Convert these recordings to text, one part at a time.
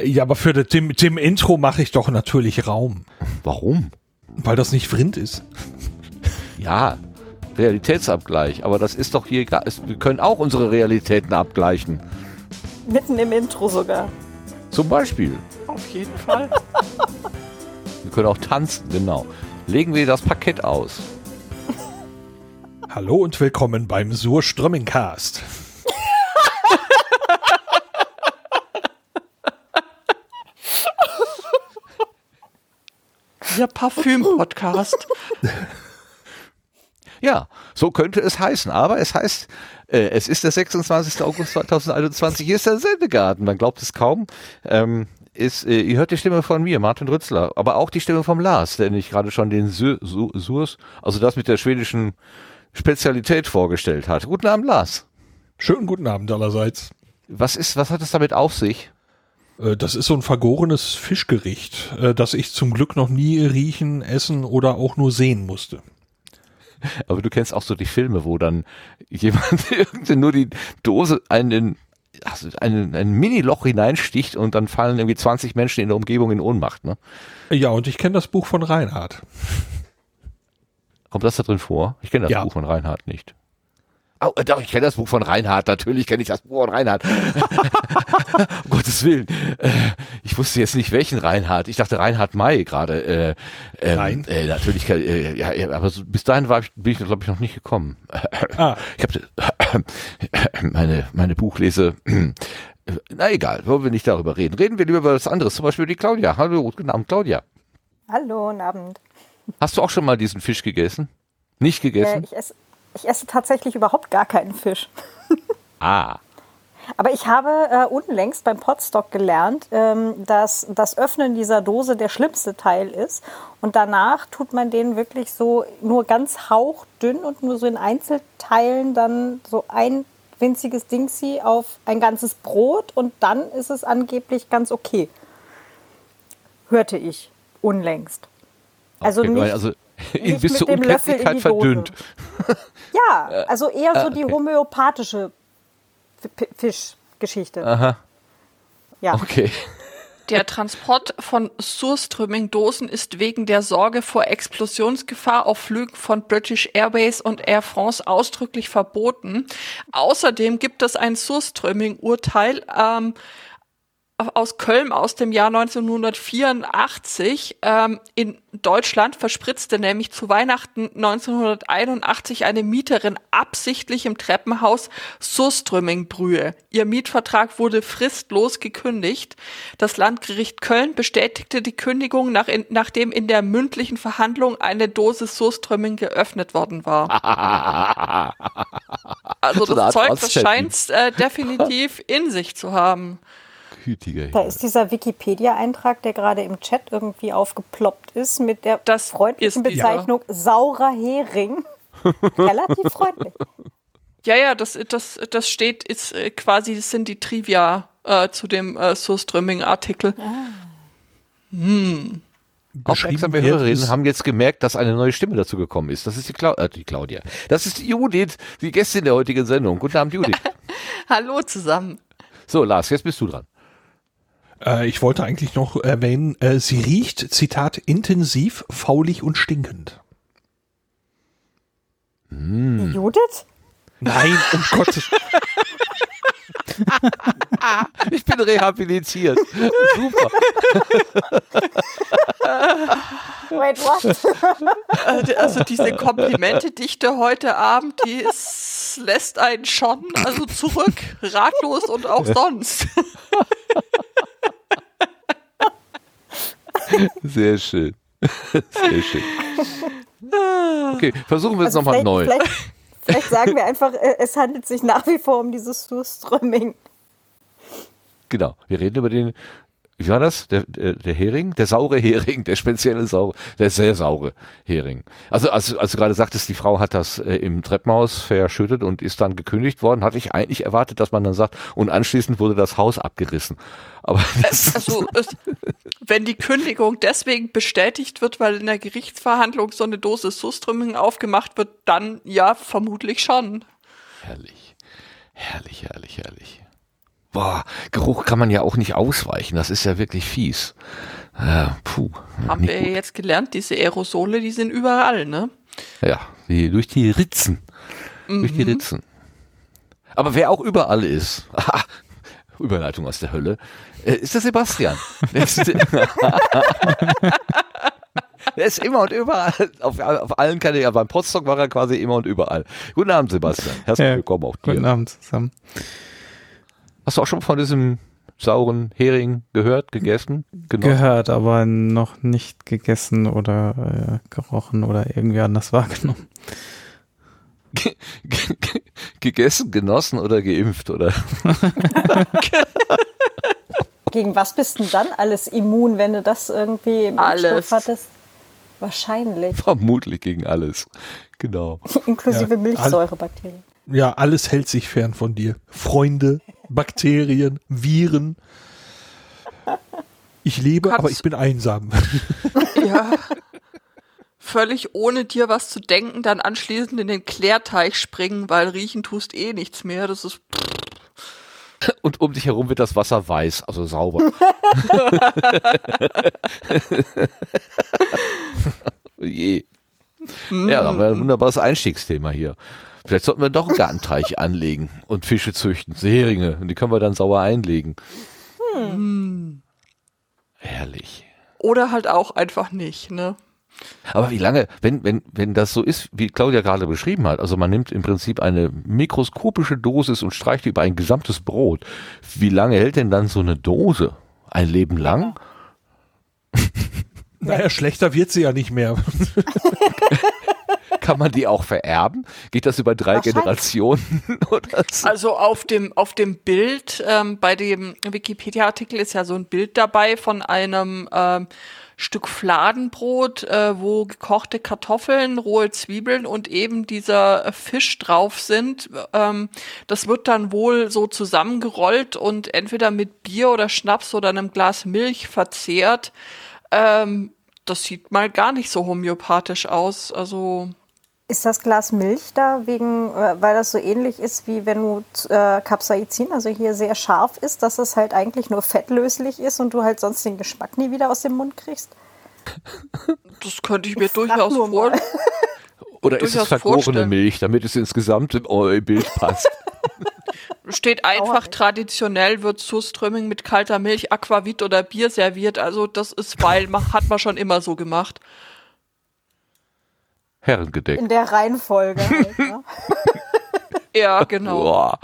Ja, aber für das, dem, dem Intro mache ich doch natürlich Raum. Warum? Weil das nicht Vrind ist. Ja, Realitätsabgleich. Aber das ist doch hier, gar- es- wir können auch unsere Realitäten abgleichen. Mitten im Intro sogar. Zum Beispiel. Auf jeden Fall. Wir können auch tanzen, genau. Legen wir das Parkett aus. Hallo und willkommen beim Surströmmingcast. Der Parfüm-Podcast. Ja, so könnte es heißen. Aber es heißt, äh, es ist der 26. August 2021. Hier ist der Sendegarten. Man glaubt es kaum. Ähm, ist, äh, ihr hört die Stimme von mir, Martin Rützler, aber auch die Stimme vom Lars, der ich gerade schon den Su- Su- Surs, also das mit der schwedischen Spezialität vorgestellt hat. Guten Abend, Lars. Schönen guten Abend allerseits. Was ist, was hat es damit auf sich? Äh, Das ist so ein vergorenes Fischgericht, äh, das ich zum Glück noch nie riechen, essen oder auch nur sehen musste. Aber du kennst auch so die Filme, wo dann jemand irgendwie nur die Dose einen, also einen, ein Mini-Loch hineinsticht und dann fallen irgendwie 20 Menschen in der Umgebung in Ohnmacht. Ne? Ja, und ich kenne das Buch von Reinhard. Kommt das da drin vor? Ich kenne das Ja. Buch von Reinhard nicht. Oh, äh, doch, ich kenne das Buch von Reinhard. Natürlich kenne ich das Buch von Reinhard. um Gottes Willen. Äh, ich wusste jetzt nicht, welchen Reinhard. Ich dachte Reinhard May gerade. Äh, ähm, Nein. Äh, natürlich, äh, ja, aber so, bis dahin war ich, bin ich, glaube ich, noch nicht gekommen. Ah, Ich habe meine, meine Buchlese. Na egal, wollen wir nicht darüber reden. Reden wir lieber über was anderes. Zum Beispiel die Claudia. Hallo, guten Abend, Claudia. Hallo, guten Abend. Hast du auch schon mal diesen Fisch gegessen? Nicht Äh, gegessen? ich, esse, ich esse tatsächlich überhaupt gar keinen Fisch. ah. Aber ich habe äh, unlängst beim Potstock gelernt, ähm, dass das Öffnen dieser Dose der schlimmste Teil ist. Und danach tut man den wirklich so nur ganz hauchdünn und nur so in Einzelteilen dann so ein winziges Dingsi auf ein ganzes Brot und dann ist es angeblich ganz okay. Hörte ich unlängst. Also Okay, nicht, also ihn nicht bis mit zur dem Löffel in Unkenntlichkeit verdünnt. Ja, also eher so die okay. homöopathische Fischgeschichte. Aha, Ja. okay. Der Transport von Surströmming-Dosen ist wegen der Sorge vor Explosionsgefahr auf Flügen von British Airways und Air France ausdrücklich verboten. Außerdem gibt es ein Surströmming-Urteil ähm, aus Köln aus dem Jahr 1984. Ähm, in Deutschland verspritzte nämlich zu Weihnachten 1981 eine Mieterin absichtlich im Treppenhaus Surströmming-Brühe. Ihr Mietvertrag wurde fristlos gekündigt. Das Landgericht Köln bestätigte die Kündigung, nach in, nachdem in der mündlichen Verhandlung eine Dose Surströmming geöffnet worden war. Also das Zeug, das scheint äh, definitiv in sich zu haben. Gütiger Da ist dieser Wikipedia-Eintrag, der gerade im Chat irgendwie aufgeploppt ist, mit der Das freundlichen. Bezeichnung saurer Hering. Relativ freundlich. Ja, ja, das, das, das steht, ist äh, quasi, das sind die Trivia äh, zu dem äh, Surströmming-Artikel. Aufmerksame wird Hörerinnen es- haben jetzt gemerkt, dass eine neue Stimme dazu gekommen ist. Das ist die, Clau äh, die Claudia. Das ist die Judith, die Gästin der heutigen Sendung. Guten Abend, Judith. Hallo zusammen. So, Lars, jetzt bist du dran. Äh, ich wollte eigentlich noch erwähnen, äh, sie riecht, Zitat, intensiv, faulig und stinkend. Hm. Judith? Nein, um Gottes Ich bin rehabilitiert. Super. Wait, what? Äh, Also diese Komplimente-Dichte heute Abend, die ist, lässt einen schon also zurück, ratlos und auch sonst. Sehr schön. Sehr schön. Okay, versuchen wir es Also nochmal neu. Vielleicht, vielleicht sagen wir einfach, äh, es handelt sich nach wie vor um dieses Surströmming. Genau. Wir reden über den, wie war das? Der, der, der Hering? Der saure Hering, der spezielle saure, der sehr saure Hering. Also, als, als du gerade sagtest, die Frau hat das äh, im Treppenhaus verschüttet und ist dann gekündigt worden, hatte ich eigentlich erwartet, dass man dann sagt, und anschließend wurde das Haus abgerissen. Aber Also wenn die Kündigung deswegen bestätigt wird, weil in der Gerichtsverhandlung so eine Dose Surströmming aufgemacht wird, dann ja, vermutlich schon. herrlich. Herrlich, herrlich, herrlich. Boah, Geruch kann man ja auch nicht ausweichen. Das ist ja wirklich fies. Äh, puh. Haben wir gut. jetzt gelernt, diese Aerosole, die sind überall, ne? Ja, die, durch die Ritzen. Durch die Ritzen. Aber wer auch überall ist, aha, Überleitung aus der Hölle, äh, ist der Sebastian. Der ist, der ist immer und überall, auf, auf allen Kanälen, ja, beim Potsdok war er quasi immer und überall. Guten Abend, Sebastian. Herzlich Ja, willkommen auch Guten dir. Abend zusammen. Hast du auch schon von diesem sauren Hering gehört, gegessen, genossen? Gehört, aber noch nicht gegessen oder äh, gerochen oder irgendwie anders wahrgenommen. Ge- ge- ge- gegessen, genossen oder geimpft, oder? Gegen was bist denn dann alles immun, wenn du das irgendwie im Alles. Impfstoff hattest? Wahrscheinlich. Vermutlich gegen alles. Genau. Inklusive Ja, Milchsäurebakterien. Ja, alles hält sich fern von dir. Freunde, Bakterien, Viren. Ich lebe, aber ich bin einsam. Ja. Völlig ohne dir was zu denken, dann anschließend in den Klärteich springen, weil riechen tust eh nichts mehr. Das ist Und um dich herum wird das Wasser weiß, also sauber. Je. Ja, da haben wir ein wunderbares Einstiegsthema hier. Vielleicht sollten wir doch einen Gartenteich anlegen und Fische züchten, Heringe. Und die können wir dann sauer einlegen. Herrlich. oder halt auch einfach nicht, ne? Aber wie lange, wenn, wenn, wenn das so ist, wie Claudia gerade beschrieben hat, also man nimmt im Prinzip eine mikroskopische Dosis und streicht die über ein gesamtes Brot. Wie lange hält denn dann so eine Dose? Ein Leben lang? Naja, schlechter wird sie ja nicht mehr. Kann man die auch vererben? Geht das über drei Wahrscheinlich. Generationen oder so? Also auf dem, auf dem Bild, ähm, bei dem Wikipedia-Artikel ist ja so ein Bild dabei von einem ähm, Stück Fladenbrot, äh, wo gekochte Kartoffeln, rohe Zwiebeln und eben dieser Fisch drauf sind. Ähm, das wird dann wohl so zusammengerollt und entweder mit Bier oder Schnaps oder einem Glas Milch verzehrt. Ähm, das sieht mal gar nicht so homöopathisch aus. Also Ist das Glas Milch da wegen, äh, weil das so ähnlich ist wie wenn du äh, Capsaicin, also hier sehr scharf ist, dass es halt eigentlich nur fettlöslich ist und du halt sonst den Geschmack nie wieder aus dem Mund kriegst? das könnte ich mir Ich durchaus nur vor mal. Oder ist es vergorene vorstellen. Milch, damit es insgesamt im im Bild passt? Steht einfach traditionell wird Surströmming mit kalter Milch, Aquavit oder Bier serviert. Also das ist, weil hat man schon immer so gemacht. Herrengedeck. In der Reihenfolge halt, ne? Ja, genau. Boah.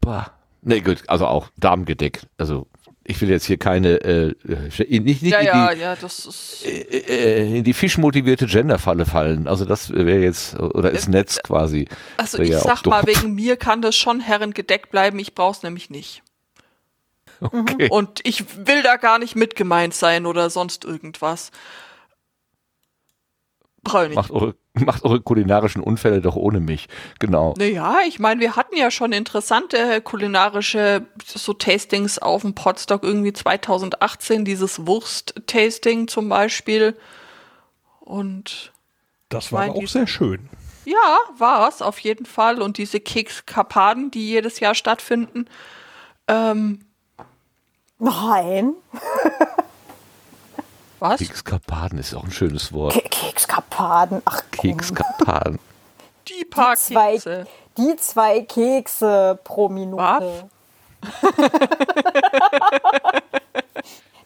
Bah. Nee, gut, also auch Darmgedeck. Also ich will jetzt hier keine, äh, äh, nicht, nicht Ja, in, ja, die, ja, das ist. äh, in die fischmotivierte Genderfalle fallen. Also das wäre jetzt, oder ist Netz quasi. Also ich ja sag mal, wegen mir kann das schon herrengedeckt bleiben. Ich brauch's nämlich nicht. Okay. Und ich will da gar nicht mit gemeint sein oder sonst irgendwas. Brauch ich nicht. Macht eure, macht eure kulinarischen Unfälle doch ohne mich. Genau. Naja, ich meine, wir hatten ja schon interessante kulinarische so Tastings auf dem Podstock irgendwie 2018, dieses Wurst-Tasting zum Beispiel. Und Das war Mein auch sehr schön. ja, war's auf jeden Fall. Und diese Kekskapaden, die jedes Jahr stattfinden. Ähm, Nein. was? Kekskapaden ist auch ein schönes Wort. Ke Kekskapaden. Ach, komm. Kekskapaden. Die paar zwei, Kekse. die zwei Kekse pro Minute.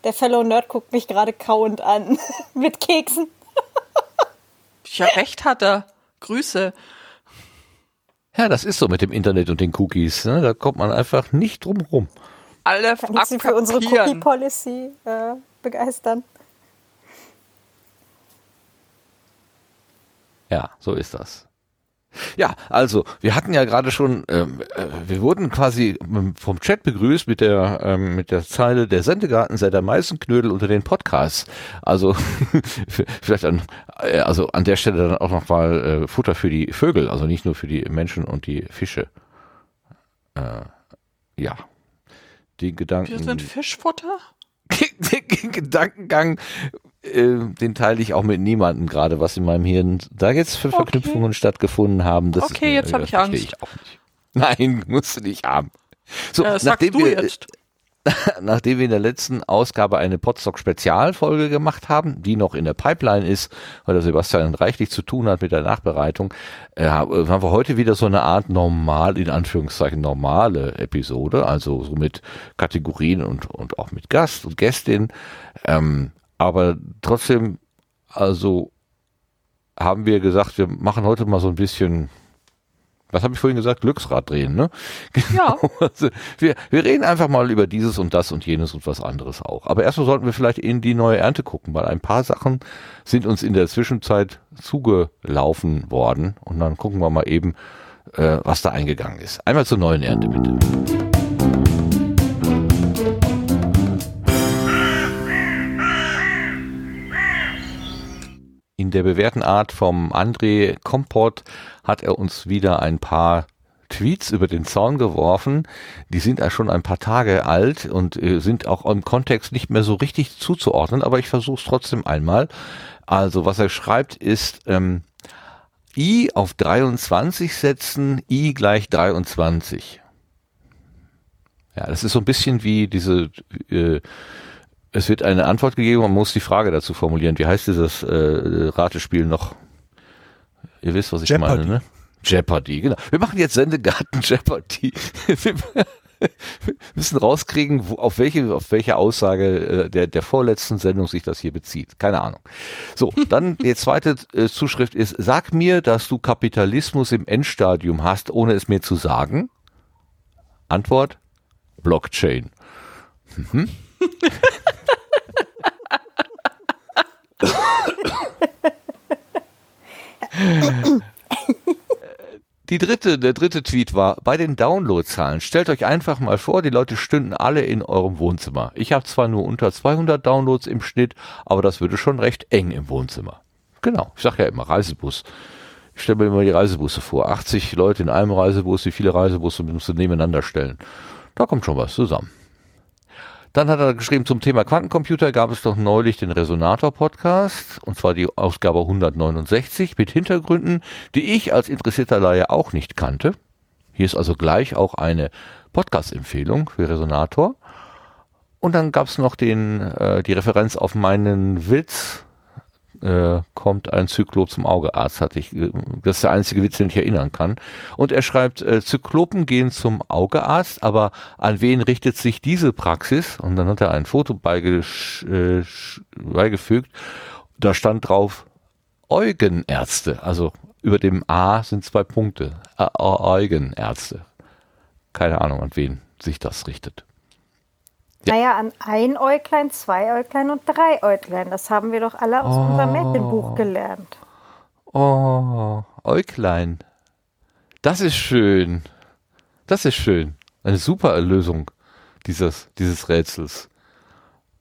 Der Fellow Nerd guckt mich gerade kauend an. Mit Keksen. Ja, recht hat er. Grüße. Ja, das ist so mit dem Internet und den Cookies. Ne? Da kommt man einfach nicht drum rum. Alle Kann ich Sie für unsere Cookie abkapieren. Policy äh, begeistern? Ja, so ist das. Ja, also wir hatten ja gerade schon, ähm, äh, wir wurden quasi ähm, vom Chat begrüßt mit der ähm, mit der Zeile der Sendegarten sei der Meißenknödel unter den Podcasts. Also vielleicht an äh, also an der Stelle dann auch noch mal äh, Futter für die Vögel, also nicht nur für die Menschen und die Fische. Äh, ja, den Gedanken. Wir sind Fischfutter? den Gedankengang, den teile ich auch mit niemandem gerade, was in meinem Hirn da jetzt für Okay. Verknüpfungen stattgefunden haben. Das Okay, ist, jetzt hab das ich Angst. Ich auch nicht. Nein, musst du nicht haben. So, äh, sagst nachdem du wir, jetzt. nachdem wir in der letzten Ausgabe eine Podstock Spezialfolge gemacht haben, die noch in der Pipeline ist, weil der Sebastian reichlich zu tun hat mit der Nachbereitung, äh, haben wir heute wieder so eine Art normal, in Anführungszeichen normale Episode, also so mit Kategorien und, und auch mit Gast und Gästin. Ähm, aber trotzdem, also haben wir gesagt, wir machen heute mal so ein bisschen was habe ich vorhin gesagt? Glücksrad drehen, ne? Ja. Also wir, wir reden einfach mal über dieses und das und jenes und was anderes auch. Aber erstmal sollten wir vielleicht in die neue Ernte gucken, weil ein paar Sachen sind uns in der Zwischenzeit zugelaufen worden. Und dann gucken wir mal eben, äh, was da eingegangen ist. Einmal zur neuen Ernte bitte. In der bewährten Art vom André Kompott hat er uns wieder ein paar Tweets über den Zaun geworfen. Die sind ja schon ein paar Tage alt und äh, sind auch im Kontext nicht mehr so richtig zuzuordnen, aber ich versuche es trotzdem einmal. Also was er schreibt ist, ähm, i auf 23 setzen, i gleich 23. Ja, das ist so ein bisschen wie diese, äh, es wird eine Antwort gegeben, man muss die Frage dazu formulieren. Wie heißt dieses äh, Ratespiel noch? Ihr wisst, was ich Jeopardy. meine, ne? Jeopardy, genau. Wir machen jetzt Sendegarten Jeopardy. Wir müssen rauskriegen, wo, auf welche, auf welche Aussage äh, der, der vorletzten Sendung sich das hier bezieht. Keine Ahnung. So, dann die zweite äh, Zuschrift ist, sag mir, dass du Kapitalismus im Endstadium hast, ohne es mir zu sagen. Antwort, Blockchain. Mhm. Die dritte, der dritte Tweet war, bei den Downloadzahlen, stellt euch einfach mal vor, die Leute stünden alle in eurem Wohnzimmer. Ich habe zwar nur unter 200 Downloads im Schnitt, aber das würde schon recht eng im Wohnzimmer. Genau, ich sage ja immer Reisebus. Ich stelle mir immer die Reisebusse vor. 80 Leute in einem Reisebus, wie viele Reisebusse musst du nebeneinander stellen? Da kommt schon was zusammen. Dann hat er geschrieben, zum Thema Quantencomputer gab es doch neulich den Resonator-Podcast, und zwar die Ausgabe 169 mit Hintergründen, die ich als interessierter Laie auch nicht kannte. Hier ist also gleich auch eine Podcast-Empfehlung für Resonator. Und dann gab es noch den, äh, die Referenz auf meinen Witz, äh, kommt ein Zyklop zum Augearzt, hatte ich. äh, Das ist der einzige Witz, den ich erinnern kann. Und er schreibt, äh, Zyklopen gehen zum Augearzt, aber an wen richtet sich diese Praxis? Und dann hat er ein Foto äh, beigefügt. Da stand drauf Eugenärzte. Also über dem A sind zwei Punkte. Ä- Ä- Eugenärzte. Keine Ahnung, an wen sich das richtet. Ja. Naja, an ein Äuglein, zwei Äuglein und drei Äuglein. Das haben wir doch alle aus unserem Märchenbuch gelernt. Oh, Äuglein. Das ist schön. Das ist schön. Eine super Erlösung dieses, dieses Rätsels.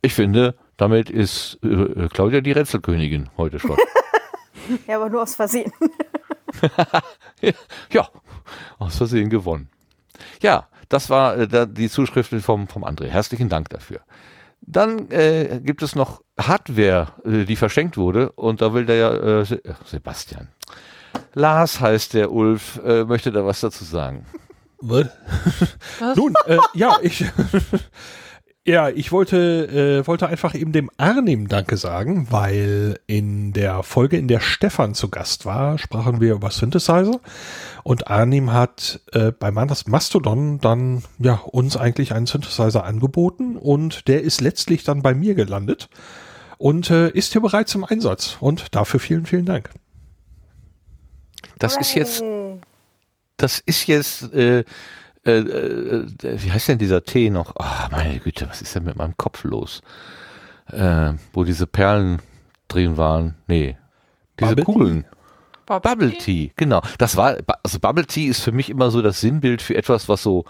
Ich finde, damit ist äh, Claudia die Rätselkönigin heute schon. Ja, aber nur aus Versehen. ja, aus Versehen gewonnen. Ja, das war äh, die Zuschrift vom, vom André. Herzlichen Dank dafür. Dann äh, gibt es noch Hardware, äh, die verschenkt wurde. Und da will der ja, äh, äh, Sebastian. Lars heißt der Ulf, äh, möchte da was dazu sagen. Was? Nun, äh, ja, ich, ja, ich wollte, äh, wollte einfach eben dem Arnim Danke sagen, weil in der Folge, in der Stefan zu Gast war, sprachen wir über Synthesizer. Und Arnim hat äh, bei Manas Mastodon dann ja uns eigentlich einen Synthesizer angeboten und der ist letztlich dann bei mir gelandet und äh, ist hier bereits im Einsatz. Und dafür vielen, vielen Dank. Das ist jetzt, das ist jetzt, äh, äh, äh, wie heißt denn dieser Tee noch? Ah, meine Güte, was ist denn mit meinem Kopf los? Äh, wo diese Perlen drin waren. Nee. Diese Bubble Tea? Kugeln. Bubble Bubble Tea, genau. Das war, also Bubble Tea ist für mich immer so das Sinnbild für etwas, was so,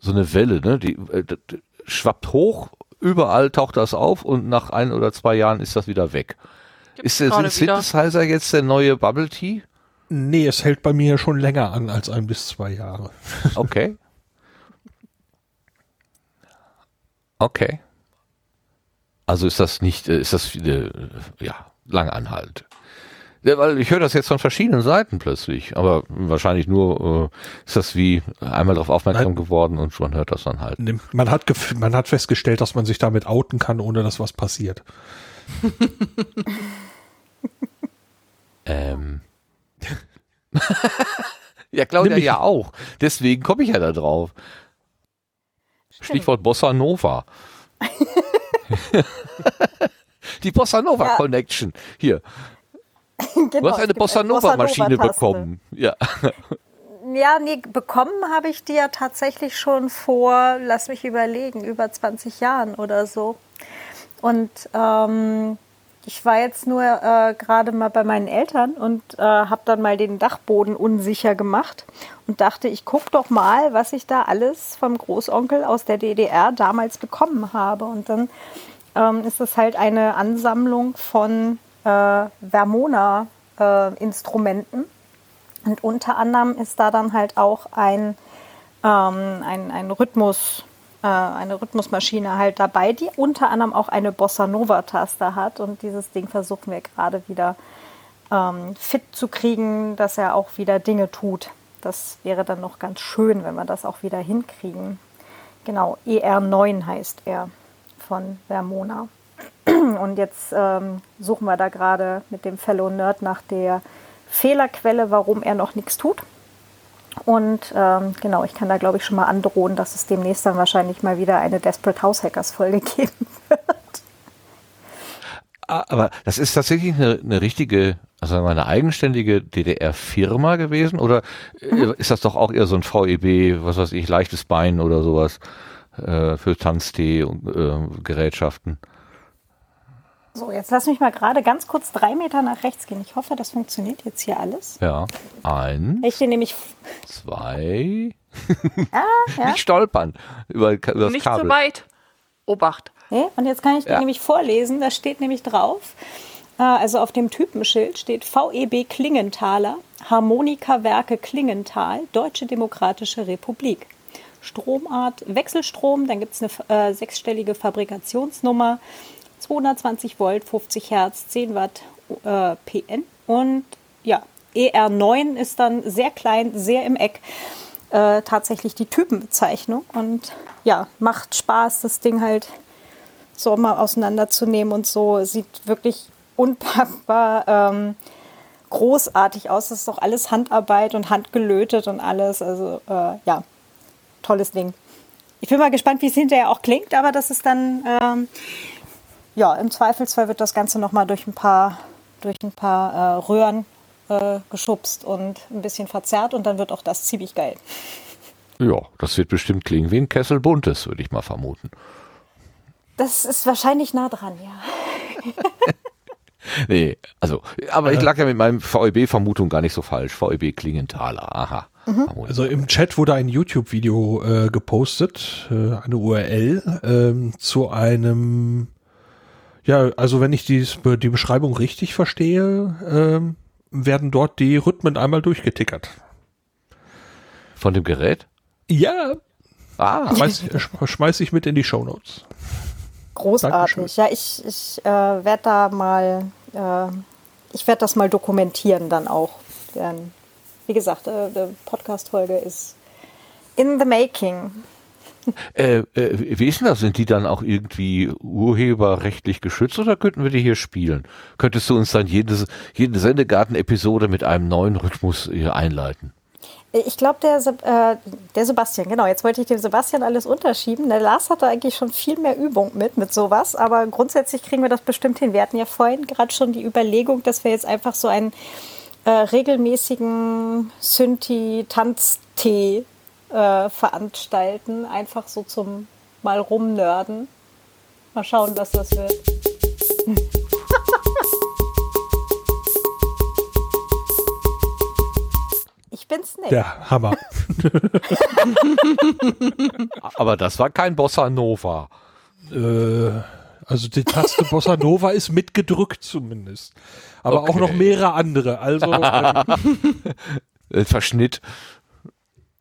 so eine Welle, ne, die äh, das schwappt hoch, überall taucht das auf und nach ein oder zwei Jahren ist das wieder weg. Gibt's Ist der sind wieder. Synthesizer jetzt der neue Bubble Tea? Nee, es hält bei mir schon länger an als ein bis zwei Jahre. Okay. Okay. Also ist das nicht, äh, ist das äh, ja lang anhalt. Ja, weil ich höre das jetzt von verschiedenen Seiten plötzlich, aber wahrscheinlich nur äh, ist das wie einmal darauf aufmerksam Nein. geworden und man hört das dann halt. Man hat, man hat festgestellt, dass man sich damit outen kann, ohne dass was passiert. Ähm. ja, Claudia ja auch. Deswegen komme ich ja da drauf. Stichwort Bossa Nova. Die Bossa Nova Ja. Connection. Hier, Genau, du hast eine Bossa Nova Maschine Bossa-Nova-Taste. bekommen. Ja. Ja, nee, bekommen habe ich die ja tatsächlich schon vor, lass mich überlegen, über 20 Jahren oder so. Und ähm, ich war jetzt nur äh, gerade mal bei meinen Eltern und äh, habe dann mal den Dachboden unsicher gemacht und dachte, ich guck doch mal, was ich da alles vom Großonkel aus der DDR damals bekommen habe. Und dann ähm, ist es halt eine Ansammlung von äh, Vermona-Instrumenten. Und unter anderem ist da dann halt auch ein, ähm, ein, ein Rhythmus, äh, eine Rhythmusmaschine halt dabei, die unter anderem auch eine Bossa Nova-Taste hat. Und dieses Ding versuchen wir gerade wieder ähm, fit zu kriegen, dass er auch wieder Dinge tut. Das wäre dann noch ganz schön, wenn wir das auch wieder hinkriegen. Genau, ER9 heißt er von Vermona. Und jetzt ähm, suchen wir da gerade mit dem Fellow Nerd nach der Fehlerquelle, warum er noch nichts tut. Und ähm, genau, ich kann da glaube ich schon mal androhen, dass es demnächst dann wahrscheinlich mal wieder eine Desperate House Hackers Folge geben wird. Ah, Aber das ist tatsächlich eine, eine richtige, also sagen wir mal, eine eigenständige DDR-Firma gewesen oder äh, ist das doch auch eher so ein VEB, was weiß ich, leichtes Bein oder sowas äh, für Tanztee und äh, Gerätschaften? So, jetzt lass mich mal gerade ganz kurz drei Meter nach rechts gehen. Ich hoffe, das funktioniert jetzt hier alles. Ja, ein, Ich stehe nämlich. zwei, Ah, ja. nicht stolpern über, über das Nicht Kabel. so weit. Obacht. Nee, und jetzt kann ich dir Ja. nämlich vorlesen, da steht nämlich drauf, äh, also auf dem Typenschild steht VEB Klingenthaler, Harmonikawerke Klingenthal, Deutsche Demokratische Republik. Stromart Wechselstrom, dann gibt es eine äh, sechsstellige Fabrikationsnummer, 220 Volt, 50 Hertz, 10 Watt äh, PN und ja, ER9 ist dann sehr klein, sehr im Eck äh, tatsächlich die Typenbezeichnung und ja, macht Spaß, das Ding halt so mal auseinanderzunehmen und so. Sieht wirklich unpackbar ähm, großartig aus. Das ist doch alles Handarbeit und handgelötet und alles. Also äh, ja, tolles Ding. Ich bin mal gespannt, wie es hinterher auch klingt, aber das ist dann, ähm, ja, im Zweifelsfall wird das Ganze nochmal durch ein paar, durch ein paar äh, Röhren äh, geschubst und ein bisschen verzerrt und dann wird auch das ziemlich geil. Ja, das wird bestimmt klingen wie ein Kessel Buntes, würde ich mal vermuten. Das ist wahrscheinlich nah dran, ja. Nee, also, aber ich lag ja mit meinem VEB-Vermutung gar nicht so falsch. VEB Klingenthaler, aha. Harmonik. Also im Chat wurde ein YouTube-Video äh, gepostet, äh, eine URL ähm, zu einem, ja, also wenn ich dies, die Beschreibung richtig verstehe, ähm, werden dort die Rhythmen einmal durchgetickert. Von dem Gerät? Ja, Ah, schmeiß, sch- schmeiß ich mit in die Shownotes. Großartig. Dankeschön. Ja, ich, ich äh, werde da mal, äh, ich werde das mal dokumentieren dann auch. Denn, wie gesagt, äh, die Podcast-Folge ist in the making. Äh, äh, wie ist denn das? Sind die dann auch irgendwie urheberrechtlich geschützt oder könnten wir die hier spielen? Könntest du uns dann jedes, jede Sendegarten-Episode mit einem neuen Rhythmus einleiten? Ich glaube, der, äh, der Sebastian, genau, jetzt wollte ich dem Sebastian alles unterschieben. Der Lars hatte eigentlich schon viel mehr Übung mit, mit sowas, aber grundsätzlich kriegen wir das bestimmt hin. Wir hatten ja vorhin gerade schon die Überlegung, dass wir jetzt einfach so einen äh, regelmäßigen Synthi-Tanztee äh, veranstalten, einfach so zum mal rumnörden. Mal schauen, was das wird. Ich bin's nicht. Der Hammer. Aber das war kein Bossa Nova. äh, also die Taste Bossa Nova ist mitgedrückt zumindest. Aber auch Okay. noch mehrere andere. Also ähm, Äh, Verschnitt.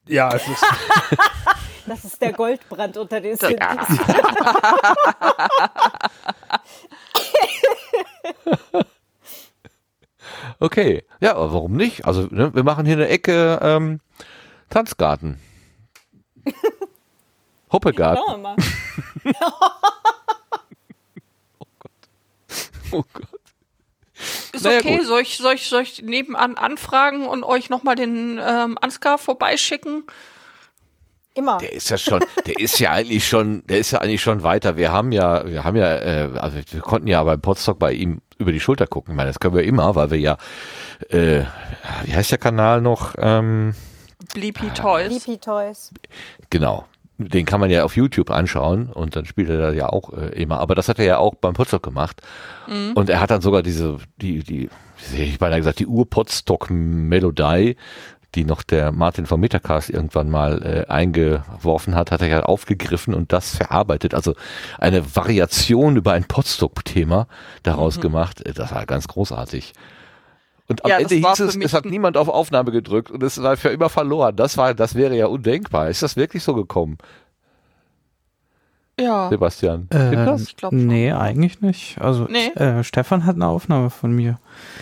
Ja, es ist, Das ist der Goldbrand unter den Synthes. Okay, ja, aber warum nicht? Also ne, wir machen hier eine Ecke ähm, Tanzgarten. Hoppegarten. Schauen wir mal. Oh Gott. Ist Naja, okay, gut. soll ich, soll, ich, soll ich nebenan anfragen und euch nochmal den ähm, Ansgar vorbeischicken? Immer. Der ist ja schon, der ist ja eigentlich schon, der ist ja eigentlich schon weiter. Wir haben ja, wir haben ja, äh, also wir konnten ja beim Podstock bei ihm über die Schulter gucken. Ich meine, das können wir immer, weil wir ja, äh, wie heißt der Kanal noch? Ähm, Bleepy Toys. Sleepy Toys. Genau. Den kann man ja auf YouTube anschauen und dann spielt er da ja auch äh, immer. Aber das hat er ja auch beim Potsdok gemacht. Und er hat dann sogar diese, die, die, ich beinahe gesagt, die Ur-Potsdok-Melodie, die noch der Martin vom Metacast irgendwann mal äh, eingeworfen hat, hat er ja aufgegriffen und das verarbeitet. Also eine Variation über ein Potsdok-Thema daraus gemacht. Äh, Das war ganz großartig. Und am Ja, Ende hieß es, es hat niemand auf Aufnahme gedrückt und es war für immer verloren. Das war, das wäre ja undenkbar. Ist das wirklich so gekommen, Ja. Sebastian? Äh? Ich glaub schon. nee, eigentlich nicht. Also Nee? äh, Stefan hat eine Aufnahme von mir.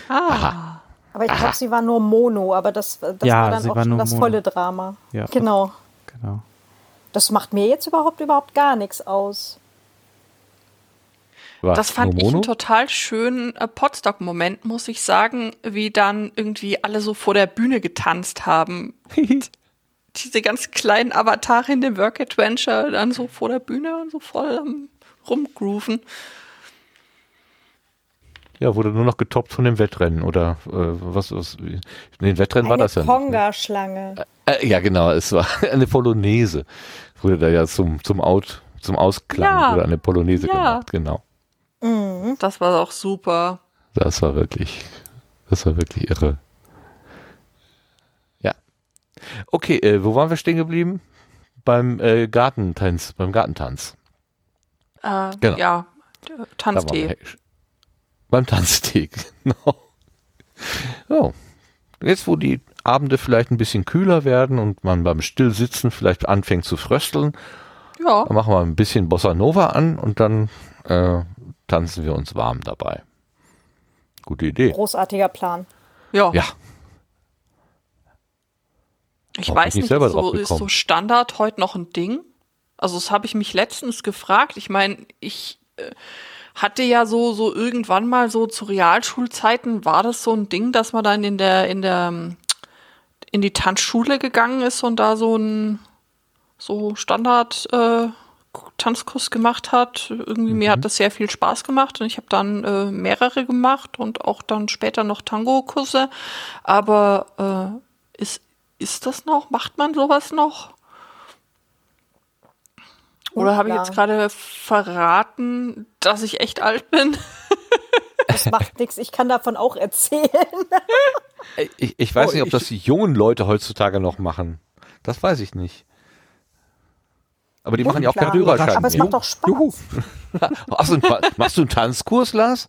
Ah. Aber ich glaube, sie war nur Mono, aber das, das Ja, war dann auch war schon das Mono. volle Drama. Ja. Genau. Genau. Das macht mir jetzt überhaupt überhaupt gar nichts aus. War Das fand nur ich einen total schönen äh, Podstock-Moment, muss ich sagen, wie dann irgendwie alle so vor der Bühne getanzt haben. Diese ganz kleinen Avatare in dem Work Adventure dann so vor der Bühne und so voll am rumgrooven. Ja, wurde nur noch getoppt von dem Wettrennen oder äh, was, was in den Wettrennen war Eine das ja nicht. ne? Konga-Schlange. Äh, ja, genau, es war eine Polonaise. Wurde da ja zum, zum Out, zum Ausklang Ja. wurde eine Polonaise Ja. gemacht, genau. Das war auch super. Das war wirklich, das war wirklich irre. Ja. Okay, äh, wo waren wir stehen geblieben? Beim äh, Gartentanz, beim Gartentanz. Äh, Genau. Ja, Tanztee. Beim Tanztee, genau. So. Jetzt, wo die Abende vielleicht ein bisschen kühler werden und man beim Stillsitzen vielleicht anfängt zu frösteln, Ja, dann machen wir ein bisschen Bossa Nova an und dann äh, tanzen wir uns warm dabei. Gute Idee. Großartiger Plan. ja. Ja, Ich bin weiß ich nicht, selber ist so, ist so? Standard heute noch ein Ding? Also das habe ich mich letztens gefragt. Ich meine, ich äh, hatte ja so so irgendwann mal so zu Realschulzeiten war das so ein Ding, dass man dann in der in der ähm, in die Tanzschule gegangen ist und da so ein so Standard äh, Tanzkurs gemacht hat. Irgendwie mir hat das sehr viel Spaß gemacht und ich habe dann äh, mehrere gemacht und auch dann später noch Tango-Kurse. Aber äh, ist ist das noch? Macht man sowas noch? Oder habe ich jetzt gerade verraten, dass ich echt alt bin? Das macht nichts. Ich kann davon auch erzählen. ich, ich weiß Oh, nicht, ob ich- das die jungen Leute heutzutage noch machen. Das weiß ich nicht. Aber die machen ja auch keinen Führerschein Aber es macht doch Spaß. Juhu. Ach so, ein- machst du einen Tanzkurs, Lars?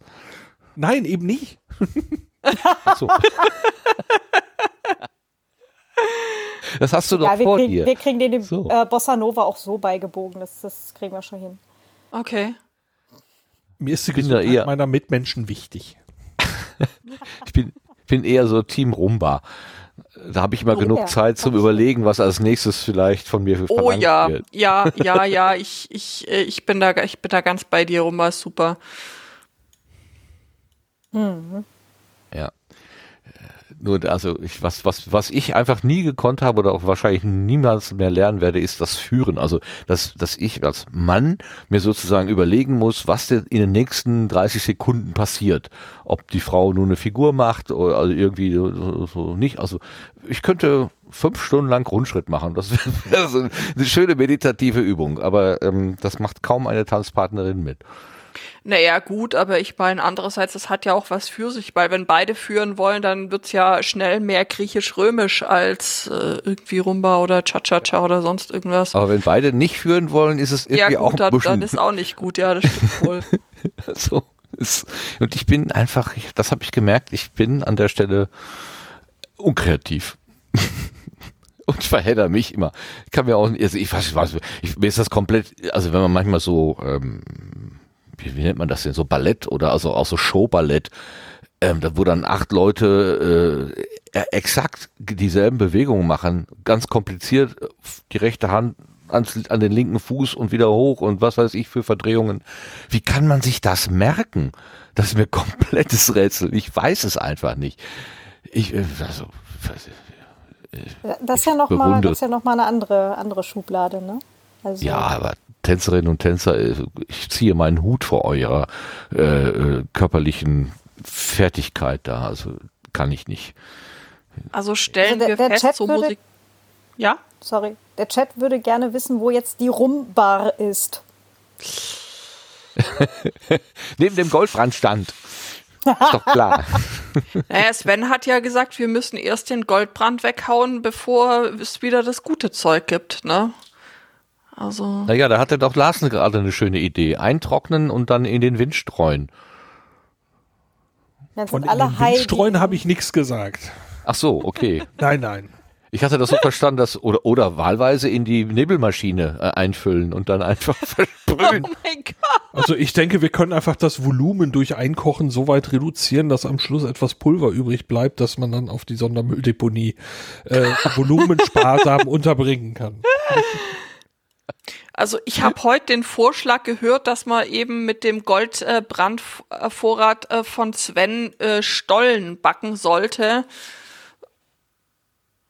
Nein, eben nicht. Ach so. Das hast du doch Ja, wir, vor kriegen, dir. wir kriegen den dem So. äh, Bossa Nova auch so beigebogen. Das, das kriegen wir schon hin. Okay. Mir ist die Gesundheit eher- meiner Mitmenschen wichtig. Ich bin, bin eher so Team Rumba. Da habe ich immer Oh, genug ja. Zeit zum Überlegen, was als nächstes vielleicht von mir Oh verlangt ja, wird. ja, ja, ja, ich, ich, äh, ich bin da, ich bin da ganz bei dir, Rumba ist super. Ja. Nur, also ich, was, was, was ich einfach nie gekonnt habe oder auch wahrscheinlich niemals mehr lernen werde, ist das Führen. Also, dass, dass ich als Mann mir sozusagen überlegen muss, was denn in den nächsten 30 Sekunden passiert. Ob die Frau nur eine Figur macht oder also irgendwie so, so, nicht. Also, ich könnte fünf Stunden lang Grundschritt machen. Das wäre eine schöne meditative Übung. Aber ähm, das macht kaum eine Tanzpartnerin mit. Naja, gut, aber ich meine, andererseits, das hat ja auch was für sich, weil wenn beide führen wollen, dann wird's ja schnell mehr griechisch-römisch als äh, irgendwie Rumba oder Cha-Cha-Cha oder sonst irgendwas. Aber wenn beide nicht führen wollen, ist es ja, irgendwie auch gut, ein dann, bisschen dann ist auch nicht gut, ja, das stimmt wohl. So ist, und ich bin einfach, ich, das habe ich gemerkt, ich bin an der Stelle unkreativ. und ich verhedder mich immer. Ich kann mir auch, also ich weiß, ich weiß ich, mir ist das komplett, also wenn man manchmal so, ähm, wie, wie nennt man das denn, so Ballett oder also auch so Showballett ähm, da wo dann acht Leute äh, äh, exakt dieselben Bewegungen machen, ganz kompliziert, äh, die rechte Hand ans, an den linken Fuß und wieder hoch und was weiß ich für Verdrehungen. Wie kann man sich das merken? Das ist mir komplettes Rätsel. Ich weiß es einfach nicht. Ich, äh, also, das ist ja nochmal ja noch eine andere, andere Schublade, ne? Also ja, aber Tänzerinnen und Tänzer, äh, ich ziehe meinen Hut vor eurer äh, äh, körperlichen Fertigkeit da. Also kann ich nicht. Also stellen also der, wir der fest, Chat so Musik. Ja? Sorry. Der Chat würde gerne wissen, wo jetzt die Rumbar ist. Neben dem Goldbrandstand. Ist doch klar. Naja, Sven hat ja gesagt, wir müssen erst den Goldbrand weghauen, bevor es wieder das gute Zeug gibt, ne? Also. Naja, da hatte doch Larsen gerade eine schöne Idee. Eintrocknen und dann in den Wind streuen. Von alle in den Wind streuen habe ich nichts gesagt. Ach so, okay. nein, nein. Ich hatte das so verstanden, dass oder oder wahlweise in die Nebelmaschine äh, einfüllen und dann einfach versprühen. Oh mein Gott. Also ich denke, wir können einfach das Volumen durch Einkochen so weit reduzieren, dass am Schluss etwas Pulver übrig bleibt, dass man dann auf die Sondermülldeponie äh, volumensparsam unterbringen kann. Also ich habe heute den Vorschlag gehört, dass man eben mit dem Goldbrandvorrat äh, von Sven äh, Stollen backen sollte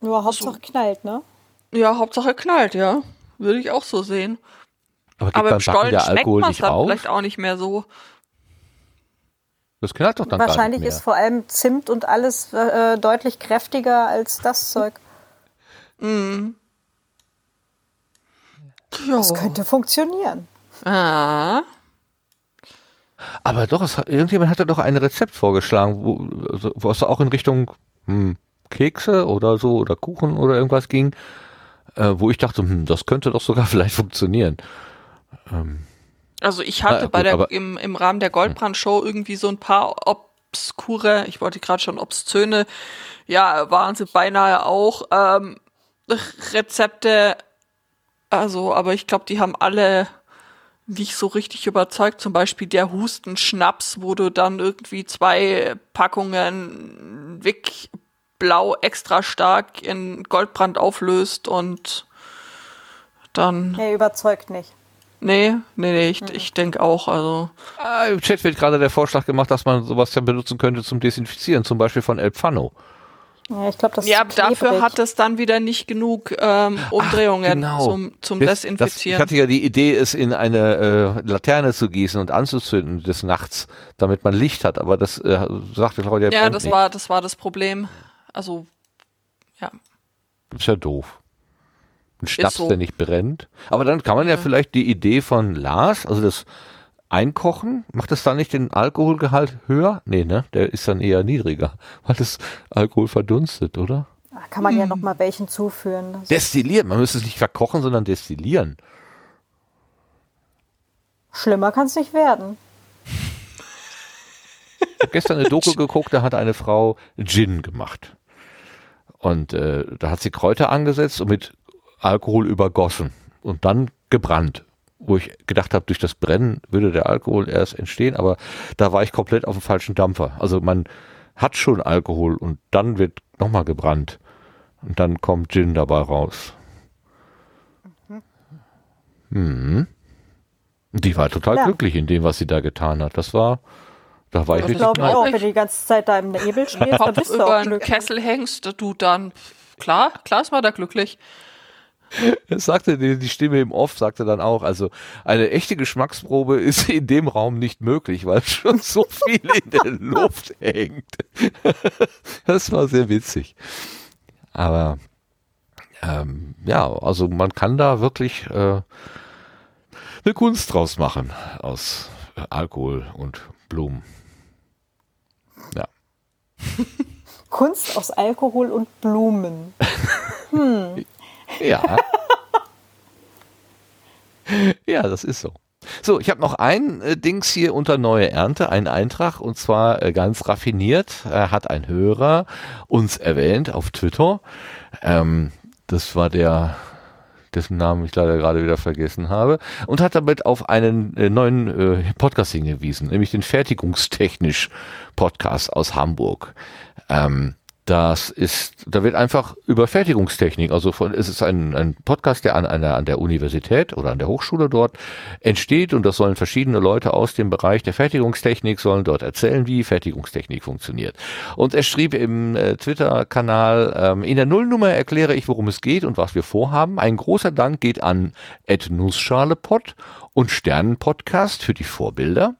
nur Hauptsache so. knallt, ne? Ja, Hauptsache knallt, ja. Würde ich auch so sehen. Aber, Aber im Stollen der Alkohol schmeckt nicht dann vielleicht auch nicht mehr so. Das knallt doch dann Wahrscheinlich gar nicht mehr. ist vor allem Zimt und alles äh, deutlich kräftiger als das Zeug. Mm. Das könnte funktionieren. Ah. Aber doch, es irgendjemand hatte doch ein Rezept vorgeschlagen, wo, also, wo es auch in Richtung hm, Kekse oder so oder Kuchen oder irgendwas ging, äh, wo ich dachte, hm, das könnte doch sogar vielleicht funktionieren. Ähm, also ich hatte na, bei der im, im Rahmen der Goldbrand-Show irgendwie so ein paar obskure, ich wollte gerade schon obszöne, ja, waren sie beinahe auch ähm, Rezepte, also, aber ich glaube, die haben alle nicht so richtig überzeugt. Zum Beispiel der Hustenschnaps, wo du dann irgendwie zwei Packungen Wick Blau extra stark in Goldbrand auflöst und dann. Nee, überzeugt nicht. Nee, nee, nee, ich, mhm. ich denke auch, also. Ah, Im Chat wird gerade der Vorschlag gemacht, dass man sowas ja benutzen könnte zum Desinfizieren, zum Beispiel von El Pfano. Ja, ich glaube, das Ja, dafür hat es dann wieder nicht genug ähm, Umdrehungen Ach, genau. zum, zum das, Desinfizieren. Das, ich hatte ja die Idee, es in eine äh, Laterne zu gießen und anzuzünden des Nachts, damit man Licht hat, aber das äh, sagte Claudia Ja, das nicht. war, das war das Problem. Also, ja. Ist ja doof. Ein Schnaps, so. der nicht brennt. Aber dann kann man ja, ja vielleicht die Idee von Lars, also das Einkochen, macht das dann nicht den Alkoholgehalt höher? Nee, ne? Der ist dann eher niedriger, weil das Alkohol verdunstet, oder? Kann man hm. ja noch mal welchen zuführen. Also destillieren, man müsste es nicht verkochen, sondern destillieren. Schlimmer kann es nicht werden. Ich habe gestern eine Doku geguckt, da hat eine Frau Gin gemacht. Und äh, da hat sie Kräuter angesetzt und mit Alkohol übergossen und dann gebrannt. Wo ich gedacht habe, durch das Brennen würde der Alkohol erst entstehen, aber da war ich komplett auf dem falschen Dampfer. Also man hat schon Alkohol und dann wird nochmal gebrannt. Und dann kommt Gin dabei raus. Mhm. Die war total ja. glücklich in dem, was sie da getan hat. Das war, da war ich richtig Ich glaube auch, wenn du die ganze Zeit da im Nebel stehst, dann bist du auch einen Kessel hängst, du dann, klar, klar ist man da glücklich. Sagte die, Stimme im Off, sagte dann auch, also eine echte Geschmacksprobe ist in dem Raum nicht möglich, weil schon so viel in der Luft hängt. Das war sehr witzig. Aber ähm, ja, also man kann da wirklich äh, eine Kunst draus machen aus Alkohol und Blumen. Kunst aus Alkohol und Blumen. Hm. Ja. ja, das ist so. So, ich habe noch ein äh, Dings hier unter neue Ernte, einen Eintrag und zwar äh, ganz raffiniert. Er hat ein Hörer uns erwähnt auf Twitter. Ähm, das war der dessen Namen ich leider gerade wieder vergessen habe, und hat damit auf einen äh, neuen äh, Podcast hingewiesen, nämlich den Fertigungstechnisch Podcast aus Hamburg. Ähm, das ist, da wird einfach über Fertigungstechnik, also von, es ist ein, ein Podcast, der an einer, an der Universität oder an der Hochschule dort entsteht und das sollen verschiedene Leute aus dem Bereich der Fertigungstechnik sollen dort erzählen, wie Fertigungstechnik funktioniert. Und er schrieb im äh, Twitter-Kanal, ähm, in der Nullnummer erkläre ich, worum es geht und was wir vorhaben. Ein großer Dank geht an Ed Nussschalepod und Sternenpodcast für die Vorbilder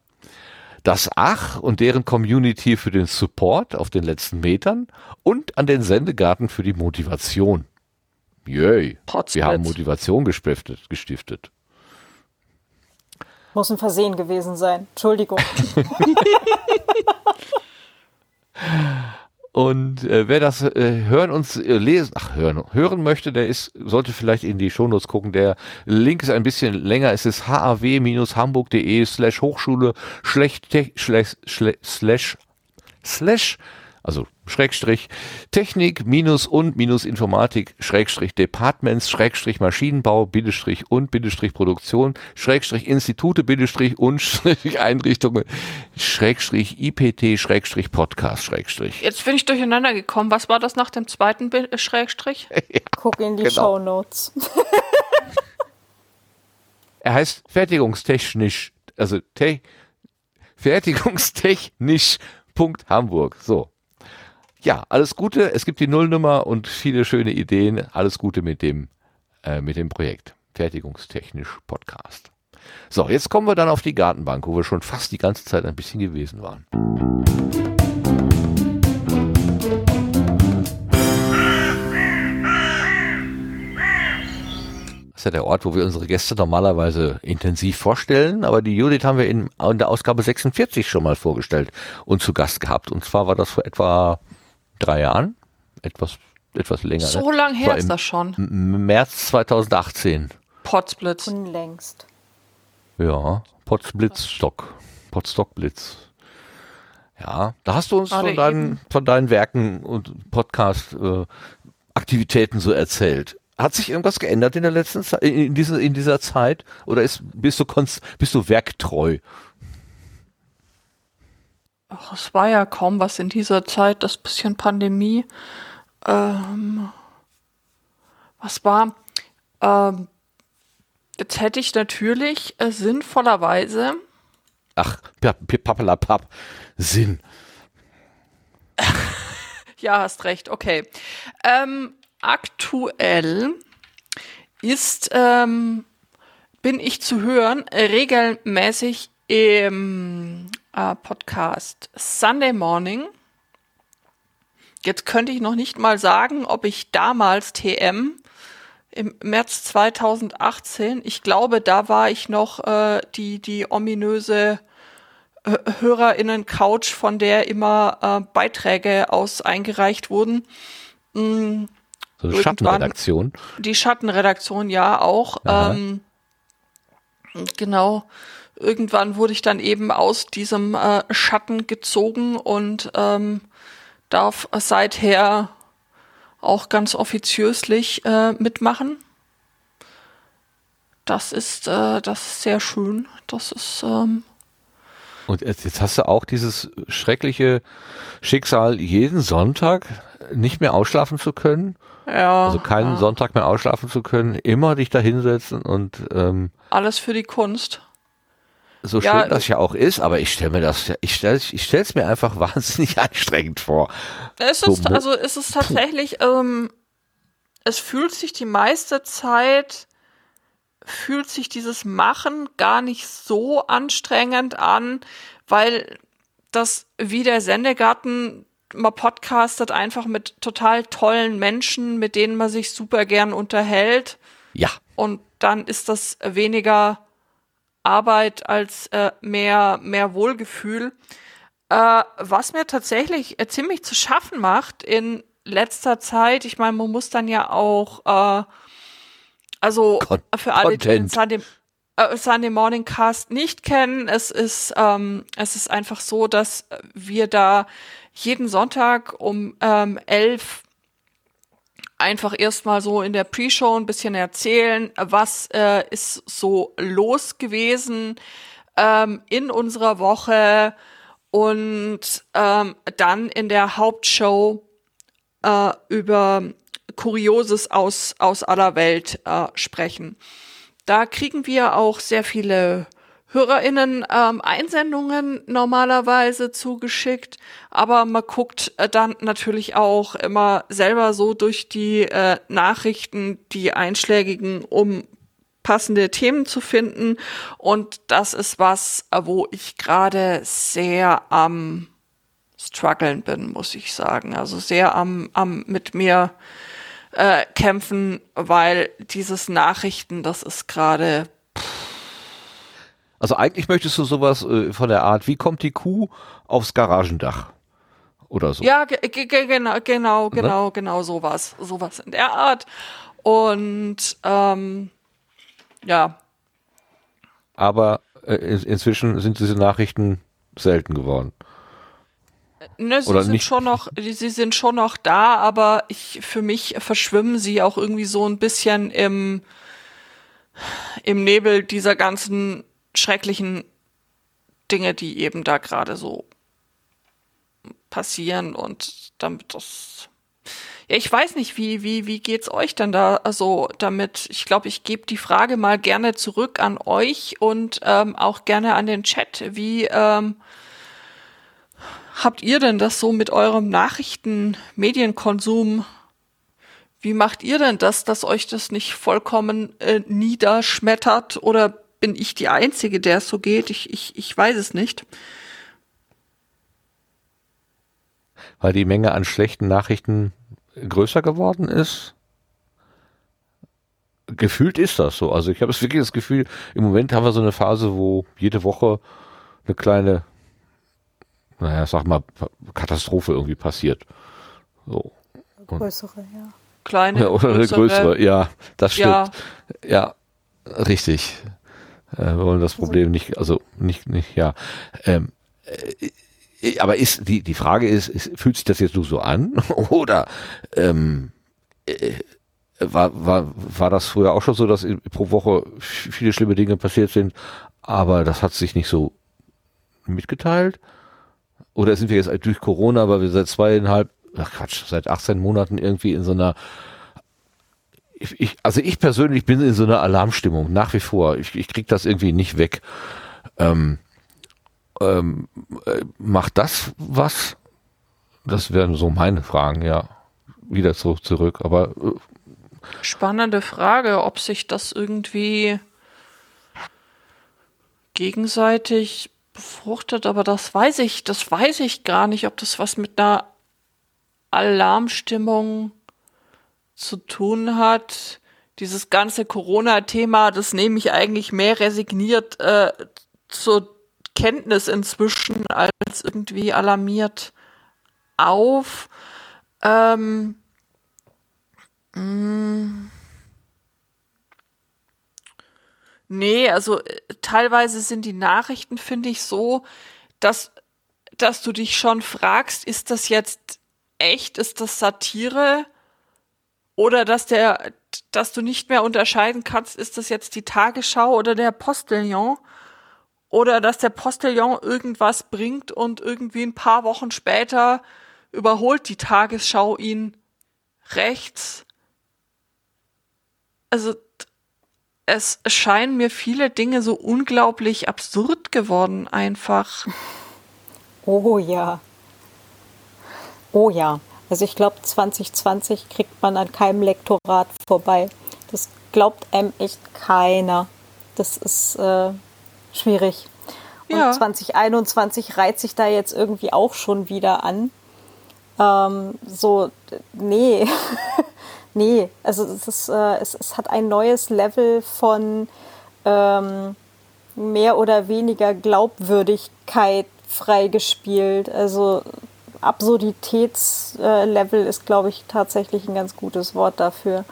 das Ach und deren Community für den Support auf den letzten Metern und an den Sendegarten für die Motivation. Yay, wir haben Motivation gestiftet. gestiftet. Muss ein Versehen gewesen sein. Entschuldigung. Und äh, wer das äh, hören und äh, lesen, ach hören, hören möchte, der ist, sollte vielleicht in die Shownotes gucken. Der Link ist ein bisschen länger. Es ist haw-hamburg.de slash Hochschule slash, slash, slash also Schrägstrich Technik minus und minus Informatik Schrägstrich Departments Schrägstrich Maschinenbau Bindestrich und Bindestrich Produktion Schrägstrich Institute Bindestrich und Schrägstrich Einrichtungen Schrägstrich IPT Schrägstrich Podcast Schrägstrich. Jetzt bin ich durcheinander gekommen. Was war das nach dem zweiten Bi äh, Schrägstrich? ja, Guck in die genau. Show Notes. er heißt fertigungstechnisch, also te fertigungstechnisch Punkt Hamburg. So ja, alles Gute. Es gibt die Nullnummer und viele schöne Ideen. Alles Gute mit dem, äh, mit dem Projekt. Fertigungstechnisch Podcast. So, jetzt kommen wir dann auf die Gartenbank, wo wir schon fast die ganze Zeit ein bisschen gewesen waren. Das ist ja der Ort, wo wir unsere Gäste normalerweise intensiv vorstellen, aber die Judith haben wir in, in der Ausgabe 46 schon mal vorgestellt und zu Gast gehabt. Und zwar war das vor etwa drei Jahren, etwas, etwas länger. So ne? lang her ist das schon. März 2018. Potsblitz. Unlängst. Ja, Potsblitzstock. Potstockblitz. Ja, da hast du uns von deinen, von deinen Werken und Podcast-Aktivitäten äh, so erzählt. Hat sich irgendwas geändert in der letzten Zeit, in dieser, in dieser Zeit? Oder ist, bist du, bist du werktreu? Ach, es war ja kaum was in dieser Zeit, das bisschen Pandemie. Ähm, was war? Ähm, jetzt hätte ich natürlich äh, sinnvollerweise. Ach, pappelapapp, Sinn. ja, hast recht, okay. Ähm, aktuell ist, ähm, bin ich zu hören, regelmäßig im äh, Podcast Sunday Morning. Jetzt könnte ich noch nicht mal sagen, ob ich damals TM im März 2018, ich glaube, da war ich noch äh, die, die ominöse äh, HörerInnen-Couch, von der immer äh, Beiträge aus eingereicht wurden. Mm, so eine Schattenredaktion. Die Schattenredaktion, ja, auch. Ähm, genau irgendwann wurde ich dann eben aus diesem äh, Schatten gezogen und ähm, darf seither auch ganz offiziöslich äh, mitmachen. Das ist, äh, das ist sehr schön. Das ist. Ähm und jetzt, hast du auch dieses schreckliche Schicksal, jeden Sonntag nicht mehr ausschlafen zu können. Ja. Also keinen ja. Sonntag mehr ausschlafen zu können, immer dich da hinsetzen und ähm, alles für die Kunst so ja, schön das ja auch ist, aber ich stelle mir das, ich stelle ich stell's mir einfach wahnsinnig anstrengend vor. Es ist, so, also es ist tatsächlich, ähm, es fühlt sich die meiste Zeit, fühlt sich dieses Machen gar nicht so anstrengend an, weil das wie der Sendegarten man podcastet einfach mit total tollen Menschen, mit denen man sich super gern unterhält. Ja. Und dann ist das weniger Arbeit als äh, mehr, mehr Wohlgefühl. Äh, was mir tatsächlich äh, ziemlich zu schaffen macht in letzter Zeit, ich meine, man muss dann ja auch, äh, also Con für alle, die den Sunday, äh, Sunday Morning Cast nicht kennen, es ist, ähm, es ist einfach so, dass wir da jeden Sonntag um ähm, elf einfach erstmal so in der Pre-Show ein bisschen erzählen, was äh, ist so los gewesen ähm, in unserer Woche und ähm, dann in der Hauptshow äh, über Kurioses aus, aus aller Welt äh, sprechen. Da kriegen wir auch sehr viele HörerInnen ähm, Einsendungen normalerweise zugeschickt, aber man guckt äh, dann natürlich auch immer selber so durch die äh, Nachrichten, die einschlägigen, um passende Themen zu finden. Und das ist was, äh, wo ich gerade sehr am struggeln bin, muss ich sagen. Also sehr am, am mit mir äh, kämpfen, weil dieses Nachrichten, das ist gerade also eigentlich möchtest du sowas äh, von der Art, wie kommt die Kuh aufs Garagendach? Oder so. Ja, genau, genau, genau, genau sowas. Sowas in der Art. Und ähm, ja. Aber äh, inzwischen sind diese Nachrichten selten geworden. Ne, sie Oder sind nicht? schon noch, sie sind schon noch da, aber ich, für mich verschwimmen sie auch irgendwie so ein bisschen im, im Nebel dieser ganzen schrecklichen Dinge, die eben da gerade so passieren und damit das ja, ich weiß nicht, wie, wie, wie geht's euch denn da also damit? Ich glaube, ich gebe die Frage mal gerne zurück an euch und ähm, auch gerne an den Chat. Wie ähm, habt ihr denn das so mit eurem Nachrichten-Medienkonsum? Wie macht ihr denn das, dass euch das nicht vollkommen äh, niederschmettert oder bin ich die Einzige, der es so geht? Ich, ich, ich weiß es nicht. Weil die Menge an schlechten Nachrichten größer geworden ist? Gefühlt ist das so. Also ich habe wirklich das Gefühl, im Moment haben wir so eine Phase, wo jede Woche eine kleine, naja, sag mal, Katastrophe irgendwie passiert. So. Und größere, ja. Kleine. Ja, oder größere. eine größere, ja, das stimmt. Ja, ja richtig. Äh, wir wollen das Problem nicht, also nicht, nicht, ja. Ähm, äh, aber ist die die Frage ist, ist, fühlt sich das jetzt nur so an oder ähm, äh, war, war, war das früher auch schon so, dass pro Woche viele schlimme Dinge passiert sind, aber das hat sich nicht so mitgeteilt? Oder sind wir jetzt durch Corona, weil wir seit zweieinhalb, ach Quatsch, seit 18 Monaten irgendwie in so einer ich, also ich persönlich bin in so einer Alarmstimmung, nach wie vor. Ich, ich krieg das irgendwie nicht weg. Ähm, ähm, äh, macht das was? Das wären so meine Fragen, ja. Wieder so zurück, aber. Äh, Spannende Frage, ob sich das irgendwie gegenseitig befruchtet, aber das weiß ich, das weiß ich gar nicht, ob das was mit einer Alarmstimmung zu tun hat. Dieses ganze Corona-Thema, das nehme ich eigentlich mehr resigniert äh, zur Kenntnis inzwischen als irgendwie alarmiert auf. Ähm, mh, mm. nee, also äh, teilweise sind die Nachrichten, finde ich, so, dass, dass du dich schon fragst, ist das jetzt echt, ist das Satire? Oder dass der, dass du nicht mehr unterscheiden kannst, ist das jetzt die Tagesschau oder der Postillon? Oder dass der Postillon irgendwas bringt und irgendwie ein paar Wochen später überholt die Tagesschau ihn rechts. Also es scheinen mir viele Dinge so unglaublich absurd geworden einfach. Oh ja. Oh ja. Also ich glaube, 2020 kriegt man an keinem Lektorat vorbei. Das glaubt einem echt keiner. Das ist äh, schwierig. Und ja. 2021 reiht sich da jetzt irgendwie auch schon wieder an. Ähm, so, nee. nee, also es, ist, äh, es, es, hat ein neues Level von ähm, mehr oder weniger Glaubwürdigkeit freigespielt. Also Absurditätslevel ist, glaube ich, tatsächlich ein ganz gutes Wort dafür.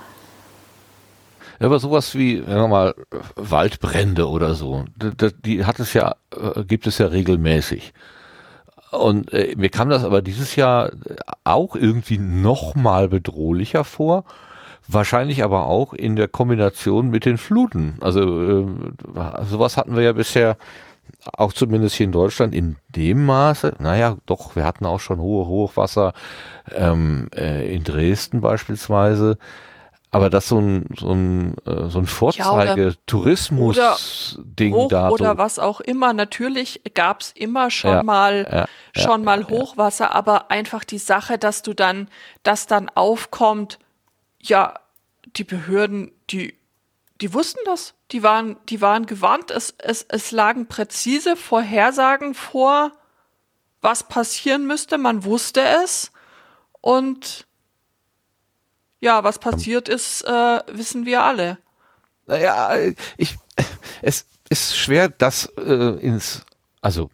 Ja, aber sowas wie, sagen wir mal, Waldbrände oder so, die, hat es ja, äh, gibt es ja regelmäßig. Und äh, mir kam das aber dieses Jahr auch irgendwie noch mal bedrohlicher vor. Wahrscheinlich aber auch in der Kombination mit den Fluten. Also äh, sowas hatten wir ja bisher auch zumindest hier in Deutschland in dem Maße. Naja, doch, wir hatten auch schon hohe Hochwasser ähm, äh, in Dresden beispielsweise. Aber das so ein, so ein, äh, so ein Vorzeige-Tourismus-Ding Hoch da. oder so. was auch immer. Natürlich gab's immer schon Ja, mal ja, schon mal Hochwasser, aber einfach die Sache, dass du dann, dass dann aufkommt, ja, die Behörden, die, die wussten das. Die waren, die waren gewarnt. Es, es, es lagen präzise Vorhersagen vor, was passieren müsste. Man wusste es. Und ja, was passiert ist, äh, wissen wir alle. Naja, ich, es ist schwer, das äh, ins, also,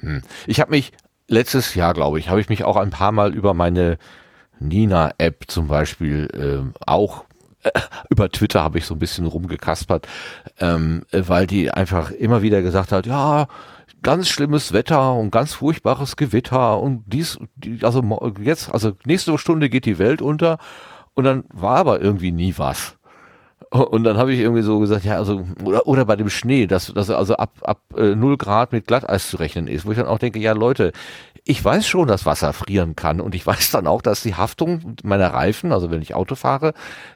hm. ich habe mich letztes Jahr, glaube ich, habe ich mich auch ein paar Mal über meine Nina-App zum Beispiel ähm, auch äh, über Twitter habe ich so ein bisschen rumgekaspert, ähm, äh, weil die einfach immer wieder gesagt hat, ja, ganz schlimmes Wetter und ganz furchtbares Gewitter und dies, die, also jetzt, also nächste Stunde geht die Welt unter und dann war aber irgendwie nie was. Und dann habe ich irgendwie so gesagt, ja, also, oder, oder bei dem Schnee, dass, dass also ab, ab äh, 0 Grad mit Glatteis zu rechnen ist, wo ich dann auch denke, ja Leute, ich weiß schon, dass Wasser frieren kann und ich weiß dann auch, dass die Haftung meiner Reifen, also wenn ich Auto fahre,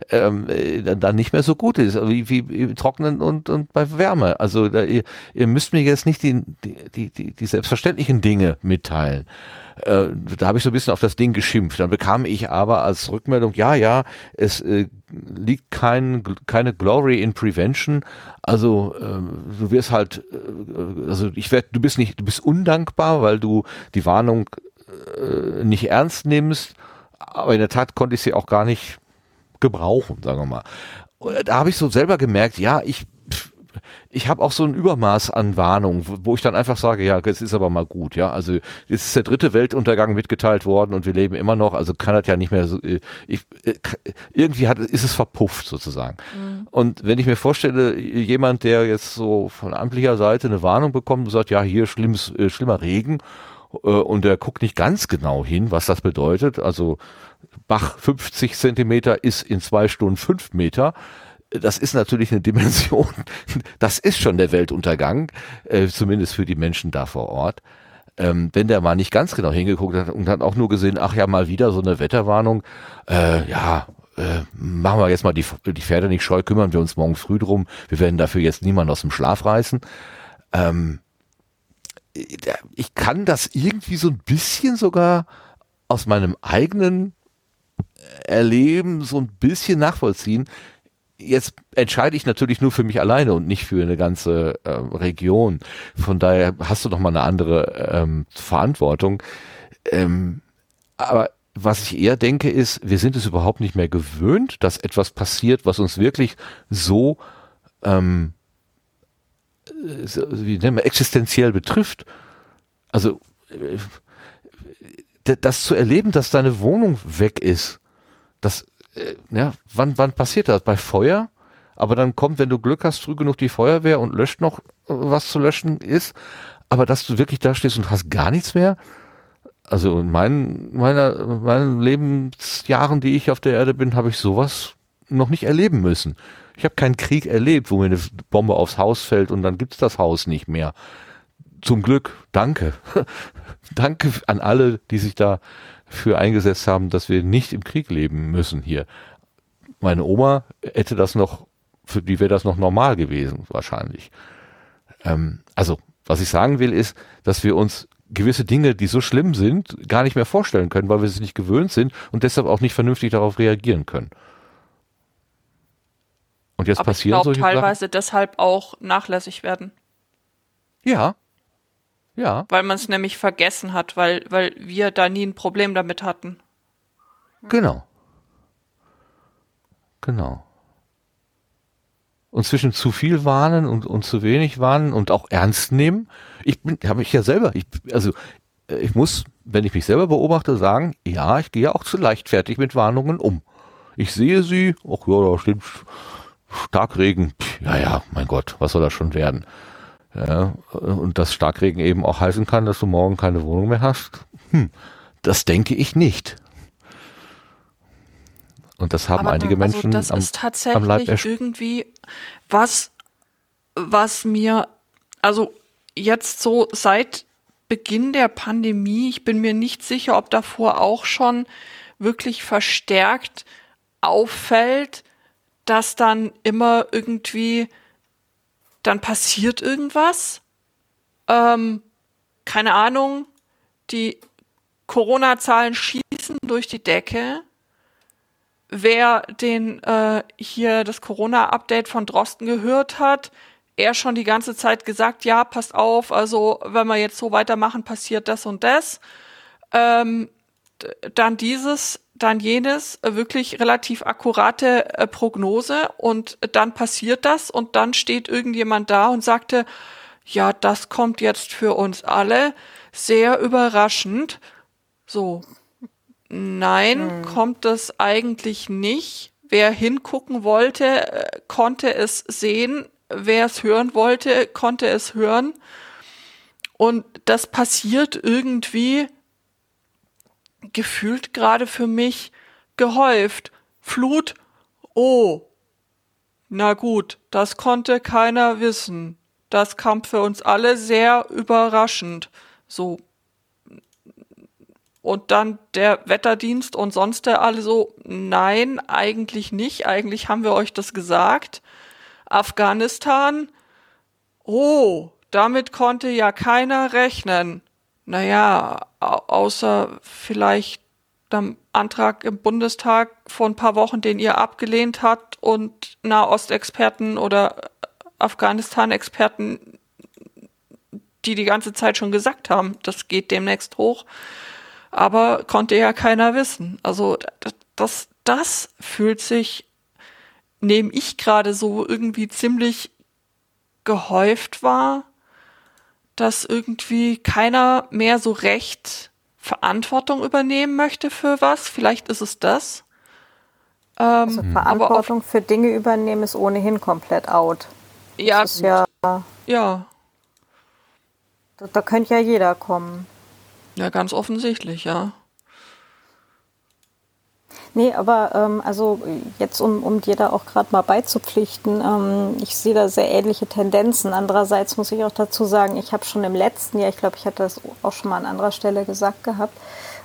ähm, äh, dann, nicht mehr so gut ist, wie, wie im Trocknen und, und bei Wärme. Also da, ihr, ihr müsst mir jetzt nicht die, die, die, die selbstverständlichen Dinge mitteilen äh, da habe ich so ein bisschen auf das Ding geschimpft. Dann bekam ich aber als Rückmeldung, ja, ja, es äh, liegt kein, keine Glory in Prevention. Also ähm, du wirst halt, äh, also ich werd, du bist nicht, du bist undankbar, weil du die Warnung äh, nicht ernst nimmst. Aber in der Tat konnte ich sie auch gar nicht gebrauchen, sagen wir mal. Da habe ich so selber gemerkt, ja, ich ich habe auch so ein Übermaß an Warnung, wo- ich dann einfach sage, ja, es ist aber mal gut, ja. Also jetzt ist der dritte Weltuntergang mitgeteilt worden und wir leben immer noch, also kann das ja nicht mehr so, äh, ich, äh, irgendwie hat, ist es verpufft sozusagen. Und wenn ich mir vorstelle, jemand, der jetzt so von amtlicher Seite eine Warnung bekommt und sagt, ja, hier schlimmes, äh, schlimmer Regen, äh, und der guckt nicht ganz genau hin, was das bedeutet, also Bach 50 Zentimeter ist in zwei Stunden fünf Meter, das ist natürlich eine Dimension, das ist schon der Weltuntergang, äh, zumindest für die Menschen da vor Ort. Ähm, wenn der mal nicht ganz genau hingeguckt hat und hat auch nur gesehen, ach ja, mal wieder so eine Wetterwarnung, äh, ja, äh, machen wir jetzt mal die, die Pferde nicht scheu, kümmern wir uns morgen früh drum, wir werden dafür jetzt niemanden aus dem Schlaf reißen. Ähm, ich kann das irgendwie so ein bisschen sogar aus meinem eigenen Erleben so ein bisschen nachvollziehen. Jetzt entscheide ich natürlich nur für mich alleine und nicht für eine ganze äh, Region. Von daher hast du noch mal eine andere ähm, Verantwortung. Ähm, aber was ich eher denke ist, wir sind es überhaupt nicht mehr gewöhnt, dass etwas passiert, was uns wirklich so, ähm, äh, wie nennen wir, existenziell betrifft. Also äh, das zu erleben, dass deine Wohnung weg ist, das, äh, ja, wann, wann passiert das? Bei Feuer? Aber dann kommt, wenn du Glück hast, früh genug die Feuerwehr und löscht noch, äh, was zu löschen ist. Aber dass du wirklich da stehst und hast gar nichts mehr. Also in meinen, meiner, meinen Lebensjahren, die ich auf der Erde bin, habe ich sowas noch nicht erleben müssen. Ich habe keinen Krieg erlebt, wo mir eine Bombe aufs Haus fällt und dann gibt's das Haus nicht mehr. Zum Glück, danke. danke an alle, die sich da für eingesetzt haben, dass wir nicht im Krieg leben müssen hier. Meine Oma hätte das noch, für die wäre das noch normal gewesen, wahrscheinlich. Ähm, also, was ich sagen will, ist, dass wir uns gewisse Dinge, die so schlimm sind, gar nicht mehr vorstellen können, weil wir sie nicht gewöhnt sind und deshalb auch nicht vernünftig darauf reagieren können. Und jetzt Aber ich passieren glaube solche Sachen. teilweise deshalb auch nachlässig werden, Ja. Ja, weil man es nämlich vergessen hat, weil, weil wir da nie ein Problem damit hatten. Genau. Genau. Und zwischen zu viel warnen und, und zu wenig warnen und auch ernst nehmen. Ich bin, habe ich ja selber, ich, also äh, ich muss, wenn ich mich selber beobachte, sagen, ja, ich gehe auch zu leichtfertig mit Warnungen um. Ich sehe sie, ach ja, da steht Starkregen, Pff, ja, ja, mein Gott, was soll das schon werden? Ja, und dass Starkregen eben auch heißen kann, dass du morgen keine Wohnung mehr hast. Hm, das denke ich nicht. Und das haben Aber einige also Menschen das am, ist am tatsächlich Leib erst irgendwie was, was mir, also jetzt so seit Beginn der Pandemie, ich bin mir nicht sicher, ob davor auch schon wirklich verstärkt auffällt, dass dann immer irgendwie, dann passiert irgendwas. Ähm, keine Ahnung, die Corona-Zahlen schießen durch die Decke. Wer den äh, hier das Corona-Update von Drosten gehört hat, er schon die ganze Zeit gesagt, ja, passt auf, also wenn wir jetzt so weitermachen, passiert das und das. Ähm, dann dieses, dann jenes, äh, wirklich relativ akkurate äh, Prognose und dann passiert das und dann steht irgendjemand da und sagte, ja, das kommt jetzt für uns alle sehr überraschend. So. Nein, kommt das eigentlich nicht. Wer hingucken wollte, äh, konnte es sehen. Wer es hören wollte, konnte es hören. Und das passiert irgendwie gefühlt gerade für mich gehäuft. Flut, oh, na gut, das konnte keiner wissen. Das kam für uns alle sehr überraschend. So. Und dann der Wetterdienst und sonst der alle so, nein, eigentlich nicht. Eigentlich haben wir euch das gesagt. Afghanistan, oh, damit konnte ja keiner rechnen. Naja, au- außer vielleicht dem Antrag im Bundestag vor ein paar Wochen, den ihr abgelehnt habt und Nahostexperten oder Afghanistan-Experten, die die ganze Zeit schon gesagt haben, das geht demnächst hoch. Aber konnte ja keiner wissen. Also das, das, fühlt sich, nehme ich gerade so irgendwie ziemlich gehäuft wahr, dass irgendwie keiner mehr so recht Verantwortung übernehmen möchte für was. Vielleicht ist es das. Ähm, Also aber auf, Verantwortung für Dinge übernehmen ist ohnehin komplett out. ja, Das ist ja, ja, da, da könnte ja jeder kommen. ja, ganz offensichtlich, ja. Nee, aber ähm, also jetzt, um, um dir da auch gerade mal beizupflichten, ähm, ich sehe da sehr ähnliche Tendenzen. Andererseits muss ich auch dazu sagen, ich habe schon im letzten Jahr, ich glaube, ich hatte das auch schon mal an anderer Stelle gesagt gehabt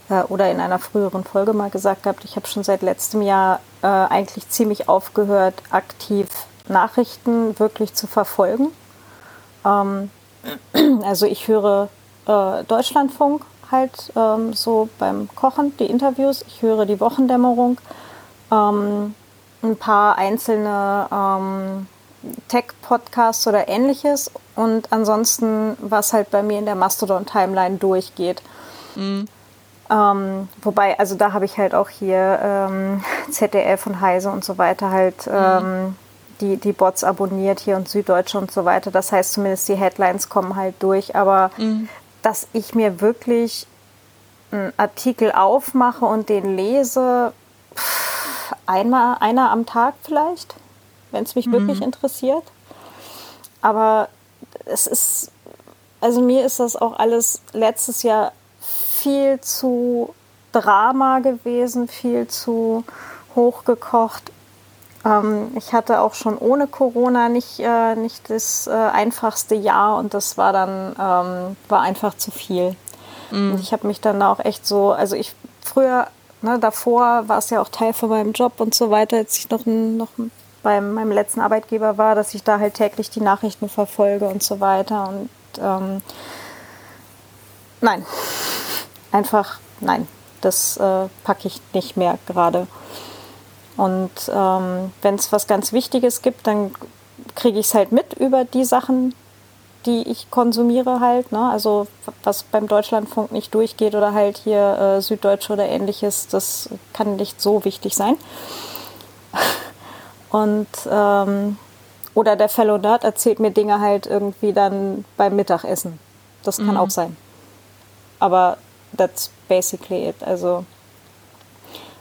äh, oder in einer früheren Folge mal gesagt gehabt, ich habe schon seit letztem Jahr äh, eigentlich ziemlich aufgehört, aktiv Nachrichten wirklich zu verfolgen. Ähm, also ich höre äh, Deutschlandfunk halt ähm, so beim Kochen, die Interviews. Ich höre die Wochendämmerung, ähm, ein paar einzelne ähm, Tech-Podcasts oder ähnliches und ansonsten, was halt bei mir in der Mastodon-Timeline durchgeht. Ähm, wobei, also da habe ich halt auch hier ähm, ZDF und Heise und so weiter halt ähm, die, die Bots abonniert hier und Süddeutsche und so weiter. Das heißt zumindest die Headlines kommen halt durch, aber dass ich mir wirklich einen Artikel aufmache und den lese, pff, einmal, einer am Tag vielleicht, wenn es mich wirklich interessiert. Aber es ist, also mir ist das auch alles letztes Jahr viel zu Drama gewesen, viel zu hochgekocht. Ähm, ich hatte auch schon ohne Corona nicht, äh, nicht das äh, einfachste Jahr und das war dann ähm, war einfach zu viel. Und ich habe mich dann auch echt so, also ich früher, ne, davor war es ja auch Teil von meinem Job und so weiter, als ich noch, ein- noch beim meinem letzten Arbeitgeber war, dass ich da halt täglich die Nachrichten verfolge und so weiter. Und ähm, nein, einfach nein, das äh, packe ich nicht mehr gerade. Und ähm, wenn es was ganz Wichtiges gibt, dann kriege ich es halt mit über die Sachen, die ich konsumiere halt. Ne? Also was beim Deutschlandfunk nicht durchgeht oder halt hier äh, Süddeutsche oder ähnliches, das kann nicht so wichtig sein. Und ähm, oder der Fellow Nerd erzählt mir Dinge halt irgendwie dann beim Mittagessen. Das kann auch sein. Aber that's basically it. Also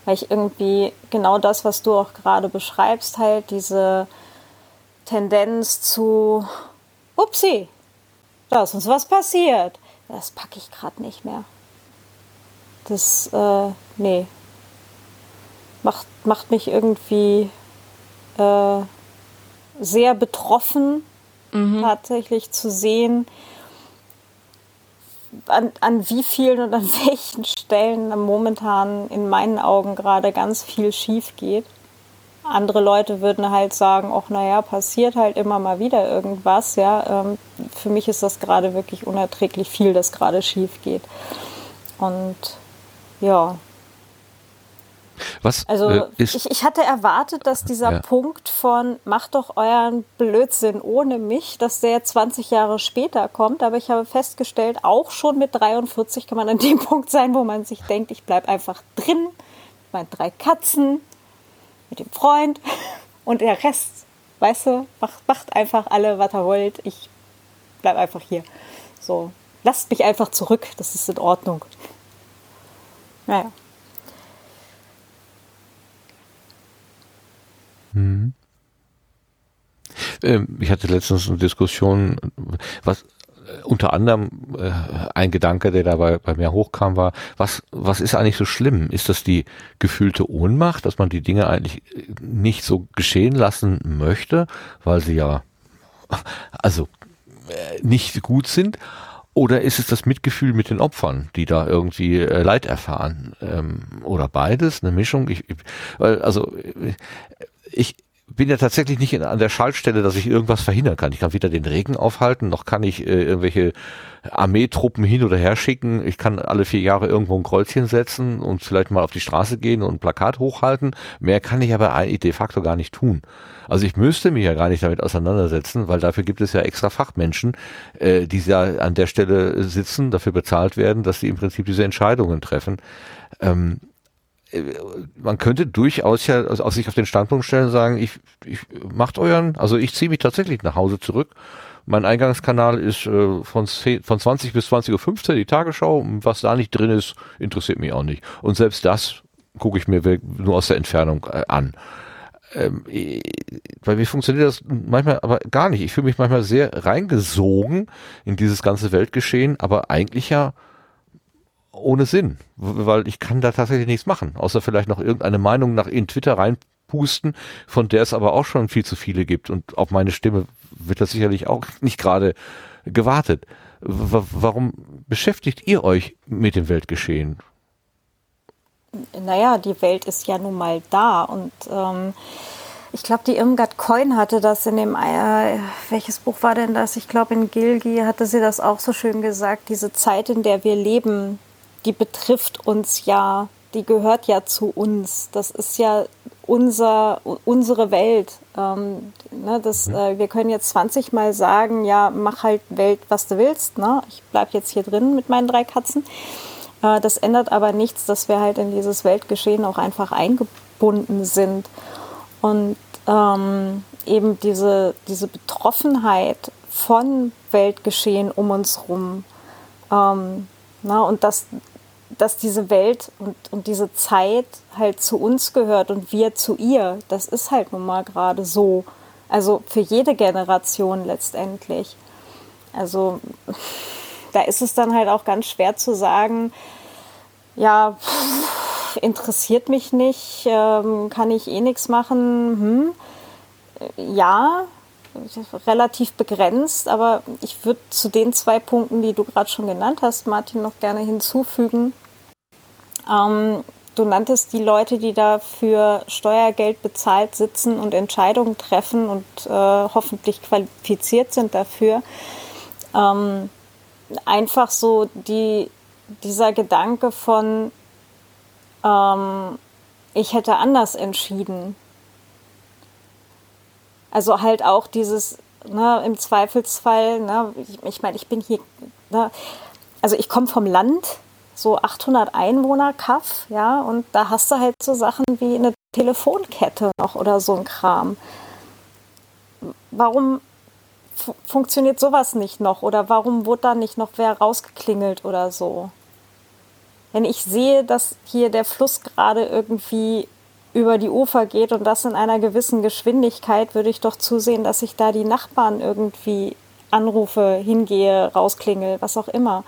weil ich irgendwie genau das, was du auch gerade beschreibst, halt diese Tendenz zu, upsie, da ist uns was passiert. Das packe ich gerade nicht mehr. Das, äh, nee. Macht, macht mich irgendwie äh, sehr betroffen, mhm. tatsächlich zu sehen, an, an wie vielen und an welchen Stellen momentan in meinen Augen gerade ganz viel schief geht. Andere Leute würden halt sagen, ach naja, passiert halt immer mal wieder irgendwas. Ja, ähm, für mich ist das gerade wirklich unerträglich viel, das gerade schief geht. Und ja, was also äh, ich, ich, hatte erwartet, dass dieser ja. Punkt von macht doch euren Blödsinn ohne mich, dass der 20 Jahre später kommt, aber ich habe festgestellt, auch schon mit 43 kann man an dem Punkt sein, wo man sich denkt, ich bleibe einfach drin, mit meinen drei Katzen, mit dem Freund und der Rest, weißt du, macht, macht einfach alle, was er wollt, ich bleibe einfach hier. So, lasst mich einfach zurück, das ist in Ordnung. Naja. Ähm, ich hatte letztens eine Diskussion, was äh, unter anderem äh, ein Gedanke, der dabei bei mir hochkam, war, was, was ist eigentlich so schlimm? Ist das die gefühlte Ohnmacht, dass man die Dinge eigentlich nicht so geschehen lassen möchte, weil sie ja also äh, nicht gut sind? Oder ist es das Mitgefühl mit den Opfern, die da irgendwie äh, Leid erfahren? Ähm, oder beides, eine Mischung? Ich, ich, also ich bin ja tatsächlich nicht an der Schaltstelle, dass ich irgendwas verhindern kann. Ich kann weder den Regen aufhalten, noch kann ich äh, irgendwelche Armeetruppen hin oder her schicken. Ich kann alle vier Jahre irgendwo ein Kreuzchen setzen und vielleicht mal auf die Straße gehen und ein Plakat hochhalten. Mehr kann ich aber de facto gar nicht tun. Also ich müsste mich ja gar nicht damit auseinandersetzen, weil dafür gibt es ja extra Fachmenschen, äh, die ja an der Stelle sitzen, dafür bezahlt werden, dass sie im Prinzip diese Entscheidungen treffen. Ähm, äh, man könnte durchaus ja aus sich auf den Standpunkt stellen und sagen, ich, ich macht euren, also ich ziehe mich tatsächlich nach Hause zurück. Mein Eingangskanal ist äh, von, 10, von 20 bis 20.15 Uhr die Tagesschau. Was da nicht drin ist, interessiert mich auch nicht. Und selbst das gucke ich mir nur aus der Entfernung äh, an. Ähm, bei mir funktioniert das manchmal aber gar nicht. Ich fühle mich manchmal sehr reingesogen in dieses ganze Weltgeschehen, aber eigentlich ja ohne Sinn, weil ich kann da tatsächlich nichts machen, außer vielleicht noch irgendeine Meinung nach in Twitter reinpusten, von der es aber auch schon viel zu viele gibt und auf meine Stimme wird das sicherlich auch nicht gerade gewartet. W warum beschäftigt ihr euch mit dem Weltgeschehen? Naja, die Welt ist ja nun mal da und ähm, ich glaube, die Irmgard Coin hatte das in dem, äh, welches Buch war denn das? Ich glaube, in Gilgi hatte sie das auch so schön gesagt, diese Zeit, in der wir leben, die betrifft uns ja, die gehört ja zu uns. Das ist ja unser, unsere Welt. Ähm, ne, das, mhm. äh, wir können jetzt 20 Mal sagen, ja, mach halt Welt, was du willst. Ne? Ich bleibe jetzt hier drin mit meinen drei Katzen. Äh, das ändert aber nichts, dass wir halt in dieses Weltgeschehen auch einfach eingebunden sind. Und ähm, eben diese, diese Betroffenheit von Weltgeschehen um uns herum. Ähm, na, und dass, dass diese Welt und, und diese Zeit halt zu uns gehört und wir zu ihr. Das ist halt nun mal gerade so. Also für jede Generation letztendlich. Also da ist es dann halt auch ganz schwer zu sagen, ja, interessiert mich nicht, ähm, kann ich eh nichts machen. Hm. Ja, relativ begrenzt, aber ich würde zu den zwei Punkten, die du gerade schon genannt hast, Martin, noch gerne hinzufügen. Ähm, du nanntest die Leute, die da für Steuergeld bezahlt sitzen und Entscheidungen treffen und äh, hoffentlich qualifiziert sind dafür. Ähm, einfach so die, dieser Gedanke von, ähm, ich hätte anders entschieden also halt auch dieses, ne, im Zweifelsfall, ne, ich, ich meine, ich bin hier, ne, also ich komme vom Land, so 800 Einwohner Kaff, ja, und da hast du halt so Sachen wie eine Telefonkette noch oder so ein Kram. Warum funktioniert sowas nicht noch oder warum wurde da nicht noch wer rausgeklingelt oder so? Wenn ich sehe, dass hier der Fluss gerade irgendwie über die Ufer geht und das in einer gewissen Geschwindigkeit, würde ich doch zusehen, dass ich da die Nachbarn irgendwie anrufe, hingehe, rausklingel, was auch immer.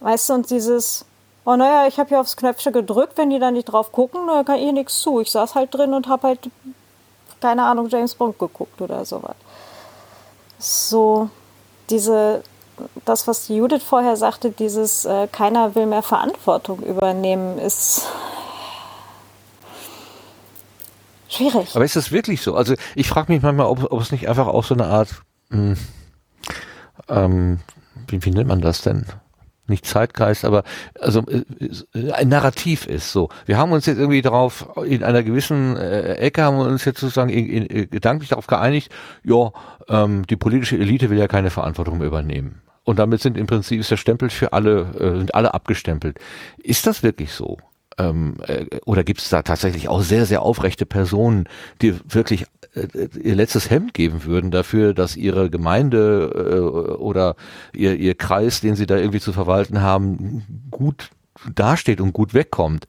Weißt du, und dieses, oh naja, ich habe hier aufs Knöpfchen gedrückt, wenn die da nicht drauf gucken, dann kann ich nichts zu. Ich saß halt drin und habe halt, keine Ahnung, James Bond geguckt oder sowas. So, diese, das, was Judith vorher sagte, dieses äh, keiner will mehr Verantwortung übernehmen, ist schwierig. Aber ist das wirklich so? Also ich frage mich manchmal, ob, ob es nicht einfach auch so eine Art, mh, ähm, wie, wie nennt man das denn? nicht Zeitgeist, aber also äh, ein Narrativ ist so. Wir haben uns jetzt irgendwie darauf in einer gewissen äh, Ecke haben wir uns jetzt sozusagen in, in, in, gedanklich darauf geeinigt, ja, ähm, die politische Elite will ja keine Verantwortung mehr übernehmen. Und damit sind im Prinzip ist der Stempel für alle, äh, sind alle abgestempelt. Ist das wirklich so? Ähm, äh, oder gibt es da tatsächlich auch sehr, sehr aufrechte Personen, die wirklich äh, ihr letztes Hemd geben würden dafür, dass ihre Gemeinde äh, oder ihr, ihr Kreis, den sie da irgendwie zu verwalten haben, gut dasteht und gut wegkommt?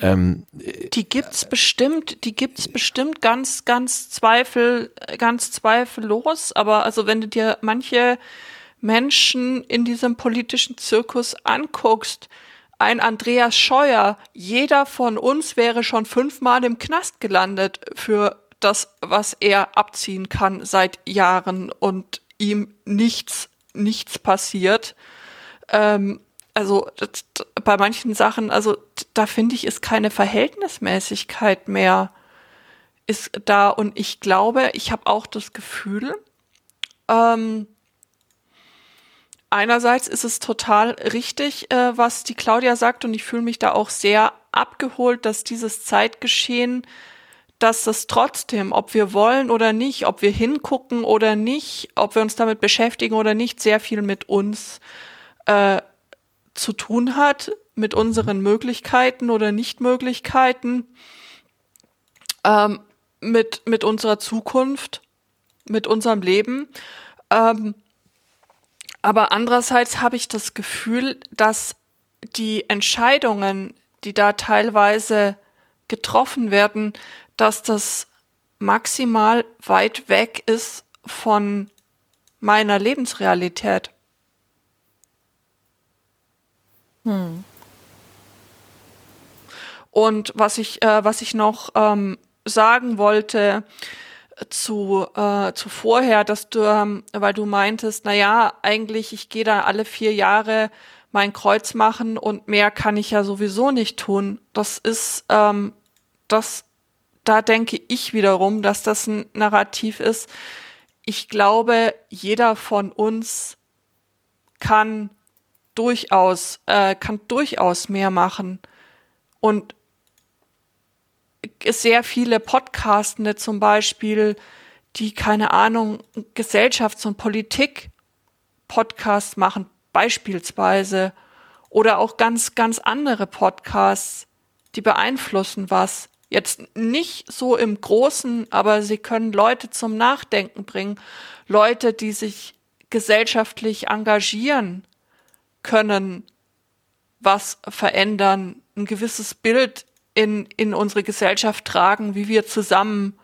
Ähm, die gibt's bestimmt, die gibt's bestimmt ganz, ganz zweifel, ganz zweifellos. Aber also wenn du dir manche Menschen in diesem politischen Zirkus anguckst, ein Andreas Scheuer, jeder von uns wäre schon fünfmal im Knast gelandet für das, was er abziehen kann seit Jahren und ihm nichts, nichts passiert. Ähm, also bei manchen Sachen, also da finde ich, ist keine Verhältnismäßigkeit mehr ist da und ich glaube, ich habe auch das Gefühl, ähm, einerseits ist es total richtig, äh, was die Claudia sagt, und ich fühle mich da auch sehr abgeholt, dass dieses Zeitgeschehen, dass das trotzdem, ob wir wollen oder nicht, ob wir hingucken oder nicht, ob wir uns damit beschäftigen oder nicht, sehr viel mit uns äh, zu tun hat, mit unseren Möglichkeiten oder Nichtmöglichkeiten, ähm, mit, mit unserer Zukunft, mit unserem Leben. Ähm, aber andererseits habe ich das Gefühl, dass die Entscheidungen, die da teilweise getroffen werden, dass das maximal weit weg ist von meiner Lebensrealität. Hm. Und was ich, äh, was ich noch ähm, sagen wollte, zu, äh, zu vorher, dass du, ähm, weil du meintest, na ja, eigentlich, ich gehe da alle vier Jahre mein Kreuz machen und mehr kann ich ja sowieso nicht tun. Das ist, ähm, das, da denke ich wiederum, dass das ein Narrativ ist. Ich glaube, jeder von uns kann durchaus, äh, kann durchaus mehr machen. Und sehr viele Podcastende zum Beispiel, die keine Ahnung, Gesellschafts- und Politik-Podcasts machen, beispielsweise, oder auch ganz, ganz andere Podcasts, die beeinflussen was. Jetzt nicht so im Großen, aber sie können Leute zum Nachdenken bringen. Leute, die sich gesellschaftlich engagieren können, was verändern, ein gewisses Bild in, in unsere Gesellschaft tragen, wie wir zusammen,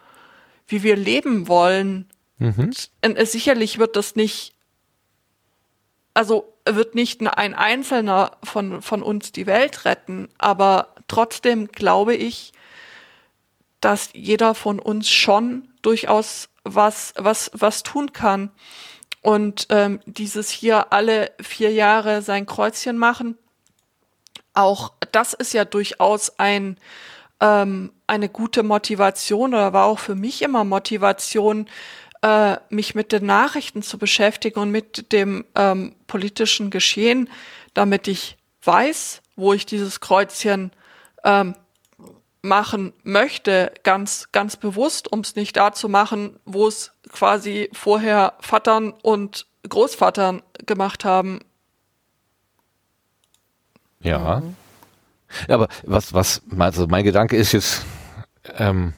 wie wir leben wollen. Mhm. Äh, sicherlich wird das nicht, also wird nicht ein Einzelner von, von uns die Welt retten, aber trotzdem glaube ich, dass jeder von uns schon durchaus was, was, was tun kann. Und ähm, dieses hier alle vier Jahre sein Kreuzchen machen, auch das ist ja durchaus ein, ähm, eine gute Motivation oder war auch für mich immer Motivation, äh, mich mit den Nachrichten zu beschäftigen und mit dem ähm, politischen Geschehen, damit ich weiß, wo ich dieses Kreuzchen ähm, machen möchte, ganz, ganz bewusst, um es nicht da zu machen, wo es quasi vorher Vatern und Großvatern gemacht haben. Ja. Mhm. Aber was, was, also mein Gedanke ist jetzt, ähm,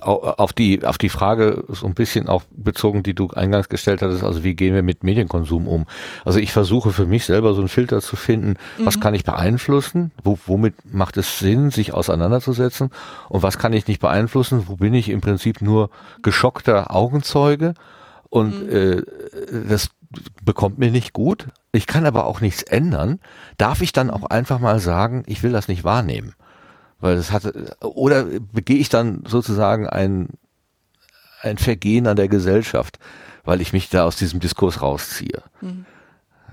auf die, auf die Frage so ein bisschen auch bezogen, die du eingangs gestellt hattest, also wie gehen wir mit Medienkonsum um? Also ich versuche für mich selber so einen Filter zu finden, mhm. was kann ich beeinflussen, wo, womit macht es Sinn, sich auseinanderzusetzen und was kann ich nicht beeinflussen, wo bin ich im Prinzip nur geschockter Augenzeuge Und äh, das bekommt mir nicht gut. Ich kann aber auch nichts ändern. Darf ich dann auch einfach mal sagen, ich will das nicht wahrnehmen? Weil das hat, oder begehe ich dann sozusagen ein, ein Vergehen an der Gesellschaft, weil ich mich da aus diesem Diskurs rausziehe? Mhm.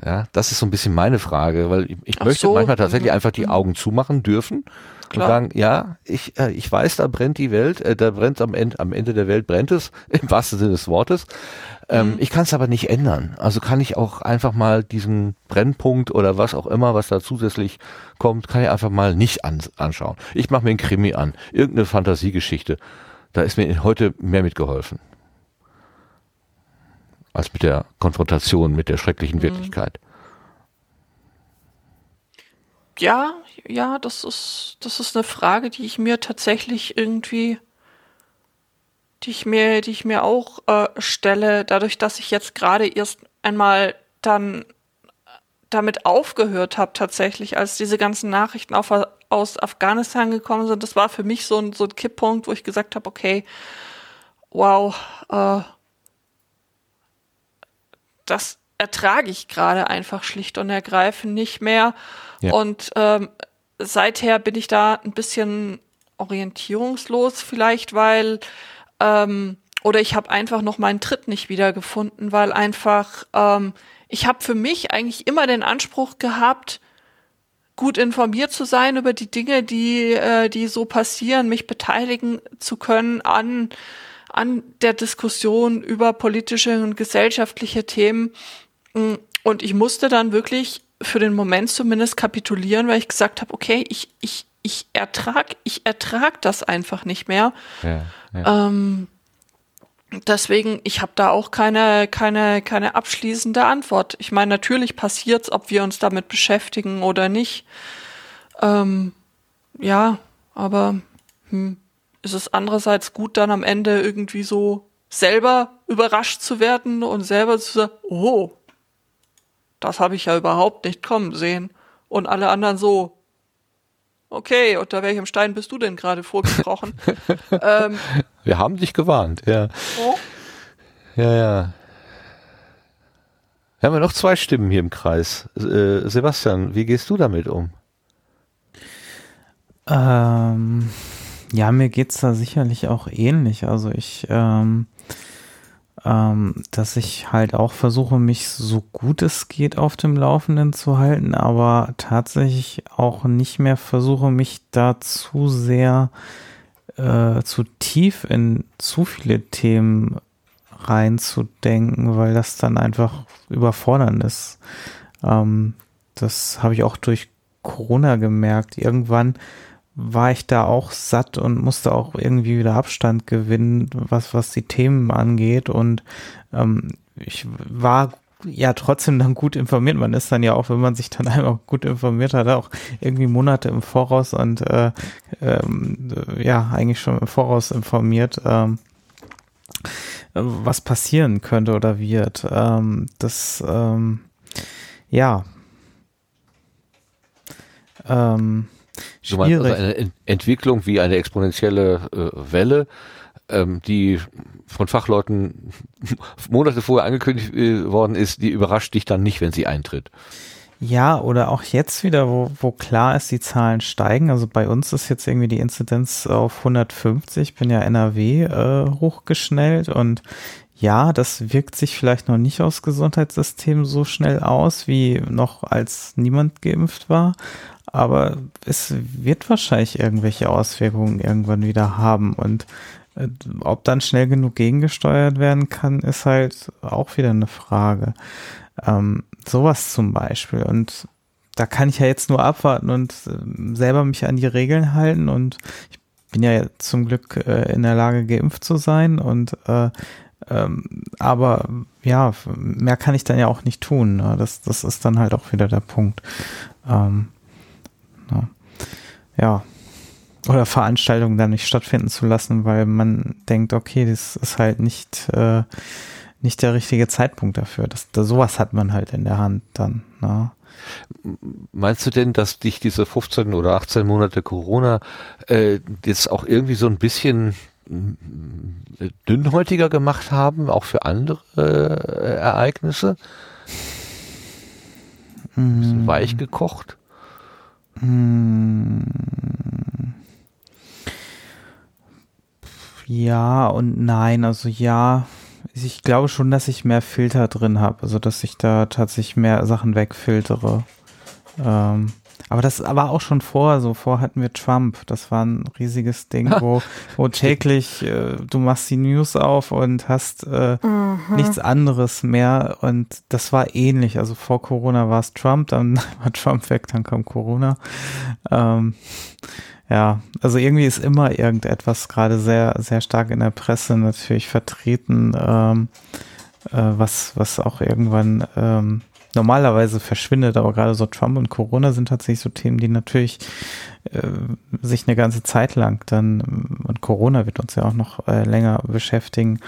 Ja, das ist so ein bisschen meine Frage, weil ich, ich möchte so. manchmal tatsächlich Mhm. einfach die Augen zumachen dürfen Klar. und sagen, ja, ich, äh, ich weiß, da brennt die Welt, äh, da brennt am Ende, am Ende der Welt brennt es, im wahrsten Sinne des Wortes. Ähm, Ich kann es aber nicht ändern. Also kann ich auch einfach mal diesen Brennpunkt oder was auch immer, was da zusätzlich kommt, kann ich einfach mal nicht an, anschauen. Ich mache mir einen Krimi an, irgendeine Fantasiegeschichte. Da ist mir heute mehr mitgeholfen. Als mit der Konfrontation mit der schrecklichen Wirklichkeit. Ja, ja, das ist, das ist eine Frage, die ich mir tatsächlich irgendwie, die ich mir, die ich mir auch äh, stelle, dadurch, dass ich jetzt gerade erst einmal dann damit aufgehört habe, tatsächlich, als diese ganzen Nachrichten auf, aus Afghanistan gekommen sind. Das war für mich so ein, so ein Kipppunkt, wo ich gesagt habe, okay, wow, äh, das ertrage ich gerade einfach schlicht und ergreifend nicht mehr. Ja. Und ähm, seither bin ich da ein bisschen orientierungslos vielleicht, weil ähm, oder ich habe einfach noch meinen Tritt nicht wiedergefunden, weil einfach ähm, ich habe für mich eigentlich immer den Anspruch gehabt, gut informiert zu sein über die Dinge, die äh, die so passieren, mich beteiligen zu können an an der Diskussion über politische und gesellschaftliche Themen. Und ich musste dann wirklich für den Moment zumindest kapitulieren, weil ich gesagt habe, okay, ich, ich, ich ertrag, ich ertrag das einfach nicht mehr. Ja, ja. Ähm, deswegen, ich habe da auch keine, keine, keine abschließende Antwort. Ich meine, natürlich passiert's, ob wir uns damit beschäftigen oder nicht. Ähm, ja, aber hm, ist es andererseits gut, dann am Ende irgendwie so selber überrascht zu werden und selber zu sagen, oh, das habe ich ja überhaupt nicht kommen sehen. Und alle anderen so, okay, unter welchem Stein bist du denn gerade vorgebrochen? ähm, Wir haben dich gewarnt, ja. oh, Ja, ja. Wir haben ja noch zwei Stimmen hier im Kreis. Äh, Sebastian, wie gehst du damit um? Ähm, ja, mir geht's da sicherlich auch ähnlich. Also ich, ähm, ähm, dass ich halt auch versuche, mich so gut es geht auf dem Laufenden zu halten, aber tatsächlich auch nicht mehr versuche, mich da zu sehr äh, zu tief in zu viele Themen reinzudenken, weil das dann einfach überfordernd ist. Ähm, das habe ich auch durch Corona gemerkt. Irgendwann war ich da auch satt und musste auch irgendwie wieder Abstand gewinnen, was, was die Themen angeht. Und ähm, ich war ja trotzdem dann gut informiert. Man ist dann ja auch, wenn man sich dann einmal gut informiert hat, auch irgendwie Monate im Voraus und äh, ähm, ja, eigentlich schon im Voraus informiert, ähm, was passieren könnte oder wird. Ähm, das, ähm, ja. Ähm, Du meinst also eine Ent Entwicklung wie eine exponentielle äh, Welle, ähm, die von Fachleuten Monate vorher angekündigt äh, worden ist, die überrascht dich dann nicht, wenn sie eintritt. Ja, oder auch jetzt wieder, wo, wo klar ist, die Zahlen steigen. Also bei uns ist jetzt irgendwie die Inzidenz auf 150. Ich bin ja NRW äh, hochgeschnellt und ja, das wirkt sich vielleicht noch nicht aufs Gesundheitssystem so schnell aus, wie noch als niemand geimpft war. Aber es wird wahrscheinlich irgendwelche Auswirkungen irgendwann wieder haben. Und äh, ob dann schnell genug gegengesteuert werden kann, ist halt auch wieder eine Frage. Ähm, sowas zum Beispiel. Und da kann ich ja jetzt nur abwarten und äh, selber mich an die Regeln halten. Und ich bin ja zum Glück äh, in der Lage, geimpft zu sein. Und äh, ähm, aber ja, mehr kann ich dann ja auch nicht tun. Ne? Das, das ist dann halt auch wieder der Punkt. Ähm, ja. ja. Oder Veranstaltungen dann nicht stattfinden zu lassen, weil man denkt, okay, das ist halt nicht, äh, nicht der richtige Zeitpunkt dafür. Das, das, sowas hat man halt in der Hand dann. Ne? Meinst du denn, dass dich diese 15 oder 18 Monate Corona äh, jetzt auch irgendwie so ein bisschen dünnhäutiger gemacht haben, auch für andere äh, Ereignisse? Ein bisschen weich gekocht? Ja und nein, also ja, ich glaube schon, dass ich mehr Filter drin habe, also dass ich da tatsächlich mehr Sachen wegfiltere. Ähm, aber das aber auch schon vor, so vor hatten wir Trump, das war ein riesiges Ding, wo, wo täglich äh, du machst die News auf und hast äh, nichts anderes mehr. Und das war ähnlich, also vor Corona war es Trump, dann war Trump weg, dann kam Corona. Ähm, ja, also irgendwie ist immer irgendetwas gerade sehr, sehr stark in der Presse natürlich vertreten, ähm, äh, was, was auch irgendwann ähm, normalerweise verschwindet, aber gerade so Trump und Corona sind tatsächlich so Themen, die natürlich äh, sich eine ganze Zeit lang dann, und Corona wird uns ja auch noch äh, länger beschäftigen.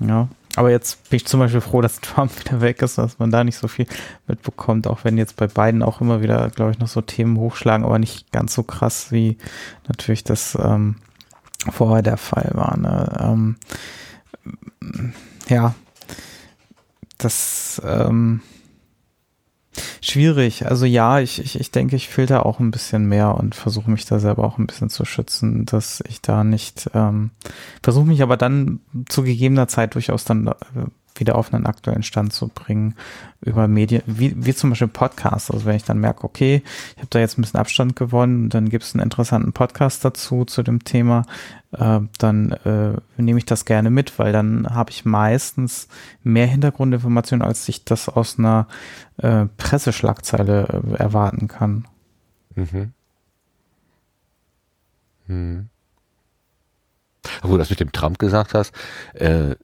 Ja, aber jetzt bin ich zum Beispiel froh, dass Trump wieder weg ist, dass man da nicht so viel mitbekommt, auch wenn jetzt bei beiden auch immer wieder, glaube ich, noch so Themen hochschlagen, aber nicht ganz so krass, wie natürlich das ähm, vorher der Fall war. Ne? Ähm, ja, das ähm, schwierig. Also ja, ich, ich, ich denke, ich filter auch ein bisschen mehr und versuche mich da selber auch ein bisschen zu schützen, dass ich da nicht, ähm, versuche mich aber dann zu gegebener Zeit durchaus dann äh, wieder auf einen aktuellen Stand zu bringen über Medien, wie, wie zum Beispiel Podcasts. Also wenn ich dann merke, okay, ich habe da jetzt ein bisschen Abstand gewonnen, dann gibt es einen interessanten Podcast dazu zu dem Thema, äh, dann äh, nehme ich das gerne mit, weil dann habe ich meistens mehr Hintergrundinformationen, als ich das aus einer äh, Presseschlagzeile äh, erwarten kann. Mhm. Hm. Wo du das mit dem Trump gesagt hast, äh,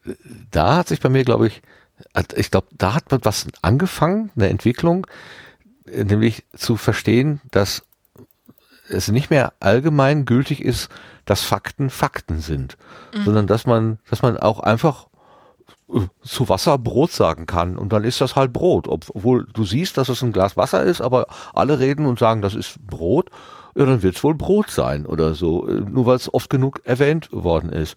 da hat sich bei mir, glaube ich, ich glaube, da hat man was angefangen, eine Entwicklung, äh, nämlich zu verstehen, dass es nicht mehr allgemein gültig ist, dass Fakten Fakten sind, sondern dass man, dass man auch einfach äh, zu Wasser Brot sagen kann und dann ist das halt Brot, obwohl du siehst, dass es ein Glas Wasser ist, aber alle reden und sagen, das ist Brot, ja, dann wird es wohl Brot sein oder so, äh, nur weil es oft genug erwähnt worden ist.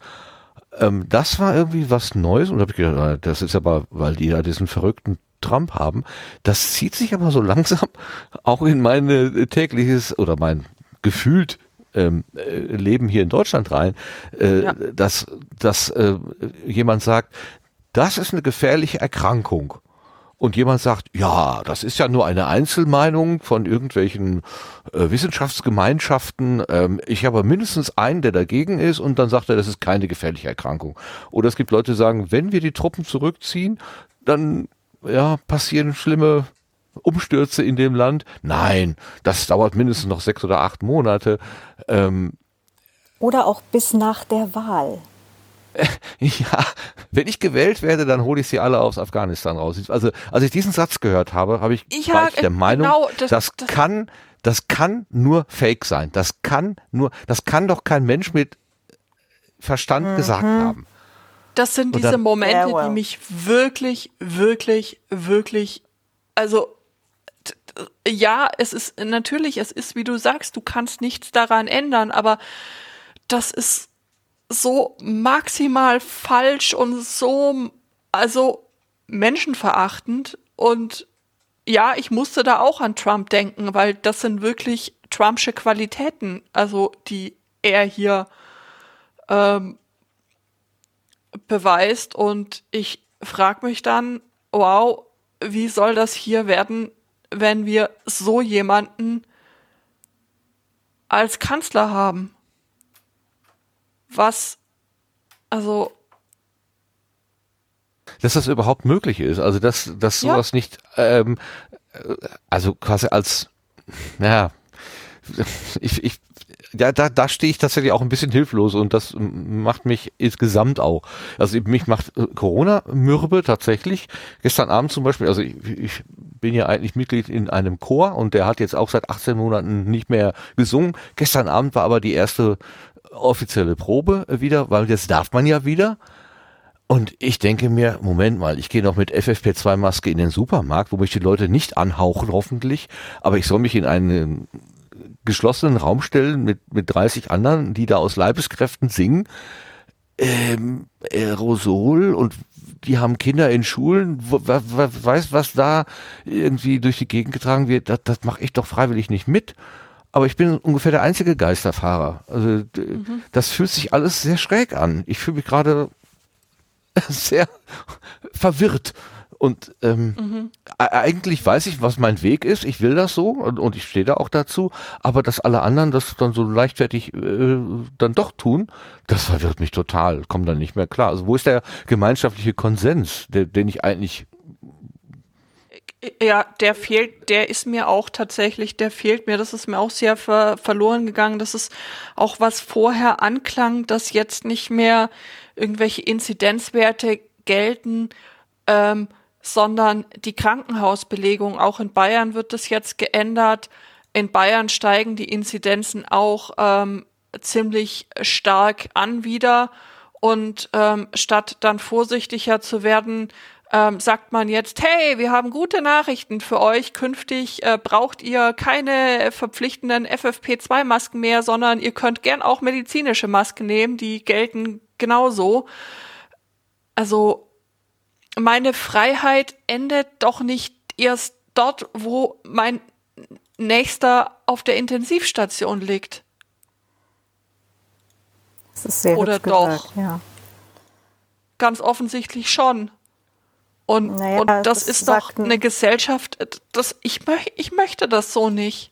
Ähm, das war irgendwie was Neues und da habe ich gedacht, ah, das ist aber, weil die ja diesen verrückten Trump haben, das zieht sich aber so langsam auch in mein äh, tägliches oder mein gefühlt ähm, äh, Leben hier in Deutschland rein, äh, Ja. dass, dass äh, jemand sagt, das ist eine gefährliche Erkrankung. Und jemand sagt, ja, das ist ja nur eine Einzelmeinung von irgendwelchen äh, Wissenschaftsgemeinschaften. Ähm, ich habe mindestens einen, der dagegen ist, und dann sagt er, das ist keine gefährliche Erkrankung. Oder es gibt Leute, die sagen, wenn wir die Truppen zurückziehen, dann ja, passieren schlimme Umstürze in dem Land. Nein, das dauert mindestens noch sechs oder acht Monate. Ähm, Oder auch bis nach der Wahl. Ja, wenn ich gewählt werde, dann hole ich sie alle aus Afghanistan raus. Also, als ich diesen Satz gehört habe, habe ich, Ja, war ich der äh, Meinung, genau, das, das- das- kann, das kann nur Fake sein. Das kann nur, das kann doch kein Mensch mit Verstand gesagt haben. Das sind diese dann- Momente, Ja, well. die mich wirklich, wirklich, wirklich, also ja, es ist natürlich, es ist, wie du sagst, du kannst nichts daran ändern, aber das ist so maximal falsch und so, also menschenverachtend und ja, ich musste da auch an Trump denken, weil das sind wirklich Trumpsche Qualitäten, also die er hier ähm, beweist und ich frage mich dann, wow, wie soll das hier werden, wenn wir so jemanden als Kanzler haben? Was, also, Dass das überhaupt möglich ist. Also, dass, dass Ja. sowas nicht, ähm, äh, also quasi als, naja, ich, ich, ja, da, da stehe ich tatsächlich auch ein bisschen hilflos und das macht mich insgesamt auch. Also mich macht Corona mürbe tatsächlich. Gestern Abend zum Beispiel, also ich, ich bin ja eigentlich Mitglied in einem Chor und der hat jetzt auch seit 18 Monaten nicht mehr gesungen. Gestern Abend war aber die erste offizielle Probe wieder, weil jetzt darf man ja wieder. Und ich denke mir, Moment mal, ich gehe noch mit FFP2-Maske in den Supermarkt, wo mich die Leute nicht anhauchen, hoffentlich, aber ich soll mich in einen geschlossenen Raum stellen mit, mit 30 anderen, die da aus Leibeskräften singen. ähm, Aerosol und die haben Kinder in Schulen, weiß, was da irgendwie durch die Gegend getragen wird, das, das mache ich doch freiwillig nicht mit. Aber ich bin ungefähr der einzige Geisterfahrer. Also mhm. das fühlt sich alles sehr schräg an. Ich fühle mich gerade sehr verwirrt. Und ähm, mhm. eigentlich weiß ich, was mein Weg ist. Ich will das so und, und ich stehe da auch dazu. Aber dass alle anderen das dann so leichtfertig äh, dann doch tun, das verwirrt mich total. Komme dann nicht mehr klar. Also wo ist der gemeinschaftliche Konsens, der, den ich eigentlich ja, der fehlt, der ist mir auch tatsächlich, der fehlt mir. Das ist mir auch sehr ver verloren gegangen. Das ist auch was vorher anklang, dass jetzt nicht mehr irgendwelche Inzidenzwerte gelten, ähm, sondern die Krankenhausbelegung. Auch in Bayern wird das jetzt geändert. In Bayern steigen die Inzidenzen auch ähm, ziemlich stark an wieder. Und ähm, statt dann vorsichtiger zu werden, ähm, sagt man jetzt, hey, wir haben gute Nachrichten für euch. Künftig äh, braucht ihr keine verpflichtenden FFP2-Masken mehr, sondern ihr könnt gern auch medizinische Masken nehmen. Die gelten genauso. Also meine Freiheit endet doch nicht erst dort, wo mein nächster auf der Intensivstation liegt. Das ist sehr Oder doch? Gesagt, ja. Ganz offensichtlich schon. Und, naja, und das, das ist doch eine Gesellschaft, das, ich, möch, ich möchte das so nicht.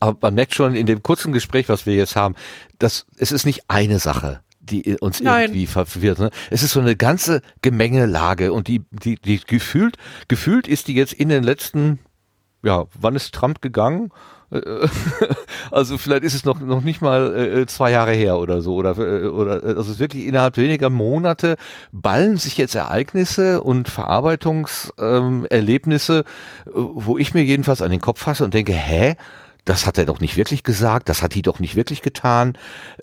Aber man merkt schon in dem kurzen Gespräch, was wir jetzt haben, dass es ist nicht eine Sache, die uns Nein. irgendwie verwirrt. Ne? Es ist so eine ganze Gemengelage und die, die, die gefühlt, gefühlt ist die jetzt in den letzten, ja, wann ist Trump gegangen? also vielleicht ist es noch noch nicht mal äh, zwei Jahre her oder so oder äh, oder also es ist wirklich innerhalb weniger Monate ballen sich jetzt Ereignisse und Verarbeitungserlebnisse, ähm, wo ich mir jedenfalls an den Kopf fasse und denke, hä, das hat er doch nicht wirklich gesagt, das hat die doch nicht wirklich getan.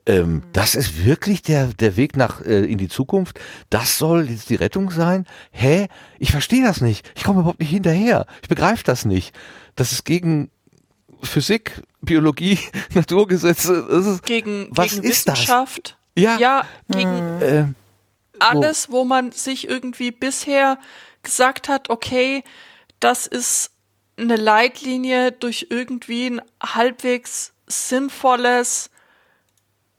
Ähm, das ist wirklich der, der Weg nach äh, in die Zukunft. Das soll jetzt die Rettung sein? Hä? Ich verstehe das nicht. Ich komme überhaupt nicht hinterher. Ich begreife das nicht. Das ist gegen Physik, Biologie, Naturgesetze. Das ist, gegen, was gegen ist Wissenschaft. Das? Ja. Ja, gegen äh, alles, wo man sich irgendwie bisher gesagt hat, okay, das ist eine Leitlinie durch irgendwie ein halbwegs sinnvolles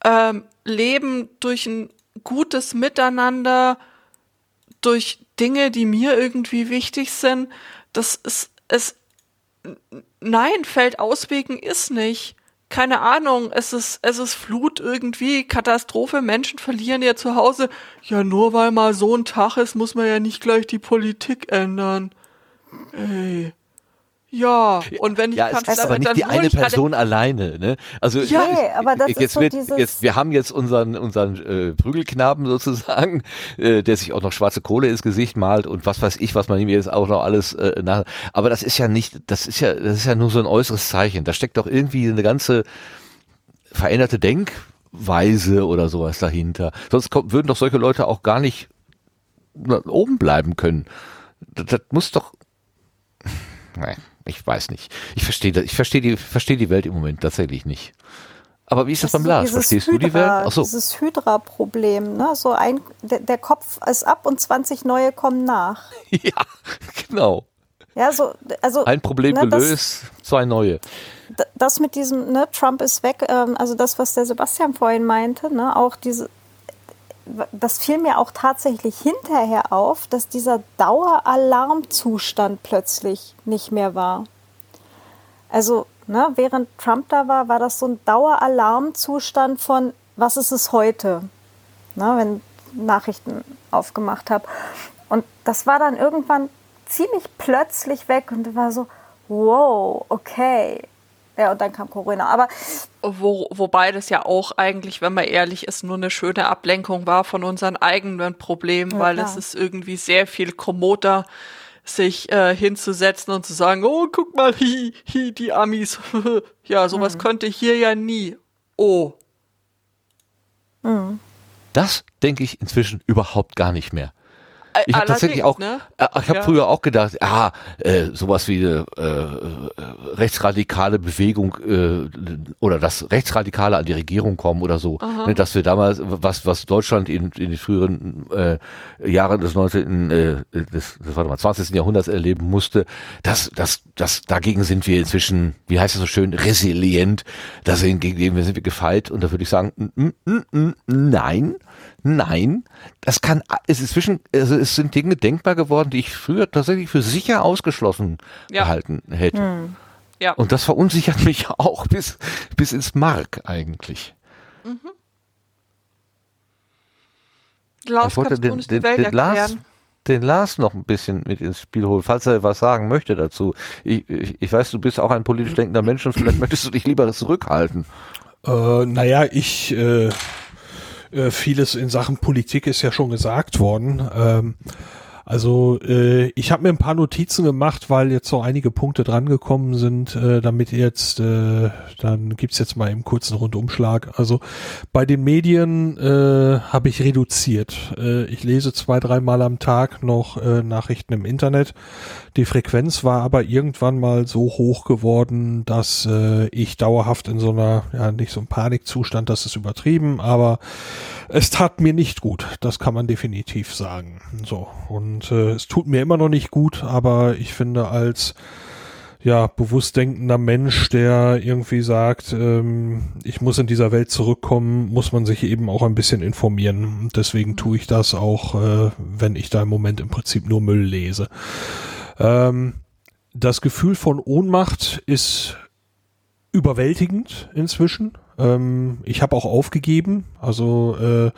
ähm, Leben, durch ein gutes Miteinander, durch Dinge, die mir irgendwie wichtig sind. Das ist es nein, Feld auswegen ist nicht. Keine Ahnung, es ist, es ist Flut irgendwie, Katastrophe, Menschen verlieren ihr Zuhause. Ja, nur weil mal so ein Tag ist, muss man ja nicht gleich die Politik ändern. Ey. Ja, und wenn ich ja, es ist aber nicht die eine Person alleine, ne? Also ja, nee, aber das jetzt ist so wird, dieses jetzt, wir haben jetzt unseren unseren äh, Prügelknaben sozusagen, äh, der sich auch noch schwarze Kohle ins Gesicht malt und was weiß ich, was man ihm jetzt auch noch alles äh, nach. Aber das ist ja nicht, das ist ja, das ist ja nur so ein äußeres Zeichen. Da steckt doch irgendwie eine ganze veränderte Denkweise oder sowas dahinter. Sonst kommt, würden doch solche Leute auch gar nicht oben bleiben können. Das, das muss doch. Nein ich weiß nicht. Ich verstehe ich verstehe die, verstehe die Welt im Moment tatsächlich nicht. Aber wie ist das, das beim Lars? Verstehst Hydra, du die Welt? Ach so. Dieses Hydra-Problem, ne? So ein, der, der, Kopf ist ab und 20 neue kommen nach. Ja, genau. Ja, so, also. Ein Problem ne, gelöst, das, zwei neue. Das mit diesem, ne, Trump ist weg, ähm, also das, was der Sebastian vorhin meinte, ne, auch diese, das fiel mir auch tatsächlich hinterher auf, dass dieser Daueralarmzustand plötzlich nicht mehr war. Also, ne, während Trump da war, war das so ein Daueralarmzustand von, was ist es heute? Ne, wenn Nachrichten aufgemacht habe. Und das war dann irgendwann ziemlich plötzlich weg und war so, wow, okay, ja, und dann kam Corona. Aber Wo, wobei das ja auch eigentlich, wenn man ehrlich ist, nur eine schöne Ablenkung war von unseren eigenen Problemen, ja, weil klar. es ist irgendwie sehr viel kommoder, sich äh, hinzusetzen und zu sagen, oh, guck mal, hi, hi, die Amis. ja, sowas mhm. könnte hier ja nie. Oh. Mhm. Das denke ich inzwischen überhaupt gar nicht mehr. Ich habe tatsächlich auch, ne? äh, ich habe Ja. früher auch gedacht, ah, äh, sowas wie eine äh, äh, rechtsradikale Bewegung äh, oder dass Rechtsradikale an die Regierung kommen oder so, ne, dass wir damals was was Deutschland in, in den früheren äh, Jahren des 19. Äh, des, des warte mal, 20. Jahrhunderts erleben musste, das das das dagegen sind wir inzwischen, wie heißt es so schön, resilient, da sind gegen dem sind wir gefeit und da würde ich sagen, mm, mm, mm, nein, nein, das kann, es ist zwischen, also es sind Dinge denkbar geworden, die ich früher tatsächlich für sicher ausgeschlossen Ja. gehalten hätte. Ja. Und das verunsichert mich auch bis, bis ins Mark eigentlich. Lars, ich wollte den, den, Welt den, Lars, den Lars noch ein bisschen mit ins Spiel holen, falls er was sagen möchte dazu. Ich, ich, ich weiß, du bist auch ein politisch denkender Mensch und vielleicht möchtest du dich lieber zurückhalten. Äh, naja, ich, äh, äh, vieles in Sachen Politik ist ja schon gesagt worden. Ähm, also äh, ich habe mir ein paar Notizen gemacht, weil jetzt so einige Punkte drangekommen sind, äh, damit jetzt, äh, dann gibt's jetzt mal im kurzen Rundumschlag. Also bei den Medien äh, habe ich reduziert. Äh, ich lese zwei, dreimal am Tag noch äh, Nachrichten im Internet. Die Frequenz war aber irgendwann mal so hoch geworden, dass äh, ich dauerhaft in so einer, ja nicht so einem Panikzustand, das ist übertrieben, aber es tat mir nicht gut. Das kann man definitiv sagen. So. Und äh, es tut mir immer noch nicht gut, aber ich finde als ja, bewusst denkender Mensch, der irgendwie sagt, ähm, ich muss in dieser Welt zurückkommen, muss man sich eben auch ein bisschen informieren. Deswegen tue ich das auch, äh, wenn ich da im Moment im Prinzip nur Müll lese. Ähm, das Gefühl von Ohnmacht ist überwältigend inzwischen. Ähm, ich habe auch aufgegeben. Also äh,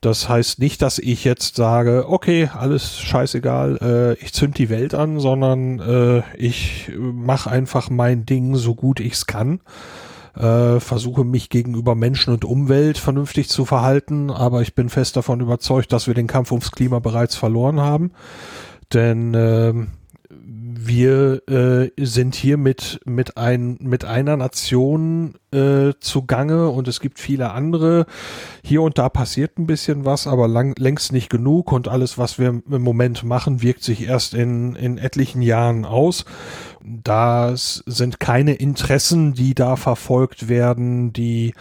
das heißt nicht, dass ich jetzt sage, okay, alles scheißegal, äh, ich zünd die Welt an, sondern äh, ich mache einfach mein Ding so gut ich's kann. Äh, versuche mich gegenüber Menschen und Umwelt vernünftig zu verhalten, aber ich bin fest davon überzeugt, dass wir den Kampf ums Klima bereits verloren haben. Denn ähm, wir äh, sind hier mit, mit, ein, mit einer Nation äh, zugange und es gibt viele andere. Hier und da passiert ein bisschen was, aber lang, längst nicht genug und alles, was wir im Moment machen, wirkt sich erst in, in etlichen Jahren aus. Das sind keine Interessen, die da verfolgt werden, die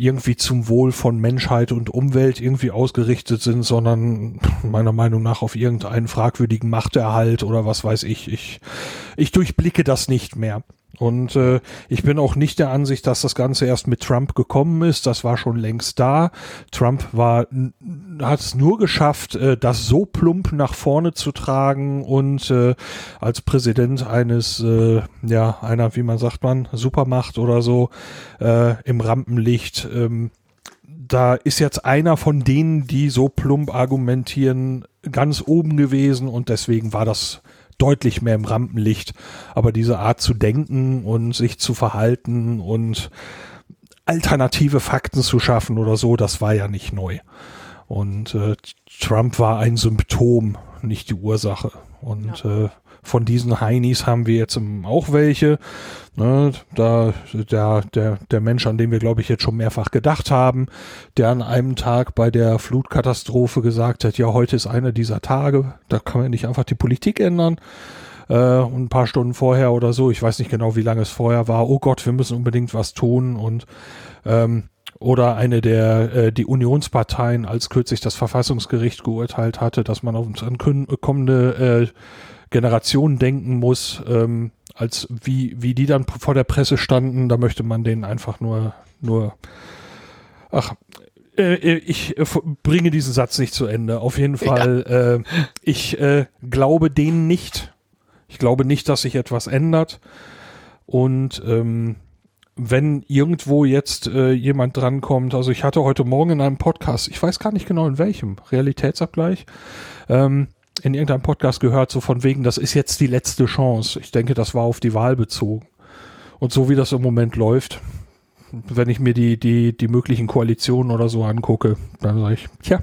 irgendwie zum Wohl von Menschheit und Umwelt irgendwie ausgerichtet sind, sondern meiner Meinung nach auf irgendeinen fragwürdigen Machterhalt oder was weiß ich. Ich, ich durchblicke das nicht mehr. Und äh, ich bin auch nicht der Ansicht, dass das Ganze erst mit Trump gekommen ist. Das war schon längst da. Trump war hat es nur geschafft, äh, das so plump nach vorne zu tragen und äh, als Präsident eines, äh, ja, einer, wie man sagt man, Supermacht oder so, äh, im Rampenlicht. Ähm, da ist jetzt einer von denen, die so plump argumentieren, ganz oben gewesen und deswegen war das deutlich mehr im Rampenlicht. Aber diese Art zu denken und sich zu verhalten und alternative Fakten zu schaffen oder so, das war ja nicht neu. Und äh, Trump war ein Symptom, nicht die Ursache. Und äh, von diesen Heinis haben wir jetzt ähm, auch welche. Ne, da der, der, der Mensch, an den wir, glaube ich, jetzt schon mehrfach gedacht haben, der an einem Tag bei der Flutkatastrophe gesagt hat, ja, heute ist einer dieser Tage, da kann man nicht einfach die Politik ändern. Äh, und ein paar Stunden vorher oder so, ich weiß nicht genau, wie lange es vorher war, oh Gott, wir müssen unbedingt was tun und ähm, oder eine der äh, die Unionsparteien, als kürzlich das Verfassungsgericht geurteilt hatte, dass man auf uns an kün- kommende äh, Generationen denken muss, ähm, als wie wie die dann vor der Presse standen, da möchte man denen einfach nur nur ach äh, ich äh, bringe diesen Satz nicht zu Ende. Auf jeden Fall, äh, ich äh, glaube denen nicht. Ich glaube nicht, dass sich etwas ändert. Und ähm, wenn irgendwo jetzt äh, jemand drankommt, also ich hatte heute Morgen in einem Podcast, ich weiß gar nicht genau in welchem, Realitätsabgleich, ähm, in irgendeinem Podcast gehört, so von wegen, das ist jetzt die letzte Chance. Ich denke, das war auf die Wahl bezogen. Und so wie das im Moment läuft, wenn ich mir die, die, die möglichen Koalitionen oder so angucke, dann sage ich, tja,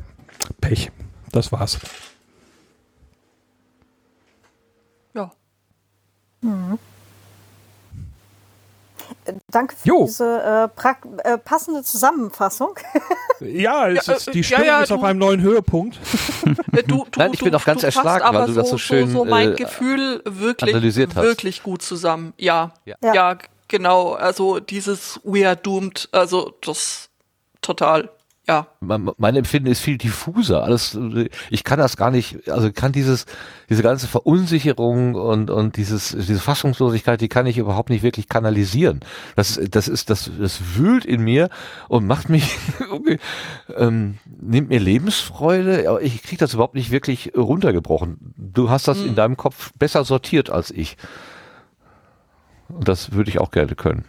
Pech. Das war's. Ja. Danke für Jo. diese äh, äh, passende Zusammenfassung. Ja, es Ja, ist, äh, die ja, Stimmung ja, ist auf einem neuen Höhepunkt. Äh, Du, du, Nein, ich bin du, auch ganz erschlagen, weil du das so schön, so mein äh, Gefühl wirklich, analysiert hast. wirklich gut zusammen. Ja, Ja. ja, Ja. genau. Also dieses We are doomed, also das total, ja. mein, mein Empfinden ist viel diffuser. Alles, äh, ich kann das gar nicht, also kann dieses, diese ganze Verunsicherung und, und dieses, diese Fassungslosigkeit, die kann ich überhaupt nicht wirklich kanalisieren. Das, das ist, das, das wühlt in mir und macht mich, irgendwie, ähm, nimmt mir Lebensfreude, aber ich kriege das überhaupt nicht wirklich runtergebrochen. Du hast das in deinem Kopf besser sortiert als ich. Und das würde ich auch gerne können.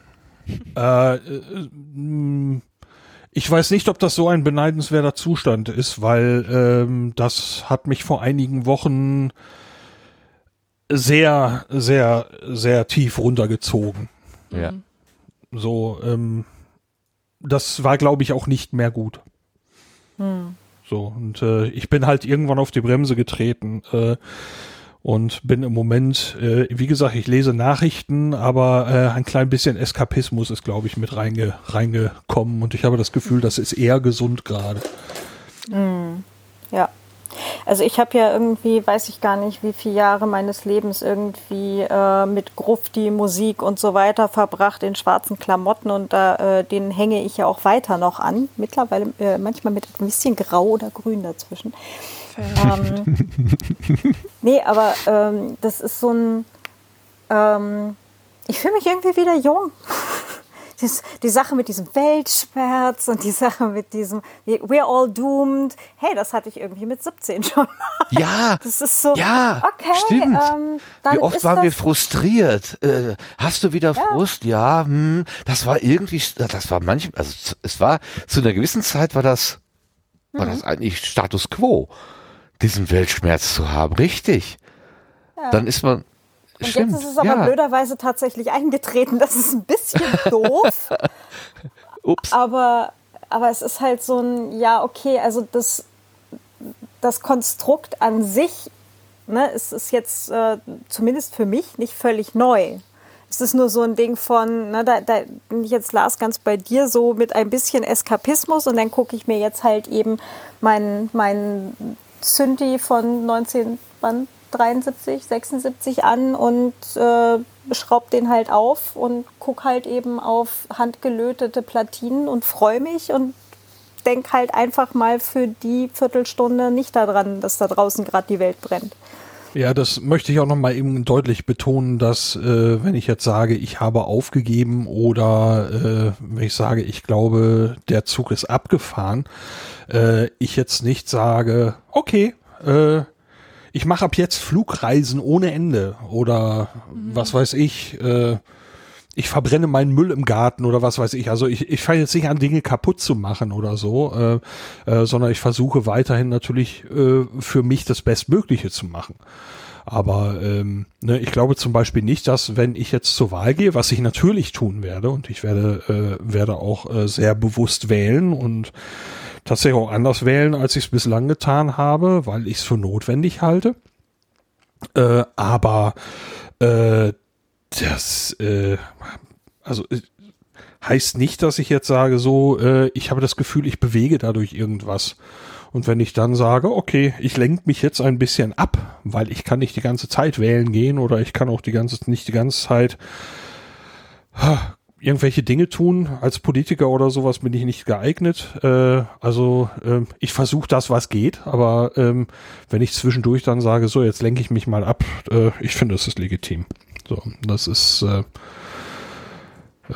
Äh, äh, mh, ich weiß nicht, ob das so ein beneidenswerter Zustand ist, weil ähm, das hat mich vor einigen Wochen sehr, sehr, sehr tief runtergezogen. Ja. So, ähm, das war, glaube ich, auch nicht mehr gut. So, und äh, ich bin halt irgendwann auf die Bremse getreten äh, und bin im Moment, äh, wie gesagt, ich lese Nachrichten, aber äh, ein klein bisschen Eskapismus ist, glaube ich, mit reinge reingekommen und ich habe das Gefühl, das ist eher gesund gerade. Ja. Also ich habe ja irgendwie, weiß ich gar nicht, wie viele Jahre meines Lebens irgendwie äh, mit Grufti, Musik und so weiter verbracht in schwarzen Klamotten und da äh, den hänge ich ja auch weiter noch an. Mittlerweile äh, manchmal mit ein bisschen Grau oder Grün dazwischen. Ähm, nee, aber ähm, das ist so ein. Ähm, ich fühle mich irgendwie wieder jung. Dies, die Sache mit diesem Weltschmerz und die Sache mit diesem we- We're all doomed. Hey, das hatte ich irgendwie mit 17 schon. Ja, Das ist so. ja, okay, stimmt. Ähm, Wie oft waren das, wir frustriert? Äh, hast du wieder Frust? Ja, hm, das war irgendwie, das war manchmal, also es war zu einer gewissen Zeit war das, war Mhm. das eigentlich Status Quo, diesen Weltschmerz zu haben, richtig. Dann ist man, Und stimmt, jetzt ist es aber ja. blöderweise tatsächlich eingetreten. Das ist ein bisschen doof. Ups. aber, aber es ist halt so ein, ja, okay, also das, das Konstrukt an sich, ne, es ist jetzt äh, zumindest für mich nicht völlig neu. Es ist nur so ein Ding von, ne, da, da bin ich jetzt Lars ganz bei dir, so mit ein bisschen Eskapismus und dann gucke ich mir jetzt halt eben meinen mein Synthi von 1973, 76 an und äh, schraub den halt auf und guck halt eben auf handgelötete Platinen und freue mich und denk halt einfach mal für die Viertelstunde nicht daran, dass da draußen gerade die Welt brennt. Ja, das möchte ich auch nochmal eben deutlich betonen, dass äh, wenn ich jetzt sage, ich habe aufgegeben oder äh, wenn ich sage, ich glaube, der Zug ist abgefahren, äh, ich jetzt nicht sage, okay, äh, ich mache ab jetzt Flugreisen ohne Ende oder was weiß ich, äh, ich verbrenne meinen Müll im Garten oder was weiß ich. Also ich, ich fange jetzt nicht an, Dinge kaputt zu machen oder so, äh, äh, sondern ich versuche weiterhin natürlich äh, für mich das Bestmögliche zu machen. Aber ähm, ne, ich glaube zum Beispiel nicht, dass wenn ich jetzt zur Wahl gehe, was ich natürlich tun werde und ich werde, äh, werde auch äh, sehr bewusst wählen und tatsächlich auch anders wählen, als ich es bislang getan habe, weil ich es für notwendig halte. Äh, aber äh, das, äh, also äh, heißt nicht, dass ich jetzt sage, so, äh, ich habe das Gefühl, ich bewege dadurch irgendwas. Und wenn ich dann sage, okay, ich lenke mich jetzt ein bisschen ab, weil ich kann nicht die ganze Zeit wählen gehen oder ich kann auch die ganze, nicht die ganze Zeit irgendwelche Dinge tun. Als Politiker oder sowas bin ich nicht geeignet. Äh, also ähm, ich versuche das, was geht, aber ähm, wenn ich zwischendurch dann sage, so, jetzt lenke ich mich mal ab, äh, ich finde, das ist legitim. So, das ist äh,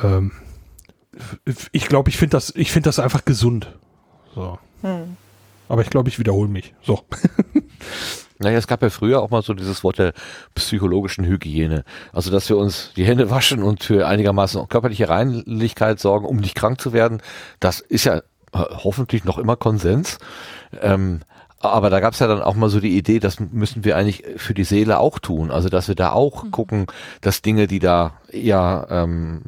ähm, ich glaube, ich finde das, ich finde das einfach gesund. So. Aber ich glaube, ich wiederhole mich. So. Naja, es gab ja früher auch mal so dieses Wort der psychologischen Hygiene. Also, dass wir uns die Hände waschen und für einigermaßen körperliche Reinlichkeit sorgen, um nicht krank zu werden. Das ist ja äh, hoffentlich noch immer Konsens. Ähm, aber da gab es ja dann auch mal so die Idee, das müssen wir eigentlich für die Seele auch tun. Also dass wir da auch gucken, dass Dinge, die da ja ähm,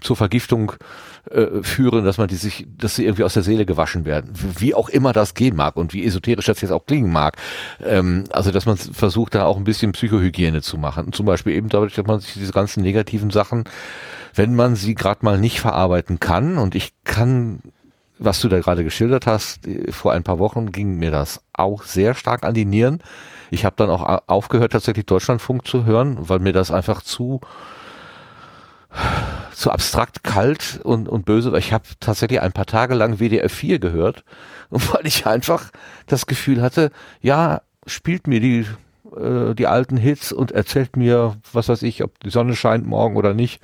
zur Vergiftung äh, führen, dass man die sich, dass sie irgendwie aus der Seele gewaschen werden. Wie auch immer das gehen mag und wie esoterisch das jetzt auch klingen mag. Ähm, also dass man versucht, da auch ein bisschen Psychohygiene zu machen. Zum Beispiel eben dadurch, dass man sich diese ganzen negativen Sachen, wenn man sie gerade mal nicht verarbeiten kann, und ich kann was du da gerade geschildert hast, äh, vor ein paar Wochen ging mir das auch sehr stark an die Nieren. Ich habe dann auch aufgehört, tatsächlich Deutschlandfunk zu hören, weil mir das einfach zu zu abstrakt kalt und, und böse, weil ich habe tatsächlich ein paar Tage lang WDR 4 gehört weil ich einfach das Gefühl hatte, ja, spielt mir die, äh, die alten Hits und erzählt mir, was weiß ich, ob die Sonne scheint morgen oder nicht.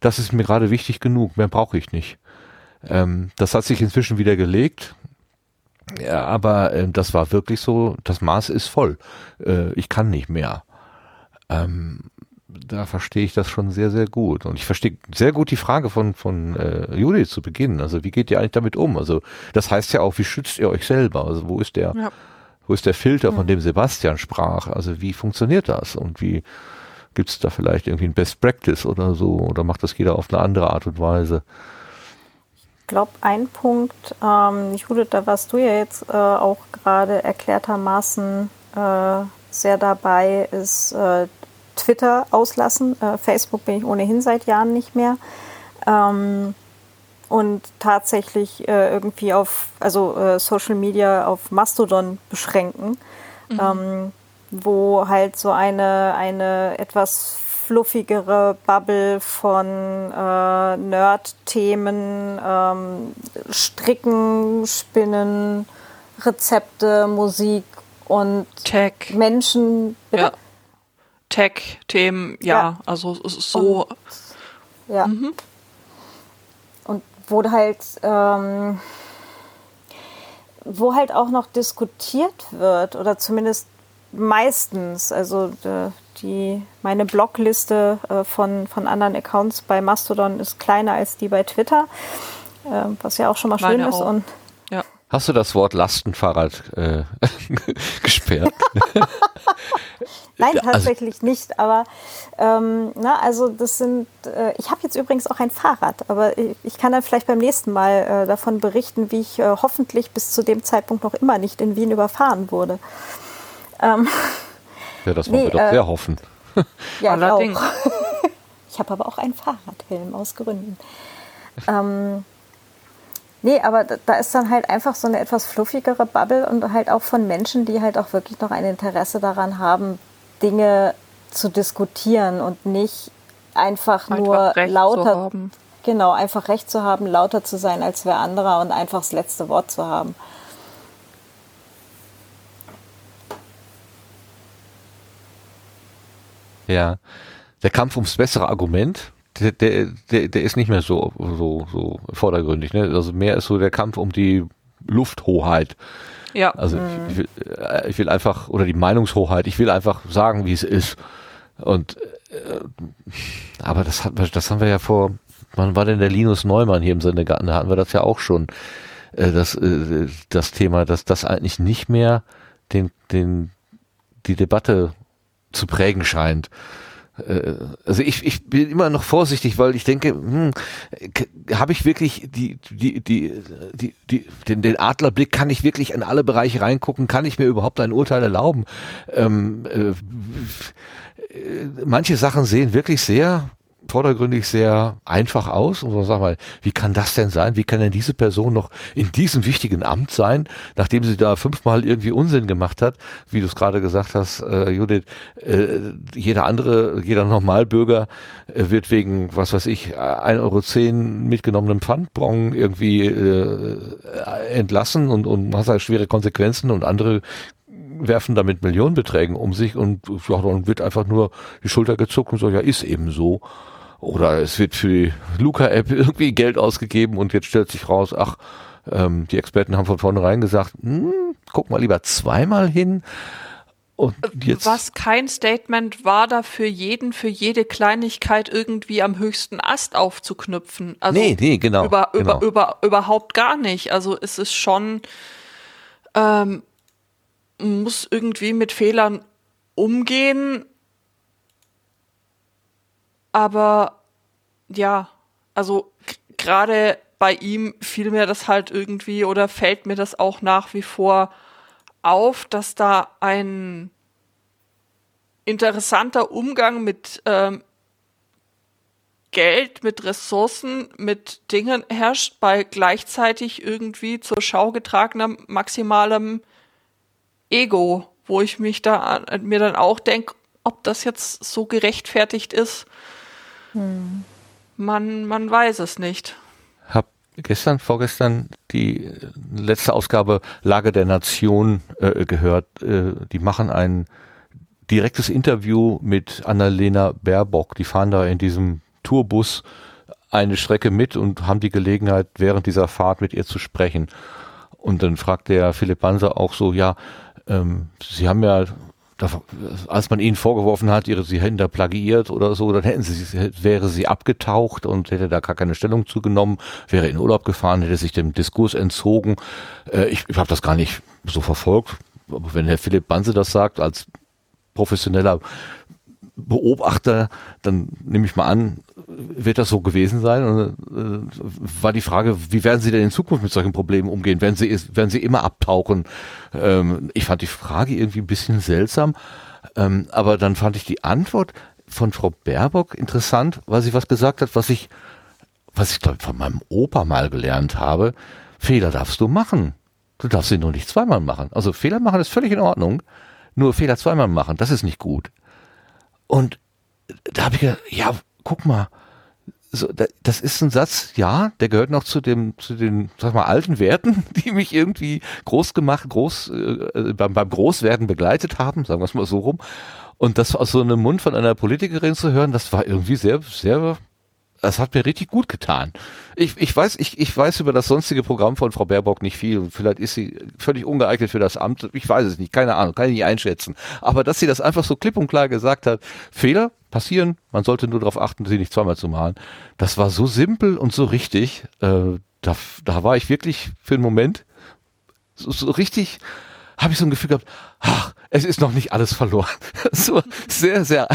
Das ist mir gerade wichtig genug, mehr brauche ich nicht. Ähm, das hat sich inzwischen wieder gelegt. Ja, aber äh, das war wirklich so, das Maß ist voll. Äh, ich kann nicht mehr. Ähm, da verstehe ich das schon sehr, sehr gut. Und ich verstehe sehr gut die Frage von, von äh, Judith zu Beginn. Also wie geht ihr eigentlich damit um? Also das heißt ja auch, wie schützt ihr euch selber? Also wo ist der, ja. wo ist der Filter, von dem Sebastian sprach? Also wie funktioniert das? Und wie gibt es da vielleicht irgendwie ein Best Practice oder so? Oder macht das jeder auf eine andere Art und Weise? Ich glaube, ein Punkt, ähm, Judith, da warst du ja jetzt äh, auch gerade erklärtermaßen äh, sehr dabei, ist äh, Twitter auslassen. Äh, Facebook bin ich ohnehin seit Jahren nicht mehr. Ähm, und tatsächlich äh, irgendwie auf, also äh, Social Media auf Mastodon beschränken, mhm. ähm, wo halt so eine, eine etwas fluffigere Bubble von äh, Nerd-Themen, ähm, Stricken, Spinnen, Rezepte, Musik und Tech. Menschen. Ja. Tech-Themen, ja, ja, also es ist so. Und, ja. Mhm. Und wo halt, ähm, wo halt auch noch diskutiert wird, oder zumindest meistens, also äh, die, meine Blogliste äh, von, von anderen Accounts bei Mastodon ist kleiner als die bei Twitter, äh, was ja auch schon mal schön meine ist. Auch. Und ja. Hast du das Wort Lastenfahrrad äh, gesperrt? Nein, also tatsächlich also, nicht. Aber ähm, na, also das sind. Äh, ich habe jetzt übrigens auch ein Fahrrad, aber ich, ich kann dann vielleicht beim nächsten Mal äh, davon berichten, wie ich äh, hoffentlich bis zu dem Zeitpunkt noch immer nicht in Wien überfahren wurde. Ähm, ja, das wollen nee, wir doch sehr äh, hoffen. Ja, Allerdings. Ich, ich habe aber auch einen Fahrradhelm aus Gründen. Ähm, Nee, aber da ist dann halt einfach so eine etwas fluffigere Bubble und halt auch von Menschen, die halt auch wirklich noch ein Interesse daran haben, Dinge zu diskutieren und nicht einfach, einfach nur lauter, genau, einfach Recht zu haben, lauter zu sein als wer anderer und einfach das letzte Wort zu haben. Ja, der Kampf ums bessere Argument, der, der, der, der ist nicht mehr so, so, so vordergründig. Ne? Also mehr ist so der Kampf um die Lufthoheit. Ja. Also mhm. ich, will, äh, ich will einfach, oder die Meinungshoheit, ich will einfach sagen, wie es ist. Und äh, aber das hat das haben wir ja vor, wann war denn der Linus Neumann hier im Sendegarten? Da hatten wir das ja auch schon. Äh, das, äh, das Thema, dass das eigentlich nicht mehr den, den, die Debatte zu prägen scheint. Äh, also ich, ich bin immer noch vorsichtig, weil ich denke, hm, habe ich wirklich die, die, die, die, die, den, den Adlerblick, kann ich wirklich in alle Bereiche reingucken, kann ich mir überhaupt ein Urteil erlauben? Ähm, äh, manche Sachen sehen wirklich sehr vordergründig sehr einfach aus und so sag mal, wie kann das denn sein? Wie kann denn diese Person noch in diesem wichtigen Amt sein, nachdem sie da fünfmal irgendwie Unsinn gemacht hat, wie du es gerade gesagt hast, äh, Judith, äh, jeder andere, jeder Normalbürger äh, wird wegen, was weiß ich, 1,10 Euro mitgenommenem Pfandbon irgendwie äh, entlassen und, und hat halt schwere Konsequenzen und andere werfen damit Millionenbeträgen um sich und dann wird einfach nur die Schulter gezuckt und so, ja, ist eben so. Oder es wird für die Luca-App irgendwie Geld ausgegeben und jetzt stellt sich raus, ach, ähm, die Experten haben von vornherein gesagt, hm, guck mal lieber zweimal hin. Und jetzt Was kein Statement war, da für jeden, für jede Kleinigkeit irgendwie am höchsten Ast aufzuknüpfen. Also nee, nee, genau. Über, genau. Über, über, überhaupt gar nicht. Also es ist schon, ähm, muss irgendwie mit Fehlern umgehen, aber ja, also gerade bei ihm fiel mir das halt irgendwie oder fällt mir das auch nach wie vor auf, dass da ein interessanter Umgang mit ähm, Geld, mit Ressourcen, mit Dingen herrscht, bei gleichzeitig irgendwie zur Schau getragenem maximalem Ego, wo ich mich da mir dann auch denke, ob das jetzt so gerechtfertigt ist. Hm. Man, man weiß es nicht. Hab gestern, vorgestern die letzte Ausgabe Lage der Nation äh, gehört. Äh, die machen ein direktes Interview mit Annalena Baerbock. Die fahren da in diesem Tourbus eine Strecke mit und haben die Gelegenheit, während dieser Fahrt mit ihr zu sprechen. Und dann fragt der Philipp Banser auch so, ja, ähm, Sie haben ja, als man ihnen vorgeworfen hat, ihre, sie hätten da plagiiert oder so, dann hätten sie, wäre sie abgetaucht und hätte da gar keine Stellung zugenommen, wäre in Urlaub gefahren, hätte sich dem Diskurs entzogen. Äh, ich ich habe das gar nicht so verfolgt. Aber wenn Herr Philipp Banse das sagt, als professioneller Beobachter, dann nehme ich mal an, wird das so gewesen sein? Und, äh, war die Frage, wie werden Sie denn in Zukunft mit solchen Problemen umgehen? Werden Sie, werden Sie immer abtauchen? Ähm, ich fand die Frage irgendwie ein bisschen seltsam, ähm, aber dann fand ich die Antwort von Frau Baerbock interessant, weil sie was gesagt hat, was ich, was ich glaube von meinem Opa mal gelernt habe. Fehler darfst du machen. Du darfst sie nur nicht zweimal machen. Also Fehler machen ist völlig in Ordnung. Nur Fehler zweimal machen, das ist nicht gut. Und da habe ich gedacht, ja, guck mal, so, das ist ein Satz, ja, der gehört noch zu dem, zu den, sag mal, alten Werten, die mich irgendwie groß gemacht, groß, äh, beim, beim Großwerden begleitet haben, sagen wir es mal so rum. Und das aus so einem Mund von einer Politikerin zu hören, das war irgendwie sehr, sehr das hat mir richtig gut getan. Ich, ich weiß, ich, ich weiß über das sonstige Programm von Frau Baerbock nicht viel. Vielleicht ist sie völlig ungeeignet für das Amt. Ich weiß es nicht, keine Ahnung, kann ich nicht einschätzen. Aber dass sie das einfach so klipp und klar gesagt hat, Fehler passieren, man sollte nur darauf achten, sie nicht zweimal zu malen. Das war so simpel und so richtig. Äh, da, da war ich wirklich für einen Moment so, so richtig habe ich so ein Gefühl gehabt, ach, es ist noch nicht alles verloren. so sehr, sehr,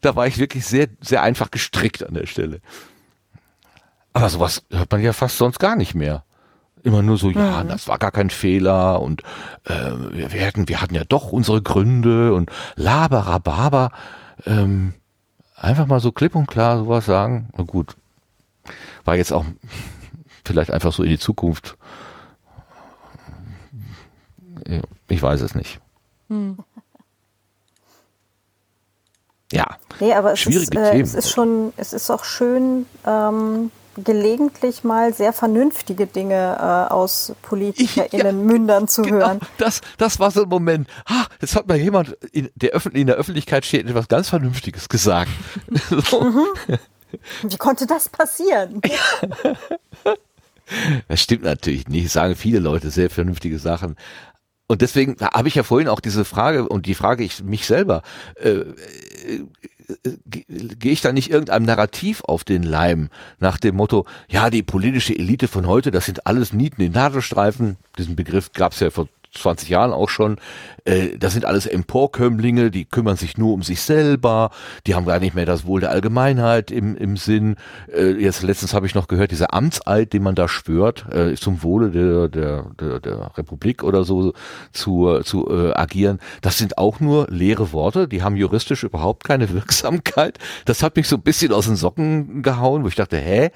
da war ich wirklich sehr, sehr einfach gestrickt an der Stelle. Aber sowas hört man ja fast sonst gar nicht mehr. Immer nur so, ja, mhm. das war gar kein Fehler und äh, wir, wir, hatten, wir hatten ja doch unsere Gründe und laberababa. Ähm, einfach mal so klipp und klar sowas sagen. Na gut, war jetzt auch vielleicht einfach so in die Zukunft ich weiß es nicht. Hm. Ja. Nee, aber es ist, äh, es ist schon, es ist auch schön, ähm, gelegentlich mal sehr vernünftige Dinge äh, aus PolitikerInnen-Mündern ja, zu genau, hören. Das, das war so ein Moment. Ha, jetzt hat mal jemand, in der, Öffentlich in der Öffentlichkeit steht, etwas ganz Vernünftiges gesagt. mhm. Wie konnte das passieren? Das stimmt natürlich nicht. Sagen viele Leute sehr vernünftige Sachen. Und deswegen habe ich ja vorhin auch diese Frage und die frage ich mich selber, äh, äh, gehe ich da nicht irgendeinem Narrativ auf den Leim nach dem Motto, ja, die politische Elite von heute, das sind alles Nieten in Nadelstreifen, diesen Begriff gab es ja vor 20 Jahren auch schon, äh, das sind alles Emporkömmlinge, die kümmern sich nur um sich selber, die haben gar nicht mehr das Wohl der Allgemeinheit im, im Sinn. Äh, jetzt letztens habe ich noch gehört, dieser Amtseid, den man da schwört, äh, zum Wohle der, der, der, der Republik oder so zu, zu äh, agieren, das sind auch nur leere Worte, die haben juristisch überhaupt keine Wirksamkeit. Das hat mich so ein bisschen aus den Socken gehauen, wo ich dachte, hä?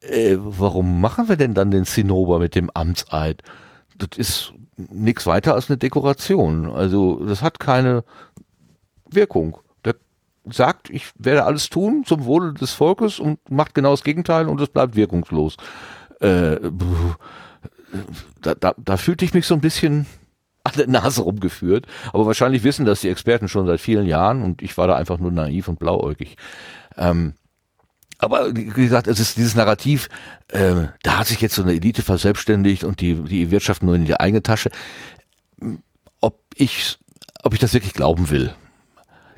Äh, warum machen wir denn dann den Zinnober mit dem Amtseid? Das ist nichts weiter als eine Dekoration. Also das hat keine Wirkung. Der sagt, ich werde alles tun zum Wohle des Volkes und macht genau das Gegenteil und es bleibt wirkungslos. Äh, da, da, da fühlte ich mich so ein bisschen an der Nase rumgeführt. Aber wahrscheinlich wissen das die Experten schon seit vielen Jahren und ich war da einfach nur naiv und blauäugig. Ähm, aber wie gesagt, es ist dieses Narrativ, äh, da hat sich jetzt so eine Elite verselbstständigt und die, die wirtschaften nur in die eigene Tasche. Ob ich, ob ich das wirklich glauben will.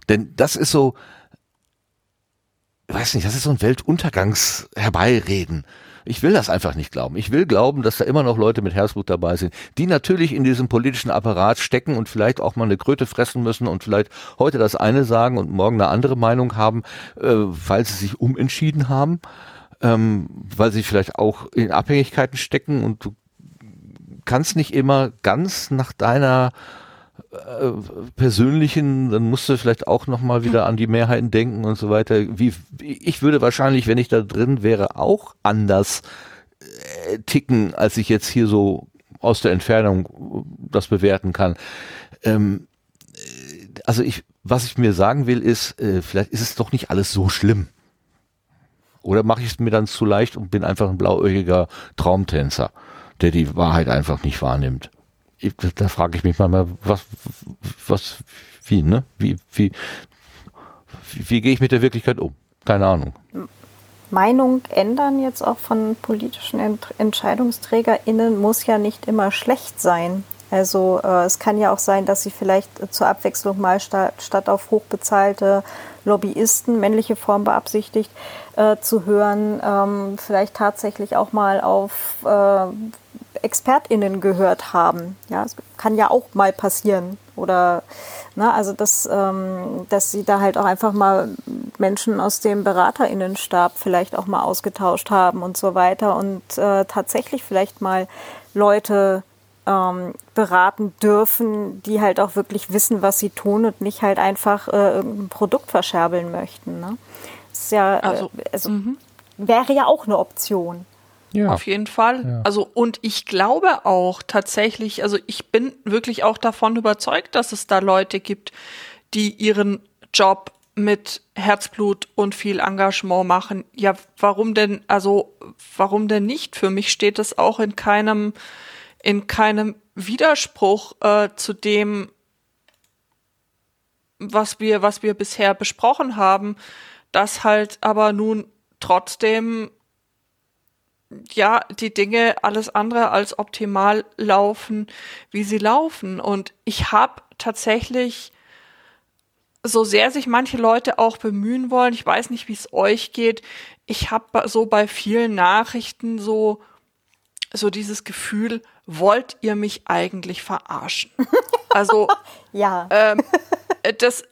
Denn das ist so, weiß nicht, das ist so ein Weltuntergangs-Herbeireden. Ich will das einfach nicht glauben. Ich will glauben, dass da immer noch Leute mit Herzblut dabei sind, die natürlich in diesem politischen Apparat stecken und vielleicht auch mal eine Kröte fressen müssen und vielleicht heute das eine sagen und morgen eine andere Meinung haben, äh, weil sie sich umentschieden haben, ähm, weil sie vielleicht auch in Abhängigkeiten stecken und du kannst nicht immer ganz nach deiner äh, persönlichen, dann musst du vielleicht auch nochmal wieder an die Mehrheiten denken und so weiter. Wie, ich würde wahrscheinlich, wenn ich da drin wäre, auch anders äh, ticken, als ich jetzt hier so aus der Entfernung das bewerten kann. Ähm, äh, also ich, was ich mir sagen will, ist, äh, vielleicht ist es doch nicht alles so schlimm. Oder mache ich es mir dann zu leicht und bin einfach ein blauäugiger Traumtänzer, der die Wahrheit einfach nicht wahrnimmt. Ich, da frage ich mich mal, was, was, wie, ne? Wie, wie, wie, gehe ich mit der Wirklichkeit um? Keine Ahnung. Meinung ändern jetzt auch von politischen Ent EntscheidungsträgerInnen muss ja nicht immer schlecht sein. Also äh, es kann ja auch sein, dass sie vielleicht zur Abwechslung mal sta statt auf hochbezahlte Lobbyisten, männliche Form beabsichtigt, äh, zu hören, ähm, vielleicht tatsächlich auch mal auf äh, ExpertInnen gehört haben. Ja, es kann ja auch mal passieren. Oder, ne, also dass, ähm, dass sie da halt auch einfach mal Menschen aus dem BeraterInnenstab vielleicht auch mal ausgetauscht haben und so weiter und äh, tatsächlich vielleicht mal Leute ähm, beraten dürfen, die halt auch wirklich wissen, was sie tun und nicht halt einfach äh, irgendein Produkt verscherbeln möchten. Ne? Das ist ja, also, äh, also mhm. wäre ja auch eine Option. Ja. Auf jeden Fall. Ja. Also, und ich glaube auch tatsächlich, also ich bin wirklich auch davon überzeugt, dass es da Leute gibt, die ihren Job mit Herzblut und viel Engagement machen. Ja, warum denn, also, warum denn nicht? Für mich steht es auch in keinem, in keinem Widerspruch äh, zu dem, was wir, was wir bisher besprochen haben, dass halt aber nun trotzdem ja, die Dinge alles andere als optimal laufen, wie sie laufen. Und ich habe tatsächlich, so sehr sich manche Leute auch bemühen wollen, ich weiß nicht, wie es euch geht, ich habe so bei vielen Nachrichten so, so dieses Gefühl, wollt ihr mich eigentlich verarschen? Also, ja. Ähm, das,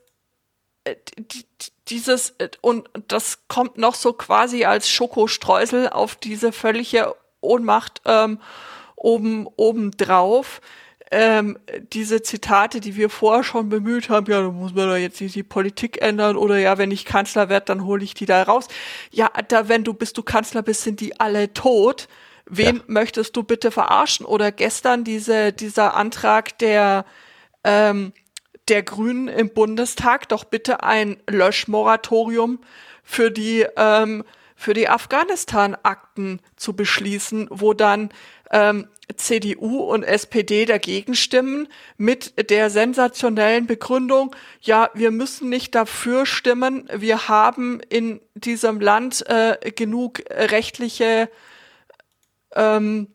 äh, die, dieses, äh, und das kommt noch so quasi als Schokostreusel auf diese völlige Ohnmacht ähm, oben, oben drauf. Ähm, diese Zitate, die wir vorher schon bemüht haben, ja, da muss man doch jetzt die, die Politik ändern oder ja, wenn ich Kanzler werde, dann hole ich die da raus. Ja, da, wenn du bist du Kanzler bist, sind die alle tot. Wen ja. möchtest du bitte verarschen? Oder gestern diese, dieser Antrag der ähm, der Grünen im Bundestag doch bitte ein Löschmoratorium für die ähm, für die Afghanistan-Akten zu beschließen, wo dann ähm, CDU und SPD dagegen stimmen mit der sensationellen Begründung, ja, wir müssen nicht dafür stimmen, wir haben in diesem Land äh, genug rechtliche ähm,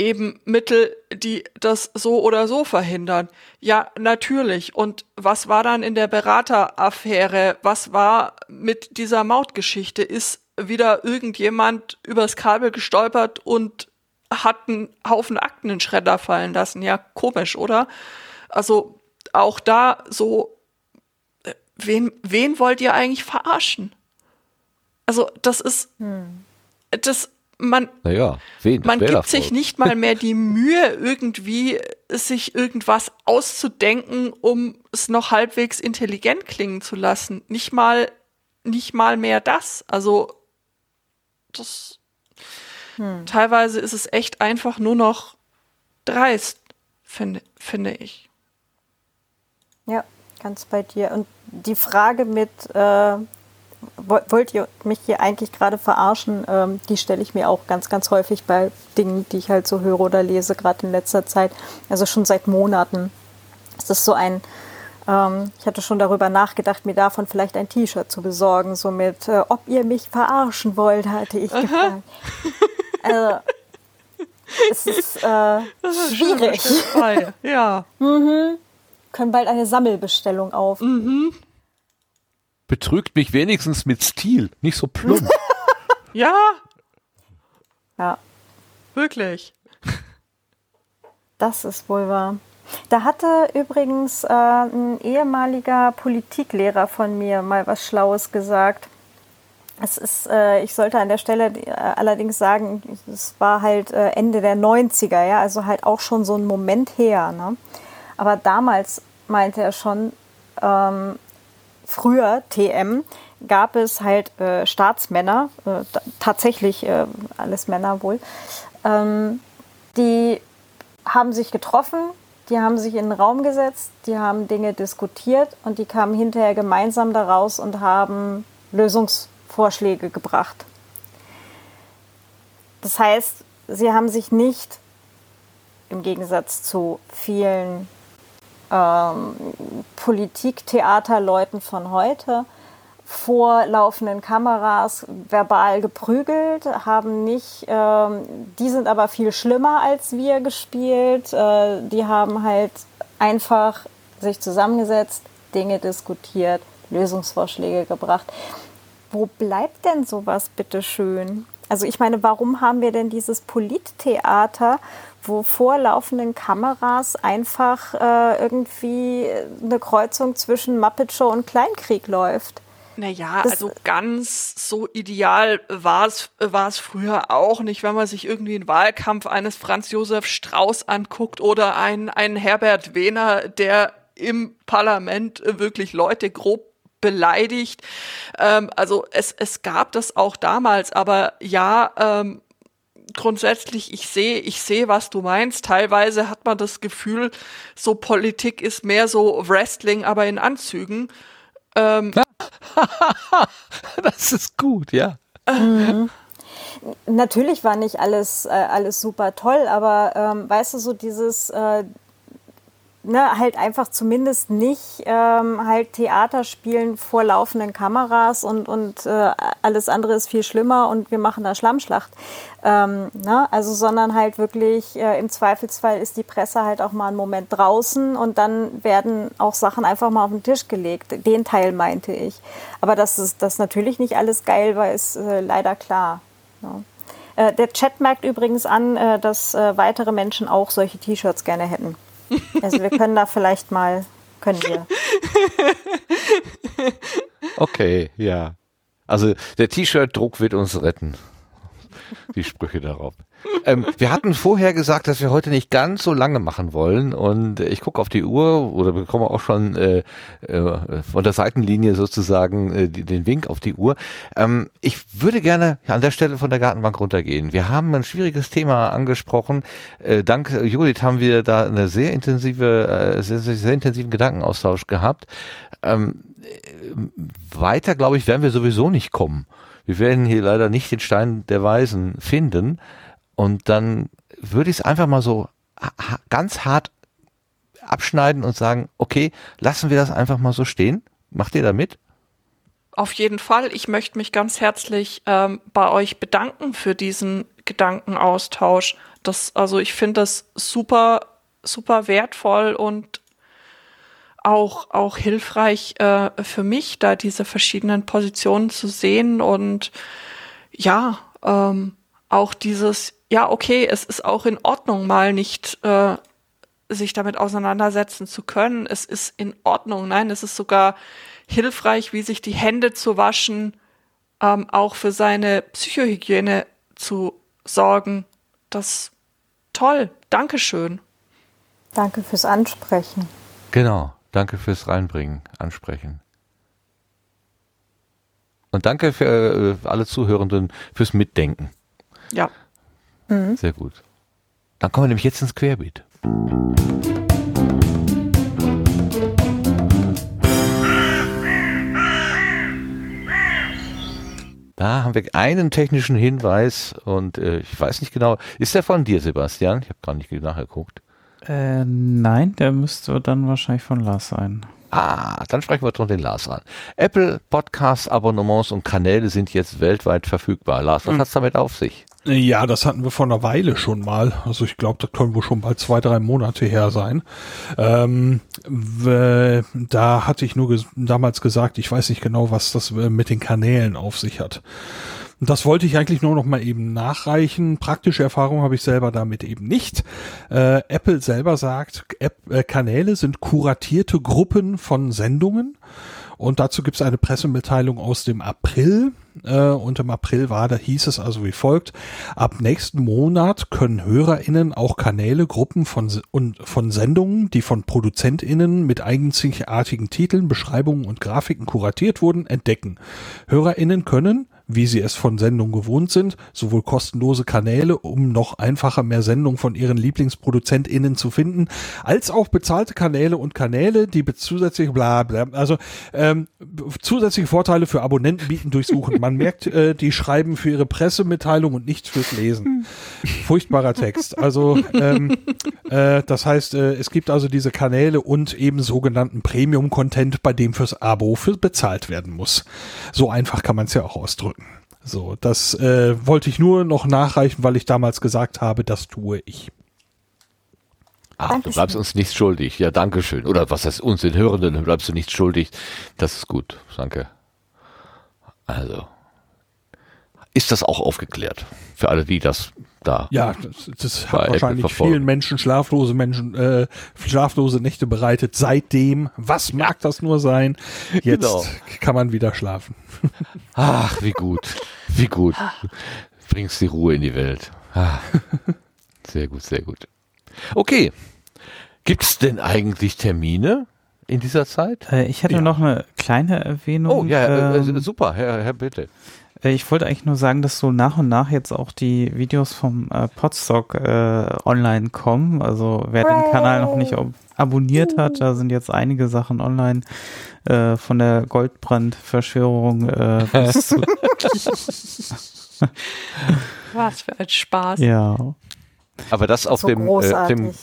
eben Mittel, die das so oder so verhindern. Ja, natürlich. Und was war dann in der Berateraffäre? Was war mit dieser Mautgeschichte? Ist wieder irgendjemand übers Kabel gestolpert und hat einen Haufen Akten in Schredder fallen lassen? Ja, komisch, oder? Also auch da so, äh, wen, wen wollt ihr eigentlich verarschen? Also das ist, hm. das man, naja, wen, man gibt sich nicht mal mehr die Mühe, irgendwie sich irgendwas auszudenken, um es noch halbwegs intelligent klingen zu lassen. Nicht mal, nicht mal mehr das. Also, das, hm. teilweise ist es echt einfach nur noch dreist, finde, finde ich. Ja, ganz bei dir. Und die Frage mit, äh, wollt ihr mich hier eigentlich gerade verarschen? Ähm, die stelle ich mir auch ganz, ganz häufig bei Dingen, die ich halt so höre oder lese, gerade in letzter Zeit. Also schon seit Monaten. Es ist so ein, ähm, ich hatte schon darüber nachgedacht, mir davon vielleicht ein T-Shirt zu besorgen, so mit, äh, ob ihr mich verarschen wollt, hatte ich Aha. gefragt. Also, es ist, äh, ist schwierig. Ja. mhm. Können bald eine Sammelbestellung auf. Mhm betrügt mich wenigstens mit Stil, nicht so plump. ja. Ja. Wirklich. Das ist wohl wahr. Da hatte übrigens äh, ein ehemaliger Politiklehrer von mir mal was Schlaues gesagt. Es ist, äh, ich sollte an der Stelle äh, allerdings sagen, es war halt äh, Ende der 90er, ja, also halt auch schon so ein Moment her. Ne? Aber damals meinte er schon, ähm, früher TM gab es halt äh, Staatsmänner, äh, tatsächlich äh, alles Männer wohl, ähm, die haben sich getroffen, die haben sich in den Raum gesetzt, die haben Dinge diskutiert und die kamen hinterher gemeinsam daraus und haben Lösungsvorschläge gebracht. Das heißt, sie haben sich nicht im Gegensatz zu vielen ähm, Politiktheaterleuten von heute vor laufenden Kameras verbal geprügelt, haben nicht, ähm, die sind aber viel schlimmer als wir gespielt. Äh, die haben halt einfach sich zusammengesetzt, Dinge diskutiert, Lösungsvorschläge gebracht. Wo bleibt denn sowas bitteschön? Also ich meine, warum haben wir denn dieses Polittheater, wo vor laufenden Kameras einfach äh, irgendwie eine Kreuzung zwischen Muppet Show und Kleinkrieg läuft? Naja, das, also ganz so ideal war es war es früher auch nicht, wenn man sich irgendwie einen Wahlkampf eines Franz Josef Strauß anguckt oder einen, einen Herbert Wehner, der im Parlament wirklich Leute grob beleidigt. Ähm, also es, es gab das auch damals, aber ja, ähm, grundsätzlich, ich sehe, ich sehe, was du meinst. Teilweise hat man das Gefühl, so Politik ist mehr so Wrestling, aber in Anzügen. Ähm, das ist gut, ja. Mhm. Natürlich war nicht alles, äh, alles super toll, aber ähm, weißt du, so dieses, äh, ne, halt einfach zumindest nicht ähm, halt Theater spielen vor laufenden Kameras und, und äh, alles andere ist viel schlimmer und wir machen da Schlammschlacht. Ähm, ne? Also, sondern halt wirklich äh, im Zweifelsfall ist die Presse halt auch mal einen Moment draußen und dann werden auch Sachen einfach mal auf den Tisch gelegt. Den Teil meinte ich. Aber dass das natürlich nicht alles geil war, ist äh, leider klar. Ne? Äh, der Chat merkt übrigens an, äh, dass äh, weitere Menschen auch solche T-Shirts gerne hätten. Also wir können da vielleicht mal, können wir. Okay, ja. Also der T-Shirt-Druck wird uns retten. Die Sprüche darauf. Ähm, wir hatten vorher gesagt, dass wir heute nicht ganz so lange machen wollen und ich gucke auf die Uhr oder bekomme auch schon äh, äh, von der Seitenlinie sozusagen äh, die, den Wink auf die Uhr. Ähm, ich würde gerne an der Stelle von der Gartenbank runtergehen. Wir haben ein schwieriges Thema angesprochen. Äh, dank Judith haben wir da eine sehr intensive, äh, sehr, sehr, sehr intensiven Gedankenaustausch gehabt. Ähm, weiter, glaube ich, werden wir sowieso nicht kommen. Wir werden hier leider nicht den Stein der Weisen finden. Und dann würde ich es einfach mal so ganz hart abschneiden und sagen, okay, lassen wir das einfach mal so stehen. Macht ihr da mit? Auf jeden Fall. Ich möchte mich ganz herzlich ähm, bei euch bedanken für diesen Gedankenaustausch. Das, also ich finde das super, super wertvoll und auch, auch hilfreich äh, für mich, da diese verschiedenen Positionen zu sehen und ja, ähm, auch dieses, ja, okay, es ist auch in Ordnung, mal nicht äh, sich damit auseinandersetzen zu können. Es ist in Ordnung. Nein, es ist sogar hilfreich, wie sich die Hände zu waschen, ähm, auch für seine Psychohygiene zu sorgen. Das toll. Dankeschön. Danke fürs Ansprechen. Genau. Danke fürs Reinbringen, Ansprechen. Und danke für äh, alle Zuhörenden fürs Mitdenken. Ja. Mhm. Sehr gut. Dann kommen wir nämlich jetzt ins Querbeet. Da haben wir einen technischen Hinweis und äh, ich weiß nicht genau, ist der von dir, Sebastian? Ich habe gar nicht nachgeguckt. Äh, nein, der müsste dann wahrscheinlich von Lars sein. Ah, dann sprechen wir drum den Lars an. Apple Podcast Abonnements und Kanäle sind jetzt weltweit verfügbar. Lars, was hm. hat's damit auf sich? Ja, das hatten wir vor einer Weile schon mal. Also ich glaube, das können wohl schon bald zwei, drei Monate her sein. Ähm, da hatte ich nur ges damals gesagt, ich weiß nicht genau, was das äh, mit den Kanälen auf sich hat. Das wollte ich eigentlich nur noch mal eben nachreichen. Praktische Erfahrung habe ich selber damit eben nicht. Äh, Apple selber sagt, App, äh, Kanäle sind kuratierte Gruppen von Sendungen Und dazu gibt es eine Pressemitteilung aus dem April. Äh, und im April war, da hieß es also wie folgt, ab nächsten Monat können HörerInnen auch Kanäle, Gruppen von, und, von Sendungen, die von ProduzentInnen mit einzigartigen Titeln, Beschreibungen und Grafiken kuratiert wurden, entdecken. HörerInnen können wie sie es von Sendungen gewohnt sind, sowohl kostenlose Kanäle, um noch einfacher mehr Sendungen von ihren LieblingsproduzentInnen zu finden, als auch bezahlte Kanäle und Kanäle, die zusätzliche bla bla, also ähm, zusätzliche Vorteile für Abonnenten bieten durchsuchen. Man merkt, äh, die schreiben für ihre Pressemitteilung und nicht fürs Lesen. Furchtbarer Text. Also ähm, äh, das heißt, äh, es gibt also diese Kanäle und eben sogenannten Premium-Content, bei dem fürs Abo für bezahlt werden muss. So einfach kann man es ja auch ausdrücken. So, das äh, wollte ich nur noch nachreichen, weil ich damals gesagt habe, das tue ich. Ach, Dankeschön. du bleibst uns nichts schuldig. Ja, danke schön. Oder was heißt uns, den Hörenden, bleibst du nichts schuldig. Das ist gut. Danke. Also, ist das auch aufgeklärt? Für alle, die das da. Ja, das, das hat wahrscheinlich vielen Menschen schlaflose Menschen, äh, schlaflose Nächte bereitet. Seitdem, was mag das nur sein? Jetzt genau. kann man wieder schlafen. Ach, wie gut. Wie gut. Bringst die Ruhe in die Welt. Ah. Sehr gut, sehr gut. Okay. Gibt es denn eigentlich Termine in dieser Zeit? Äh, ich hätte ja. noch eine kleine Erwähnung. Oh, ja, äh, ähm, super, Herr, Herr Bitte. Äh, ich wollte eigentlich nur sagen, dass so nach und nach jetzt auch die Videos vom äh, Podstock äh, online kommen. Also wer den Kanal noch nicht abonniert hat, da sind jetzt einige Sachen online äh, von der Goldbrand-Verschwörung äh, bis zu Was für ein Spaß. Ja. Aber das auf so dem, äh, dem,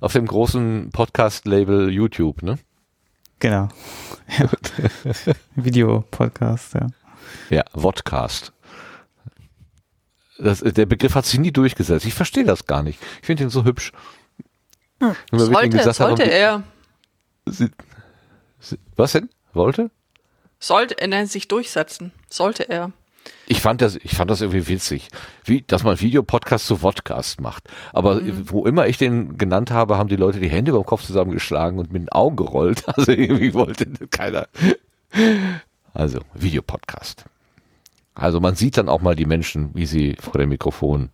auf dem großen Podcast-Label YouTube, ne? Genau. Ja. Video-Podcast, ja. Ja, Vodcast. Das, der Begriff hat sich nie durchgesetzt. Ich verstehe das gar nicht. Ich finde ihn so hübsch. Hm. Sollte, gesagt sollte er. Sie, sie, was denn? Wollte? Sollte er sich durchsetzen. Sollte er. Ich fand das, ich fand das irgendwie witzig, wie, dass man Videopodcast zu Vodcast macht. Aber mhm. wo immer ich den genannt habe, haben die Leute die Hände über dem Kopf zusammengeschlagen und mit den Augen gerollt. Also irgendwie wollte keiner. Also Videopodcast. Also man sieht dann auch mal die Menschen, wie sie vor dem Mikrofon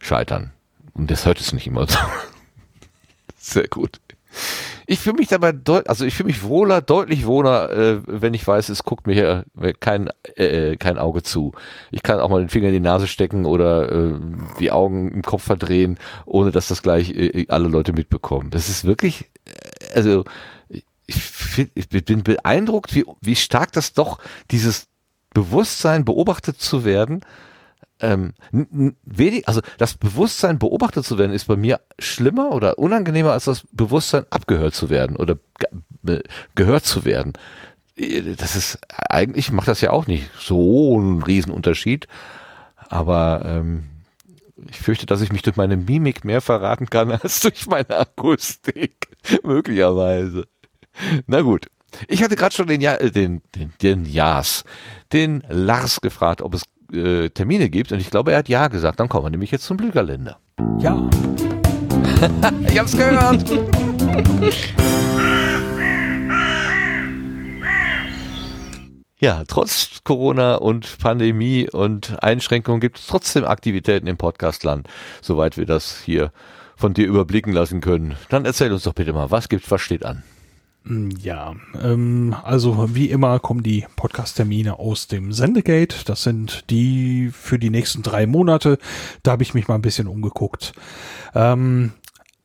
scheitern. Und das hört es nicht immer so. Sehr gut. Ich fühle mich dabei deutlich, also ich fühle mich wohler, deutlich wohler, äh, wenn ich weiß, es guckt mir hier kein, äh, kein Auge zu. Ich kann auch mal den Finger in die Nase stecken oder äh, die Augen im Kopf verdrehen, ohne dass das gleich äh, alle Leute mitbekommen. Das ist wirklich, äh, also ich, find, ich bin beeindruckt, wie, wie stark das doch dieses Bewusstsein, beobachtet zu werden, ähm, wenig, also das Bewusstsein, beobachtet zu werden, ist bei mir schlimmer oder unangenehmer als das Bewusstsein, abgehört zu werden oder ge gehört zu werden. Das ist eigentlich macht das ja auch nicht so einen Riesenunterschied, aber ähm, ich fürchte, dass ich mich durch meine Mimik mehr verraten kann als durch meine Akustik möglicherweise. Na gut. Ich hatte gerade schon den, ja, äh, den, den, den Jas, den Lars gefragt, ob es äh, Termine gibt und ich glaube, er hat ja gesagt. Dann kommen wir nämlich jetzt zum Blügerländer. Ja. ich hab's gehört. Ja, trotz Corona und Pandemie und Einschränkungen gibt es trotzdem Aktivitäten im Podcastland, soweit wir das hier von dir überblicken lassen können. Dann erzähl uns doch bitte mal, was gibt's, was steht an? Mm, ja, ähm, also wie immer kommen die Podcast-Termine aus dem Sendegate. Das sind die für die nächsten drei Monate. Da habe ich mich mal ein bisschen umgeguckt. Ähm,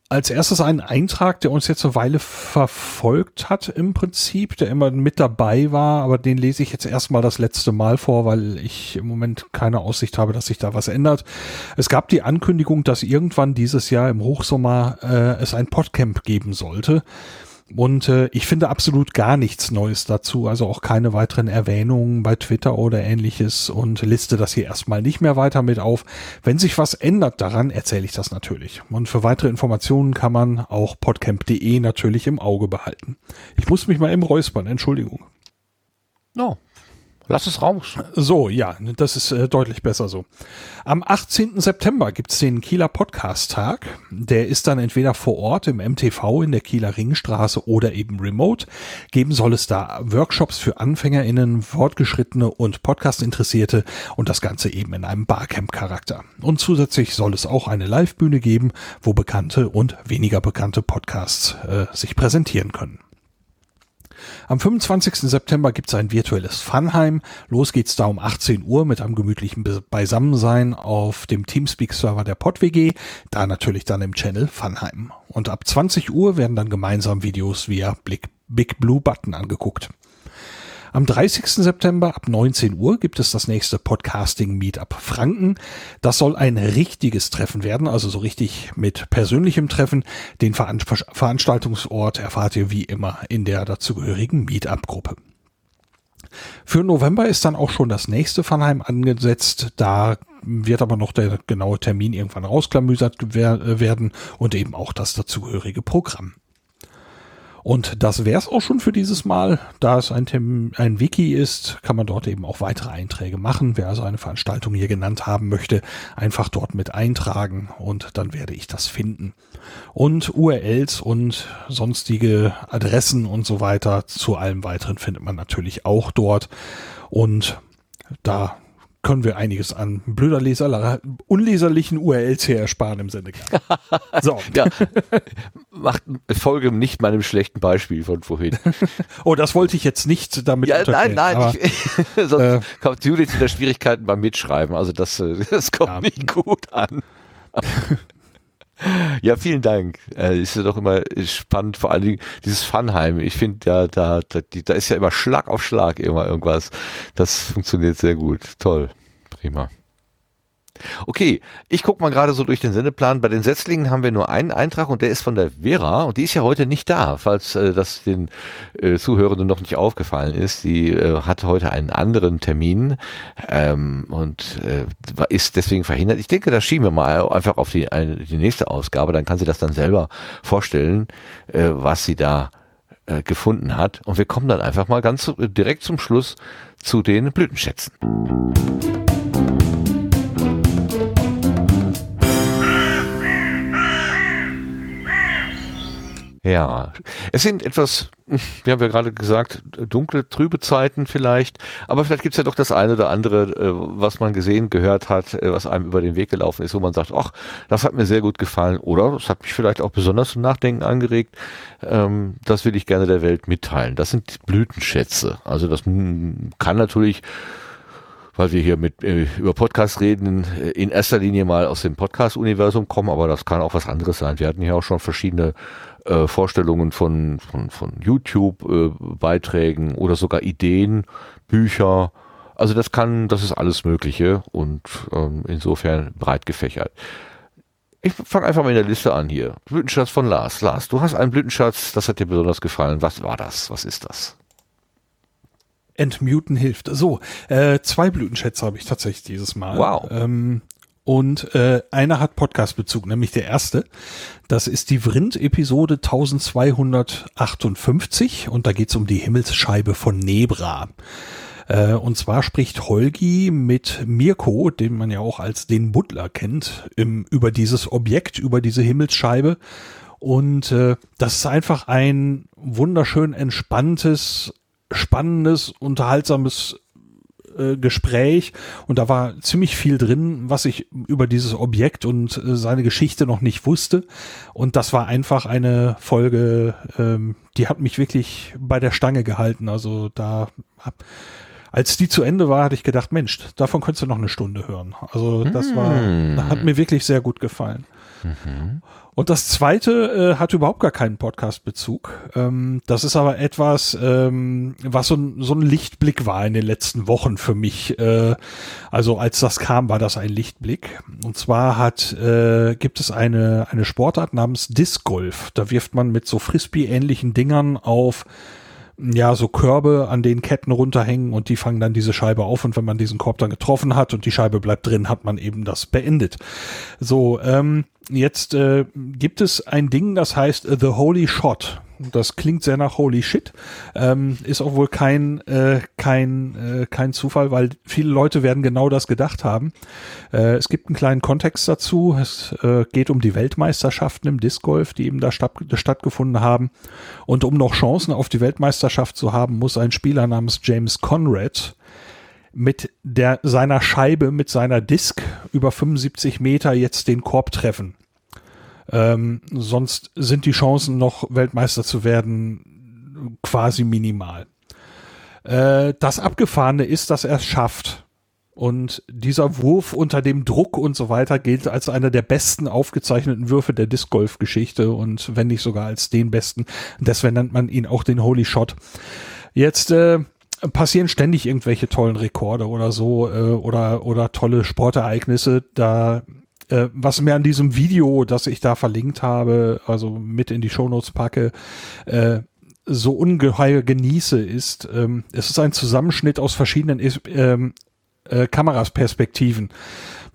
als erstes ein Eintrag, der uns jetzt eine Weile verfolgt hat im Prinzip, der immer mit dabei war, aber den lese ich jetzt erstmal das letzte Mal vor, weil ich im Moment keine Aussicht habe, dass sich da was ändert. Es gab die Ankündigung, dass irgendwann dieses Jahr im Hochsommer äh, es ein Podcamp geben sollte. Und äh, ich finde absolut gar nichts Neues dazu, also auch keine weiteren Erwähnungen bei Twitter oder ähnliches und liste das hier erstmal nicht mehr weiter mit auf. Wenn sich was ändert daran, erzähle ich das natürlich. Und für weitere Informationen kann man auch podcamp.de natürlich im Auge behalten. Ich muss mich mal im räuspern, Entschuldigung. No, Lass es raus. So, ja, das ist äh, deutlich besser so. Am 18. September gibt's den Kieler Podcast-Tag. Der ist dann entweder vor Ort im MTV in der Kieler Ringstraße oder eben remote. Geben soll es da Workshops für AnfängerInnen, Fortgeschrittene und Podcast-Interessierte und das Ganze eben in einem Barcamp-Charakter. Und zusätzlich soll es auch eine Live-Bühne geben, wo bekannte und weniger bekannte Podcasts äh, sich präsentieren können. Am 25. September gibt es ein virtuelles Funheim. Los geht's da um 18 Uhr mit einem gemütlichen Beisammensein auf dem Teamspeak-Server der PodWG, da natürlich dann im Channel Funheim. Und ab 20 Uhr werden dann gemeinsam Videos via Big Blue Button angeguckt. Am 30. September ab 19 Uhr gibt es das nächste Podcasting Meetup Franken. Das soll ein richtiges Treffen werden, also so richtig mit persönlichem Treffen. Den Veranstaltungsort erfahrt ihr wie immer in der dazugehörigen Meetup-Gruppe. Für November ist dann auch schon das nächste Funheim angesetzt. Da wird aber noch der genaue Termin irgendwann rausklamüsert werden und eben auch das dazugehörige Programm. Und das wäre es auch schon für dieses Mal. Da es ein, ein Wiki ist, kann man dort eben auch weitere Einträge machen. Wer also eine Veranstaltung hier genannt haben möchte, einfach dort mit eintragen und dann werde ich das finden. Und URLs und sonstige Adressen und so weiter zu allem weiteren findet man natürlich auch dort. Und da können wir einiges an blöder Leser, unleserlichen URLs hier ersparen im Sinne. So. ja. Macht Folge nicht meinem schlechten Beispiel von vorhin. oh, das wollte ich jetzt nicht damit ja, Nein, nein, aber, ich, sonst äh, kommt Judith in der Schwierigkeiten beim Mitschreiben. Also das, äh, das kommt ja. nicht gut an. Ja, vielen Dank. Äh, ist ja doch immer spannend, vor allen Dingen dieses Funheim. Ich finde ja, da, da, da ist ja immer Schlag auf Schlag immer irgendwas. Das funktioniert sehr gut. Toll. Prima. Okay, ich gucke mal gerade so durch den Sendeplan. Bei den Setzlingen haben wir nur einen Eintrag und der ist von der Vera und die ist ja heute nicht da, falls äh, das den äh, Zuhörenden noch nicht aufgefallen ist. Die äh, hat heute einen anderen Termin ähm, und äh, ist deswegen verhindert. Ich denke, das schieben wir mal einfach auf die, eine, die nächste Ausgabe, dann kann sie das dann selber vorstellen, äh, was sie da äh, gefunden hat. Und wir kommen dann einfach mal ganz direkt zum Schluss zu den Blütenschätzen. Ja, es sind etwas, wir haben ja gerade gesagt, dunkle, trübe Zeiten vielleicht, aber vielleicht gibt's ja doch das eine oder andere, äh, was man gesehen, gehört hat, äh, was einem über den Weg gelaufen ist, wo man sagt, ach, das hat mir sehr gut gefallen oder das hat mich vielleicht auch besonders zum Nachdenken angeregt, ähm, das will ich gerne der Welt mitteilen. Das sind Blütenschätze. Also das kann natürlich weil wir hier mit äh, über Podcast reden, in erster Linie mal aus dem Podcast-Universum kommen, aber das kann auch was anderes sein. Wir hatten hier auch schon verschiedene äh, Vorstellungen von, von, von YouTube-Beiträgen äh, oder sogar Ideen, Bücher. Also das kann, das ist alles Mögliche und ähm, insofern breit gefächert. Ich fange einfach mal in der Liste an hier. Blütenschatz von Lars. Lars, du hast einen Blütenschatz, das hat dir besonders gefallen. Was war das? Was ist das? Entmuten hilft. So, äh, zwei Blütenschätze habe ich tatsächlich dieses Mal. Wow. Ähm, und äh, einer hat Podcast-Bezug, nämlich der erste. Das ist die Vrind-Episode 1258 und da geht's um die Himmelsscheibe von Nebra. Äh, und zwar spricht Holgi mit Mirko, den man ja auch als den Butler kennt, im, über dieses Objekt, über diese Himmelsscheibe. Und äh, das ist einfach ein wunderschön entspanntes, spannendes, unterhaltsames äh, Gespräch und da war ziemlich viel drin, was ich über dieses Objekt und äh, seine Geschichte noch nicht wusste. Und das war einfach eine Folge, ähm, die hat mich wirklich bei der Stange gehalten. Also da, als die zu Ende war, hatte ich gedacht, Mensch, davon könntest du noch eine Stunde hören. Also das war, hm. hat mir wirklich sehr gut gefallen. Mhm. Und das zweite äh, hat überhaupt gar keinen Podcast-Bezug. Ähm, das ist aber etwas, ähm, was so ein, so ein Lichtblick war in den letzten Wochen für mich. Äh, also als das kam, war das ein Lichtblick. Und zwar hat, äh, gibt es eine, eine Sportart namens Disc Golf. Da wirft man mit so Frisbee-ähnlichen Dingern auf ja, so Körbe, an denen Ketten runterhängen und die fangen dann diese Scheibe auf und wenn man diesen Korb dann getroffen hat und die Scheibe bleibt drin, hat man eben das beendet. So, ähm, jetzt äh, gibt es ein Ding, das heißt The Holy Shot. Das klingt sehr nach Holy Shit. Ähm, ist auch wohl kein, äh, kein, äh, kein Zufall, weil viele Leute werden genau das gedacht haben. Äh, es gibt einen kleinen Kontext dazu. Es äh, geht um die Weltmeisterschaften im Disc Golf, die eben da statt, stattgefunden haben. Und um noch Chancen auf die Weltmeisterschaft zu haben, muss ein Spieler namens James Conrad mit der, seiner Scheibe, mit seiner Disc über 75 Meter jetzt den Korb treffen. Ähm, sonst sind die Chancen noch Weltmeister zu werden quasi minimal. Äh, das Abgefahrene ist, dass er es schafft. Und dieser Wurf unter dem Druck und so weiter gilt als einer der besten aufgezeichneten Würfe der Disc Golf Geschichte und wenn nicht sogar als den besten. Deswegen nennt man ihn auch den Holy Shot. Jetzt äh, passieren ständig irgendwelche tollen Rekorde oder so äh, oder oder tolle Sportereignisse. Da äh, was mir an diesem Video, das ich da verlinkt habe, also mit in die Shownotes packe, äh, so ungeheuer genieße, ist, ähm, es ist ein Zusammenschnitt aus verschiedenen ähm, äh, Kamerasperspektiven.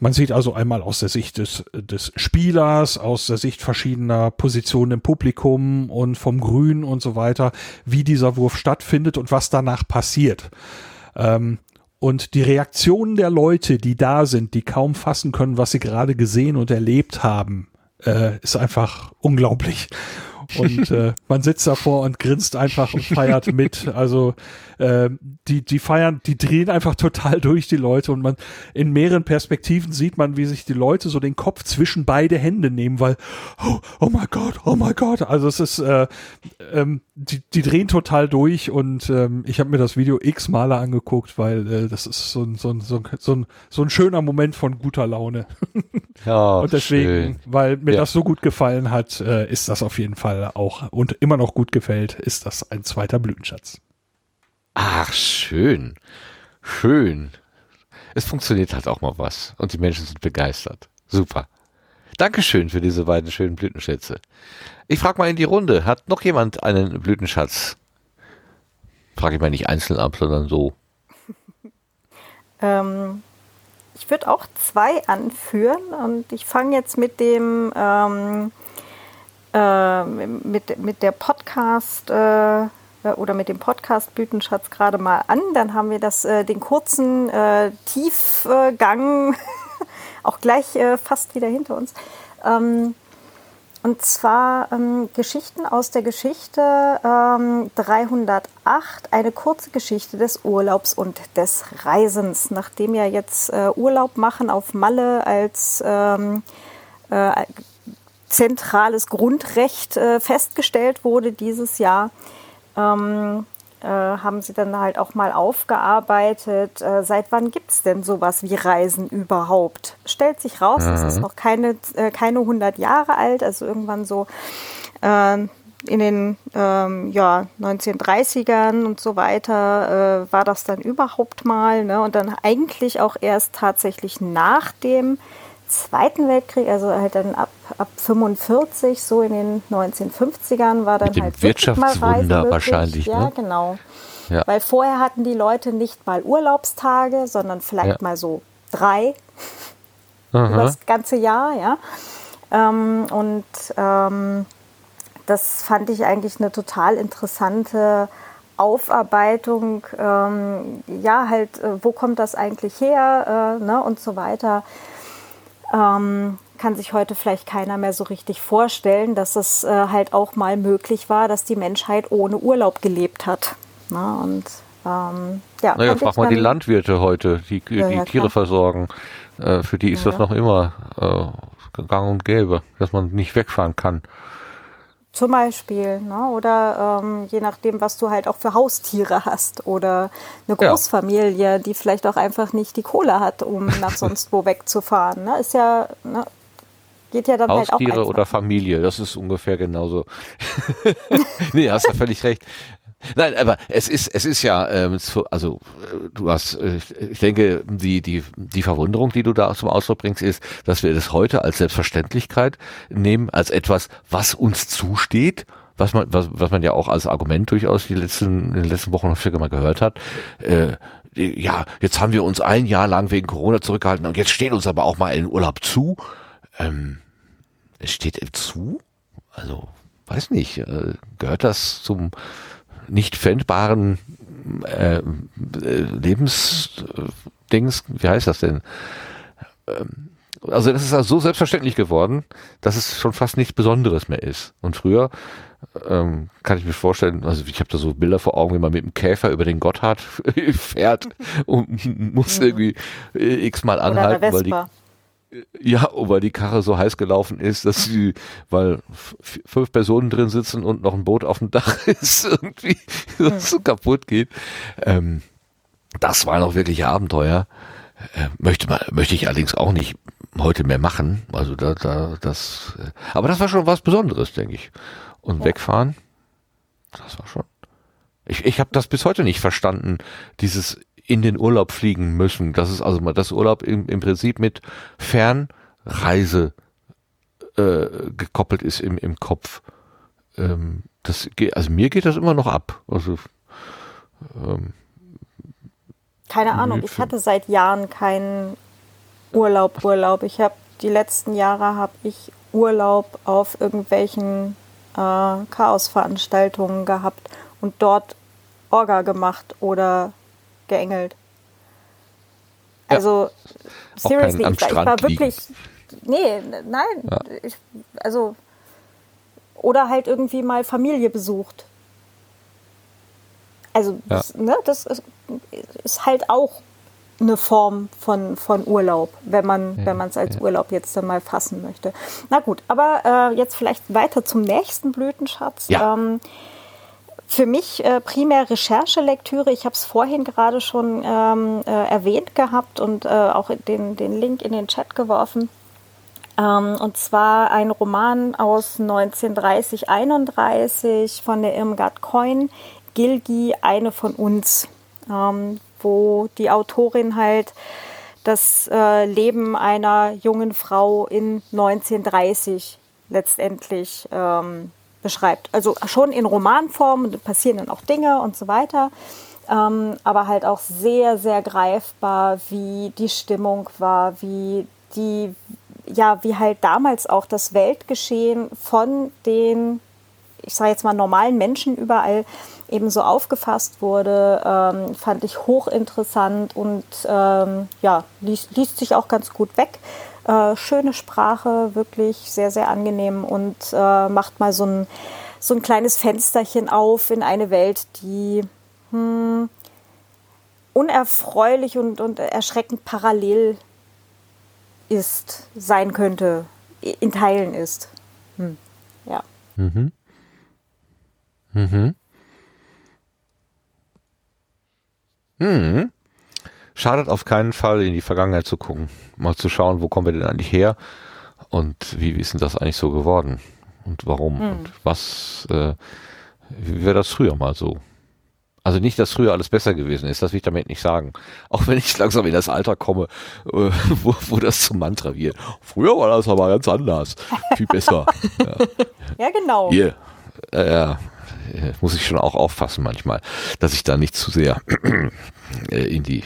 Man sieht also einmal aus der Sicht des, des Spielers, aus der Sicht verschiedener Positionen im Publikum und vom Grün und so weiter, wie dieser Wurf stattfindet und was danach passiert. Ähm, und die Reaktionen der Leute, die da sind, die kaum fassen können, was sie gerade gesehen und erlebt haben, äh, ist einfach unglaublich. Und äh, man sitzt davor und grinst einfach und feiert mit. Also äh, die, die feiern, die drehen einfach total durch die Leute und man in mehreren Perspektiven sieht man, wie sich die Leute so den Kopf zwischen beide Hände nehmen, weil oh, oh mein Gott, oh mein Gott. Also es ist, äh, ähm, die, die drehen total durch und ähm, ich habe mir das Video x Male angeguckt, weil äh, das ist so ein, so, ein, so, ein, so, ein, so ein schöner Moment von guter Laune. Ja, und deswegen, schön. weil mir Ja. das so gut gefallen hat, äh, ist das auf jeden Fall auch und immer noch gut gefällt, ist das ein zweiter Blütenschatz. Ach, schön. Schön. Es funktioniert halt auch mal was. Und die Menschen sind begeistert. Super. Dankeschön für diese beiden schönen Blütenschätze. Ich frage mal in die Runde. Hat noch jemand einen Blütenschatz? Frage ich mal nicht einzeln ab, sondern so. Ähm, ich würde auch zwei anführen und ich fange jetzt mit dem ähm, äh, mit, mit der Podcast äh, oder mit dem Podcast Blütenschatz gerade mal an. Dann haben wir das, äh, den kurzen äh, Tiefgang auch gleich äh, fast wieder hinter uns. Ähm, und zwar ähm, Geschichten aus der Geschichte ähm, 308, eine kurze Geschichte des Urlaubs und des Reisens. Nachdem ja jetzt äh, Urlaub machen auf Malle als ähm, äh, zentrales Grundrecht äh, festgestellt wurde dieses Jahr, ähm, äh, haben sie dann halt auch mal aufgearbeitet, äh, seit wann gibt es denn sowas wie Reisen überhaupt? Stellt sich raus, es ist noch keine, äh, keine 100 Jahre alt, also irgendwann so äh, in den ähm, ja, 1930ern und so weiter äh, war das dann überhaupt mal. Ne? Und dann eigentlich auch erst tatsächlich nach dem Zweiten Weltkrieg, also halt dann ab, ab 45, so in den 1950ern war dann Mit dem halt Wirtschaftswunder wahrscheinlich, Ja, ne? genau. Ja. Weil vorher hatten die Leute nicht mal Urlaubstage, sondern vielleicht Ja. mal so drei Aha. über das ganze Jahr, ja. Ähm, und ähm, das fand ich eigentlich eine total interessante Aufarbeitung. Ähm, ja, halt, äh, wo kommt das eigentlich her äh, ne, und so weiter. Ähm, kann sich heute vielleicht keiner mehr so richtig vorstellen, dass es äh, halt auch mal möglich war, dass die Menschheit ohne Urlaub gelebt hat. Ne? Und ähm, ja, Naja, frag mal die Landwirte heute, die, die Ja, ja, Tiere klar. versorgen. Äh, für die ist Ja, das ja. noch immer äh, gang und gäbe, dass man nicht wegfahren kann. Zum Beispiel, ne? oder ähm, je nachdem, was du halt auch für Haustiere hast oder eine Ja. Großfamilie, die vielleicht auch einfach nicht die Kohle hat, um nach sonst wo wegzufahren. Ne? Ist ja, ne? geht ja dann halt auch Haustiere oder Familie, das ist ungefähr genauso. nee, hast ja völlig recht. Nein, aber es ist, es ist ja, ähm, so, also äh, du hast, äh, ich denke, die, die, die Verwunderung, die du da zum Ausdruck bringst, ist, dass wir das heute als Selbstverständlichkeit nehmen, als etwas, was uns zusteht, was man, was, was man ja auch als Argument durchaus die letzten, in den letzten Wochen häufiger mal gehört hat. Äh, ja, jetzt haben wir uns ein Jahr lang wegen Corona zurückgehalten und jetzt steht uns aber auch mal ein Urlaub zu. Ähm, es steht zu? Also, weiß nicht, äh, gehört das zum nicht fändbaren äh, äh, Lebensdings, wie heißt das denn? Ähm, also das ist also so selbstverständlich geworden, dass es schon fast nichts Besonderes mehr ist. Und früher ähm, kann ich mir vorstellen, also ich habe da so Bilder vor Augen, wie man mit dem Käfer über den Gotthard fährt und muss irgendwie äh, x-mal anhalten, weil die ja, weil die Karre so heiß gelaufen ist, dass sie, weil fünf Personen drin sitzen und noch ein Boot auf dem Dach ist, irgendwie hm. so kaputt geht. Ähm, das war noch wirklich Abenteuer. Äh, möchte man, möchte ich allerdings auch nicht heute mehr machen. Also da, da, das, äh, aber das war schon was Besonderes, denke ich. Und ja. wegfahren, das war schon. Ich, ich habe das bis heute nicht verstanden, dieses in den Urlaub fliegen müssen. Das ist also mal das Urlaub im, im Prinzip mit Fernreise äh, gekoppelt ist im, im Kopf. Ähm, das geht, also mir geht das immer noch ab. Also ähm, keine Ahnung, ich hatte seit Jahren keinen Urlaub, Urlaub. Ich habe die letzten Jahre habe ich Urlaub auf irgendwelchen äh, Chaosveranstaltungen gehabt und dort Orga gemacht oder geengelt. Also, ja. seriously, ich, ich, war wirklich. Nee, nein. Ja. Ich, also. Oder halt irgendwie mal Familie besucht. Also, ja. das, ne, das ist, ist, halt auch eine Form von, von Urlaub, wenn man ja, wenn man es als ja. Urlaub jetzt dann mal fassen möchte. Na gut, aber äh, jetzt vielleicht weiter zum nächsten Blütenschatz. Ja. Ähm, für mich äh, primär Recherchelektüre. Ich habe es vorhin gerade schon ähm, äh, erwähnt gehabt und äh, auch den, den Link in den Chat geworfen. Ähm, und zwar ein Roman aus 1930-31 von der Irmgard Coin, Gilgi, eine von uns, ähm, wo die Autorin halt das äh, Leben einer jungen Frau in 1930 letztendlich ähm, beschreibt. Also schon in Romanform, passieren dann auch Dinge und so weiter. Ähm, aber halt auch sehr, sehr greifbar, wie die Stimmung war, wie die, ja, wie halt damals auch das Weltgeschehen von den, ich sage jetzt mal, normalen Menschen überall eben so aufgefasst wurde, ähm, fand ich hochinteressant und ähm, ja, liest, liest sich auch ganz gut weg. Äh, schöne Sprache, wirklich sehr, sehr angenehm und äh, macht mal so ein, so ein kleines Fensterchen auf in eine Welt, die hm, unerfreulich und, und erschreckend parallel ist, sein könnte, in Teilen ist. Hm. Ja. Mhm. Mhm. Mhm schadet auf keinen Fall, in die Vergangenheit zu gucken. Mal zu schauen, wo kommen wir denn eigentlich her und wie ist denn das eigentlich so geworden und warum hm. und was, äh, wie wäre das früher mal so? Also nicht, dass früher alles besser gewesen ist, das will ich damit nicht sagen. Auch wenn ich langsam in das Alter komme, äh, wo, wo das zum Mantra wird. Früher war das aber ganz anders. Viel besser. ja. ja, genau. Hier. Äh, muss ich schon auch aufpassen manchmal, dass ich da nicht zu sehr äh, in die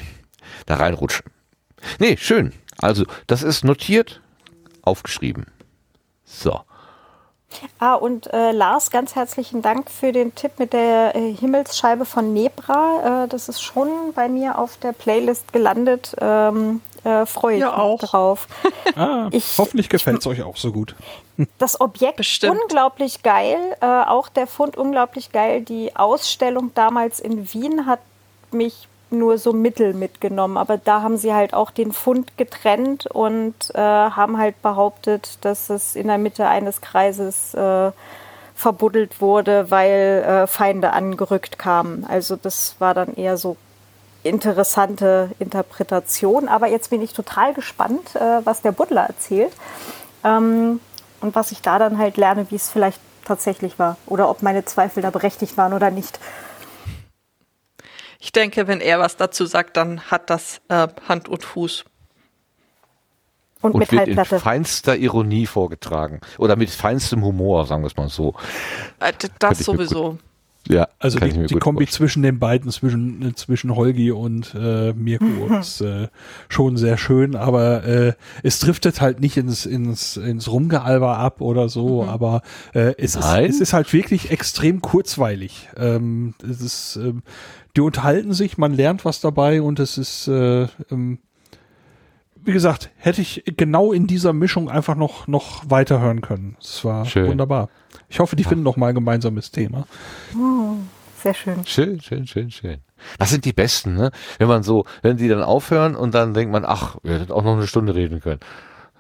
da reinrutschen. Nee, schön. Also, das ist notiert, aufgeschrieben. So. Ah, und äh, Lars, ganz herzlichen Dank für den Tipp mit der äh, Himmelsscheibe von Nebra. Äh, das ist schon bei mir auf der Playlist gelandet. Ähm, äh, freue ich ja, mich auch. drauf. ah, ich, hoffentlich gefällt es euch auch so gut. Das Objekt Bestimmt. unglaublich geil. Äh, auch der Fund unglaublich geil. Die Ausstellung damals in Wien hat mich nur so Mittel mitgenommen. Aber da haben sie halt auch den Fund getrennt und äh, haben halt behauptet, dass es in der Mitte eines Kreises äh, verbuddelt wurde, weil äh, Feinde angerückt kamen. Also das war dann eher so interessante Interpretation. Aber jetzt bin ich total gespannt, äh, was der Buddler erzählt. Ähm, und was ich da dann halt lerne, wie es vielleicht tatsächlich war. Oder ob meine Zweifel da berechtigt waren oder nicht. Ich denke, wenn er was dazu sagt, dann hat das äh, Hand und Fuß. Und, und mit wird in feinster Ironie vorgetragen. Oder mit feinstem Humor, sagen wir es mal so. Äh, das sowieso. Ja, Also kann ich die, mir die gut Kombi vorstellen. zwischen den beiden, zwischen, zwischen Holgi und äh, Mirko ist äh, schon sehr schön, aber äh, es driftet halt nicht ins, ins, ins Rumgealber ab oder so, aber äh, es, ist, es ist halt wirklich extrem kurzweilig. Ähm, es ist, ähm, die unterhalten sich, man lernt was dabei und es ist, äh, ähm, wie gesagt, hätte ich genau in dieser Mischung einfach noch, noch weiterhören können. Es war Schön. wunderbar. Ich hoffe, die finden noch mal ein gemeinsames Thema. Sehr schön. Schön, schön, schön, schön. Das sind die Besten, ne? Wenn man so, wenn die dann aufhören und dann denkt man, ach, wir hätten auch noch eine Stunde reden können.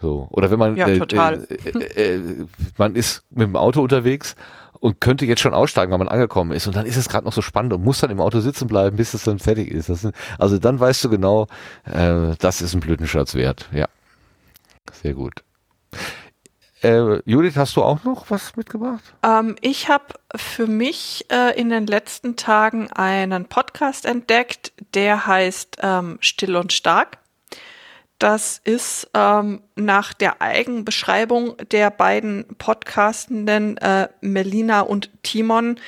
So. Oder wenn man, Ja, total. Äh, äh, äh, man ist mit dem Auto unterwegs und könnte jetzt schon aussteigen, weil man angekommen ist. Und dann ist es gerade noch so spannend und muss dann im Auto sitzen bleiben, bis es dann fertig ist. Das sind, also dann weißt du genau, äh, das ist ein Blütenschatz wert. Ja. Sehr gut. Äh, Judith, hast du auch noch was mitgebracht? Ähm, ich habe für mich äh, in den letzten Tagen einen Podcast entdeckt, der heißt ähm, Still und Stark. Das ist ähm, nach der Eigenbeschreibung der beiden Podcastenden äh, Melina und Timon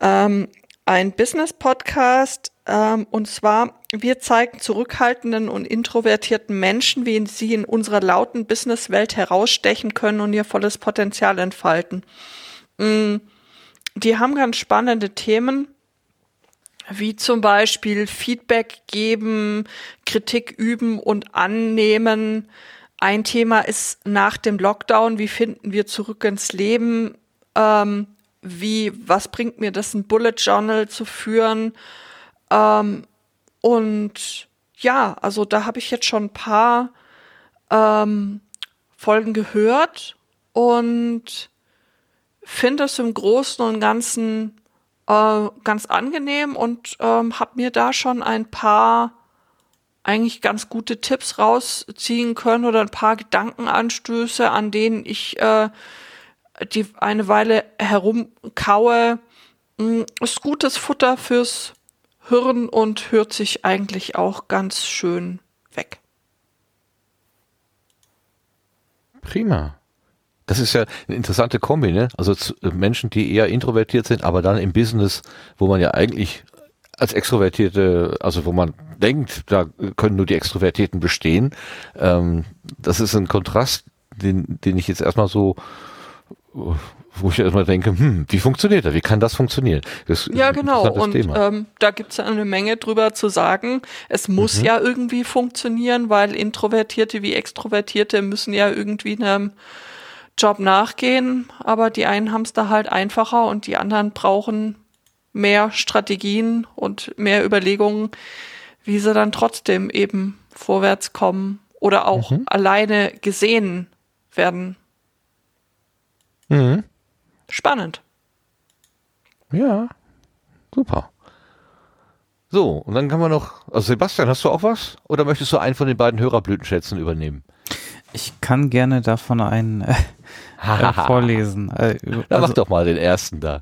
ähm, ein Business-Podcast. Ähm, und zwar, wir zeigen zurückhaltenden und introvertierten Menschen, wie sie in unserer lauten Businesswelt herausstechen können und ihr volles Potenzial entfalten. Mm, Die haben ganz spannende Themen, wie zum Beispiel Feedback geben, Kritik üben und annehmen. Ein Thema ist nach dem Lockdown, wie finden wir zurück ins Leben? Ähm, wie, was bringt mir das, ein Bullet Journal zu führen? Ähm, und ja, also da habe ich jetzt schon ein paar ähm, Folgen gehört und finde es im Großen und Ganzen äh, ganz angenehm und ähm, habe mir da schon ein paar eigentlich ganz gute Tipps rausziehen können oder ein paar Gedankenanstöße, an denen ich äh, die eine Weile herumkaue. Mm, Ist gutes Futter fürs Hirn und hört sich eigentlich auch ganz schön weg. Prima. Das ist ja eine interessante Kombi, ne? Also äh, Menschen, die eher introvertiert sind, aber dann im Business, wo man ja eigentlich als Extrovertierte, also wo man denkt, da können nur die Extrovertierten bestehen. Ähm, das ist ein Kontrast, den, den ich jetzt erstmal so, wo ich erstmal denke, hm, wie funktioniert das? Wie kann das funktionieren? Das Ja, genau. Und ähm, da gibt's ja eine Menge drüber zu sagen. Es muss ja irgendwie funktionieren, weil Introvertierte wie Extrovertierte müssen ja irgendwie einem Job nachgehen. Aber die einen haben's da halt einfacher und die anderen brauchen mehr Strategien und mehr Überlegungen, wie sie dann trotzdem eben vorwärts kommen oder auch alleine gesehen werden. Mhm. Spannend. Ja, super. So, und dann kann man noch, also Sebastian, hast du auch was? Oder möchtest du einen von den beiden Hörerblütenschätzen übernehmen? Ich kann gerne davon einen äh, äh, vorlesen. Äh, Dann also- mach doch mal den ersten da.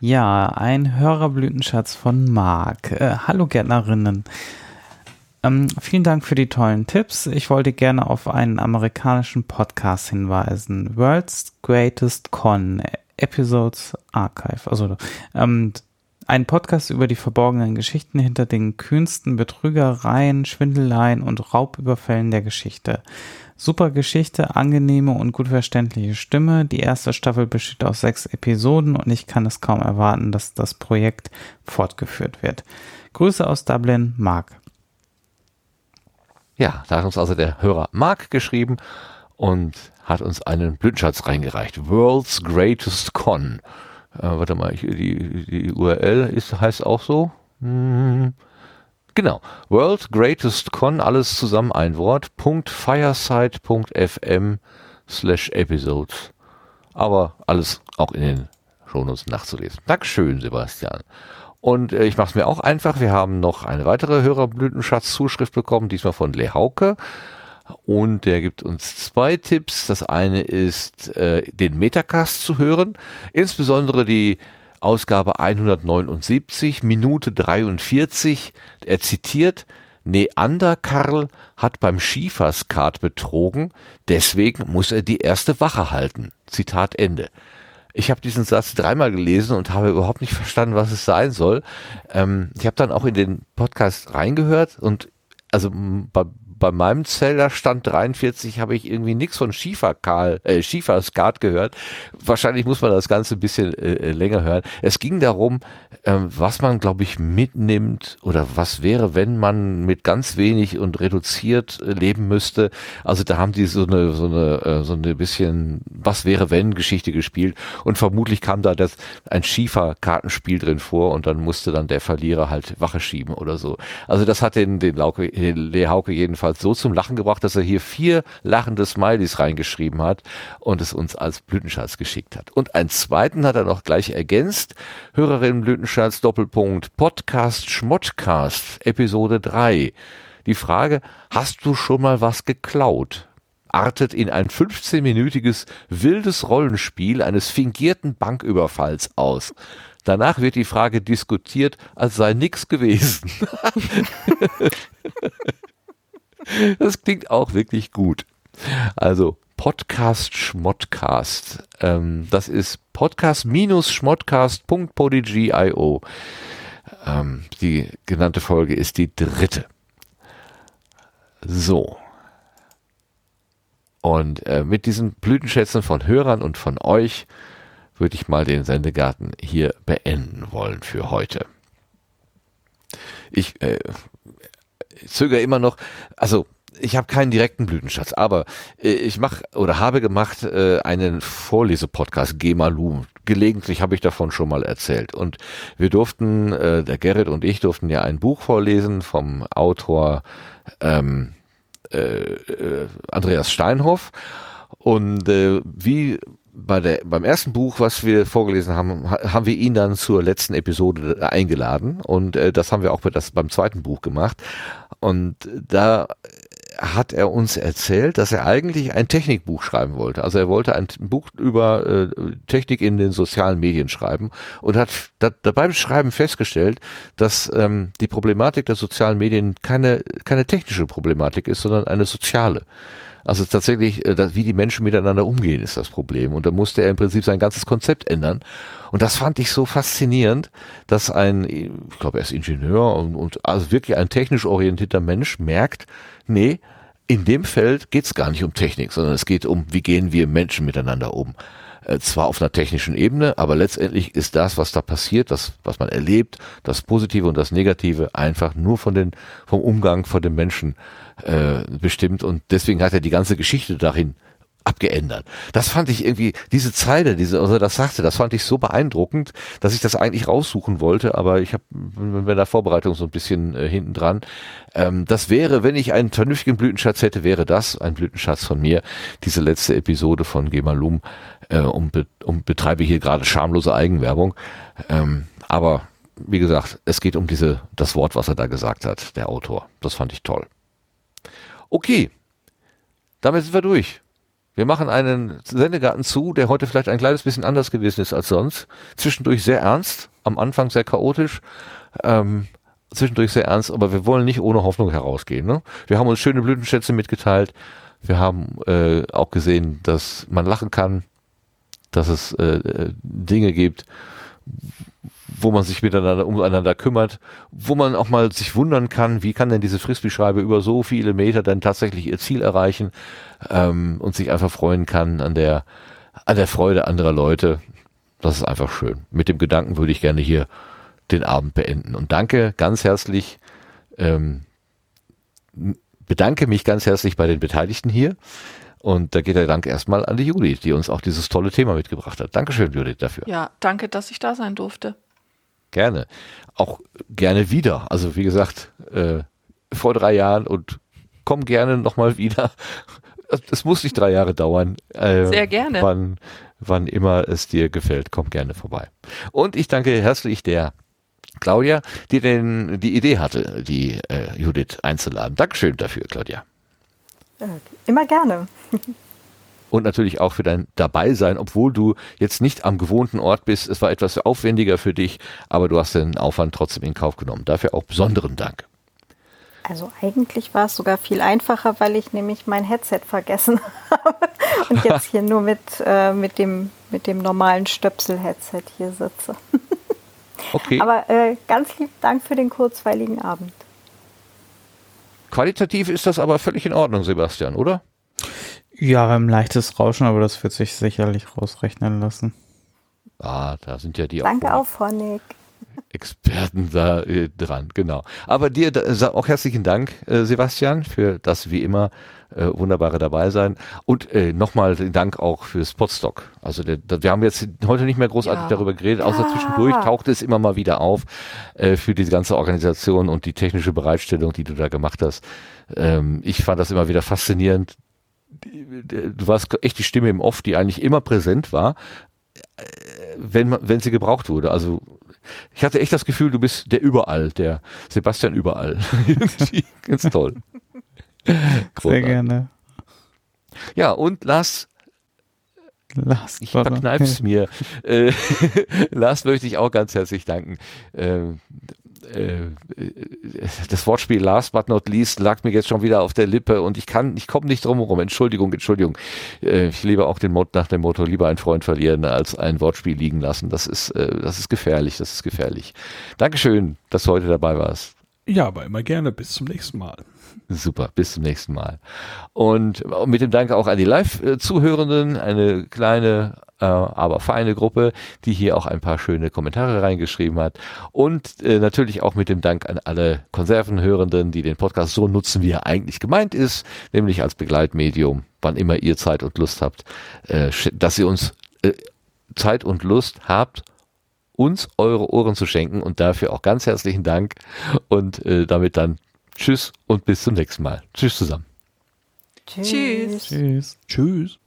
Ja, ein Hörerblütenschatz von Marc. Äh, hallo Gärtnerinnen. Ähm, vielen Dank für die tollen Tipps. Ich wollte gerne auf einen amerikanischen Podcast hinweisen. World's Greatest Con Episodes Archive. Also ähm, ein Podcast über die verborgenen Geschichten hinter den kühnsten Betrügereien, Schwindeleien und Raubüberfällen der Geschichte. Super Geschichte, angenehme und gut verständliche Stimme. Die erste Staffel besteht aus sechs Episoden und ich kann es kaum erwarten, dass das Projekt fortgeführt wird. Grüße aus Dublin, Marc. Ja, da hat uns also der Hörer Mark geschrieben und hat uns einen Blütenschatz reingereicht. World's Greatest Con. Äh, warte mal, ich, die, die URL ist, heißt auch so. Hm. Genau. World Greatest Con, alles zusammen ein Wort. .fireside.fm slash episodes. Aber alles auch in den Shownotes nachzulesen. Dankeschön, Sebastian. Und äh, ich mache es mir auch einfach. Wir haben noch eine weitere Hörerblütenschatz-Zuschrift bekommen, diesmal von Le Hauke. Und der gibt uns zwei Tipps. Das eine ist, äh, den Metacast zu hören, insbesondere die Ausgabe 179, Minute 43. Er zitiert, Neanderkarl hat beim Schieferskat betrogen, deswegen muss er die erste Wache halten. Zitat Ende. Ich habe diesen Satz dreimal gelesen und habe überhaupt nicht verstanden, was es sein soll. Ähm, ich habe dann auch in den Podcast reingehört und also bei, bei meinem Zellerstand 43 habe ich irgendwie nichts von Schieferkarl, äh, Schieferskat gehört. Wahrscheinlich muss man das Ganze ein bisschen äh, äh länger hören. Es ging darum, ähm, was man, glaube ich, mitnimmt oder was wäre, wenn man mit ganz wenig und reduziert äh, leben müsste. Also da haben die so eine, so eine, äh, so eine bisschen was wäre, wenn Geschichte gespielt und vermutlich kam da das, ein Schieferkartenspiel drin vor und dann musste dann der Verlierer halt Wache schieben oder so. Also das hat den, den Lauke, den Lee Hauke jedenfalls jedenfalls so zum Lachen gebracht, dass er hier vier lachende Smileys reingeschrieben hat und es uns als Blütenschatz geschickt hat. Und einen zweiten hat er noch gleich ergänzt. Hörerin Blütenschatz Doppelpunkt Podcast Schmottcast Episode 3. Die Frage, hast du schon mal was geklaut? artet in ein 15-minütiges wildes Rollenspiel eines fingierten Banküberfalls aus. Danach wird die Frage diskutiert, als sei nichts gewesen. Das klingt auch wirklich gut. Also Podcast Schmottcast. Ähm, das ist podcast-schmottcast.podigy.io. Ähm, die genannte Folge ist die dritte. So. Und äh, mit diesen Blütenschätzen von Hörern und von euch würde ich mal den Sendegarten hier beenden wollen für heute. Ich äh, zögere immer noch, also ich habe keinen direkten Blütenschatz, aber äh, ich mache oder habe gemacht äh, einen Vorlesepodcast Gemalum. Gelegentlich habe ich davon schon mal erzählt. Und wir durften, äh, der Gerrit und ich durften ja ein Buch vorlesen vom Autor ähm, äh, äh, Andreas Steinhoff. Und äh, wie bei der, beim ersten Buch, was wir vorgelesen haben, haben wir ihn dann zur letzten Episode eingeladen und äh, das haben wir auch bei das, beim zweiten Buch gemacht. Und da hat er uns erzählt, dass er eigentlich ein Technikbuch schreiben wollte. Also er wollte ein Buch über äh, Technik in den sozialen Medien schreiben und hat da, dabei beim Schreiben festgestellt, dass ähm, die Problematik der sozialen Medien keine, keine technische Problematik ist, sondern eine soziale. Also tatsächlich, äh, wie die Menschen miteinander umgehen, ist das Problem. Und da musste er im Prinzip sein ganzes Konzept ändern. Und das fand ich so faszinierend, dass ein, ich glaube, er ist Ingenieur und, und also wirklich ein technisch orientierter Mensch merkt, nee, in dem Feld geht es gar nicht um Technik, sondern es geht um, wie gehen wir Menschen miteinander um. Äh, zwar auf einer technischen Ebene, aber letztendlich ist das, was da passiert, das, was man erlebt, das Positive und das Negative, einfach nur von den, vom Umgang von den Menschen äh, bestimmt. Und deswegen hat er die ganze Geschichte darin abgeändert. Das fand ich irgendwie, diese Zeile, diese, also das sagte, das fand ich so beeindruckend, dass ich das eigentlich raussuchen wollte, aber ich habe bei der Vorbereitung so ein bisschen äh, hinten dran. Ähm, das wäre, wenn ich einen vernünftigen Blütenschatz hätte, wäre das ein Blütenschatz von mir, diese letzte Episode von Gemalum, äh, und, be und betreibe hier gerade schamlose Eigenwerbung. Ähm, aber wie gesagt, es geht um diese, das Wort, was er da gesagt hat, der Autor. Das fand ich toll. Okay, damit sind wir durch. Wir machen einen Sendegarten zu, der heute vielleicht ein kleines bisschen anders gewesen ist als sonst. Zwischendurch sehr ernst, am Anfang sehr chaotisch, ähm, zwischendurch sehr ernst, aber wir wollen nicht ohne Hoffnung herausgehen. Ne? Wir haben uns schöne Blütenschätze mitgeteilt. Wir haben äh, auch gesehen, dass man lachen kann, dass es äh, äh Dinge gibt, wo man sich miteinander umeinander kümmert, wo man auch mal sich wundern kann, wie kann denn diese Frisbee-Schreibe über so viele Meter dann tatsächlich ihr Ziel erreichen ähm, und sich einfach freuen kann an der an der Freude anderer Leute. Das ist einfach schön. Mit dem Gedanken würde ich gerne hier den Abend beenden und danke ganz herzlich. Ähm, bedanke mich ganz herzlich bei den Beteiligten hier. Und da geht der Dank erstmal an die Judith, die uns auch dieses tolle Thema mitgebracht hat. Dankeschön, Judith, dafür. Ja, danke, dass ich da sein durfte. Gerne. Auch gerne wieder. Also wie gesagt, äh, vor drei Jahren und komm gerne nochmal wieder. Es muss nicht drei Jahre dauern. Äh, Sehr gerne. Wann, wann immer es dir gefällt, komm gerne vorbei. Und ich danke herzlich der Claudia, die denn die Idee hatte, die äh, Judith einzuladen. Dankeschön dafür, Claudia. Immer gerne. und natürlich auch für dein Dabeisein, obwohl du jetzt nicht am gewohnten Ort bist. Es war etwas aufwendiger für dich, aber du hast den Aufwand trotzdem in Kauf genommen. Dafür auch besonderen Dank. Also eigentlich war es sogar viel einfacher, weil ich nämlich mein Headset vergessen habe und jetzt hier nur mit, äh, mit, dem, mit dem normalen Stöpsel-Headset hier sitze. Okay. Aber äh, ganz lieb Dank für den kurzweiligen Abend. Qualitativ ist das aber völlig in Ordnung, Sebastian, oder? Ja, wir haben ein leichtes Rauschen, aber das wird sich sicherlich rausrechnen lassen. Ah, da sind ja die Danke auch Phonic. Experten da äh, dran, genau. Aber dir da, auch herzlichen Dank, äh, Sebastian, für das wie immer äh, wunderbare dabei sein. Und äh, nochmal den Dank auch fürs Podstock. Also der, der, wir haben jetzt heute nicht mehr großartig Ja. darüber geredet, außer zwischendurch tauchte es immer mal wieder auf äh, für diese ganze Organisation und die technische Bereitstellung, die du da gemacht hast. Ähm, ich fand das immer wieder faszinierend. Du warst echt die Stimme im Off, die eigentlich immer präsent war, äh, wenn, wenn sie gebraucht wurde. Also ich hatte echt das Gefühl, du bist der überall, der Sebastian überall. Ganz toll. Sehr gerne. Ja, und Lars, Last ich verkneif's mir. Äh, Lars möchte ich auch ganz herzlich danken. Äh, das Wortspiel last but not least lag mir jetzt schon wieder auf der Lippe und ich kann, ich komme nicht drum herum. Entschuldigung, Entschuldigung. Äh, ich lebe auch den Mot nach dem Motto lieber einen Freund verlieren als ein Wortspiel liegen lassen. Das ist, äh, das ist gefährlich, das ist gefährlich. Dankeschön, dass du heute dabei warst. Ja, aber immer gerne. Bis zum nächsten Mal. Super, bis zum nächsten Mal. Und mit dem Dank auch an die Live-Zuhörenden, eine kleine, äh, aber feine Gruppe, die hier auch ein paar schöne Kommentare reingeschrieben hat. Und äh, natürlich auch mit dem Dank an alle Konservenhörenden, die den Podcast so nutzen, wie er eigentlich gemeint ist, nämlich als Begleitmedium, wann immer ihr Zeit und Lust habt, äh, dass ihr uns äh, Zeit und Lust habt, uns eure Ohren zu schenken und dafür auch ganz herzlichen Dank und äh, damit dann Tschüss und bis zum nächsten Mal. Tschüss zusammen. Tschüss. Tschüss. Tschüss.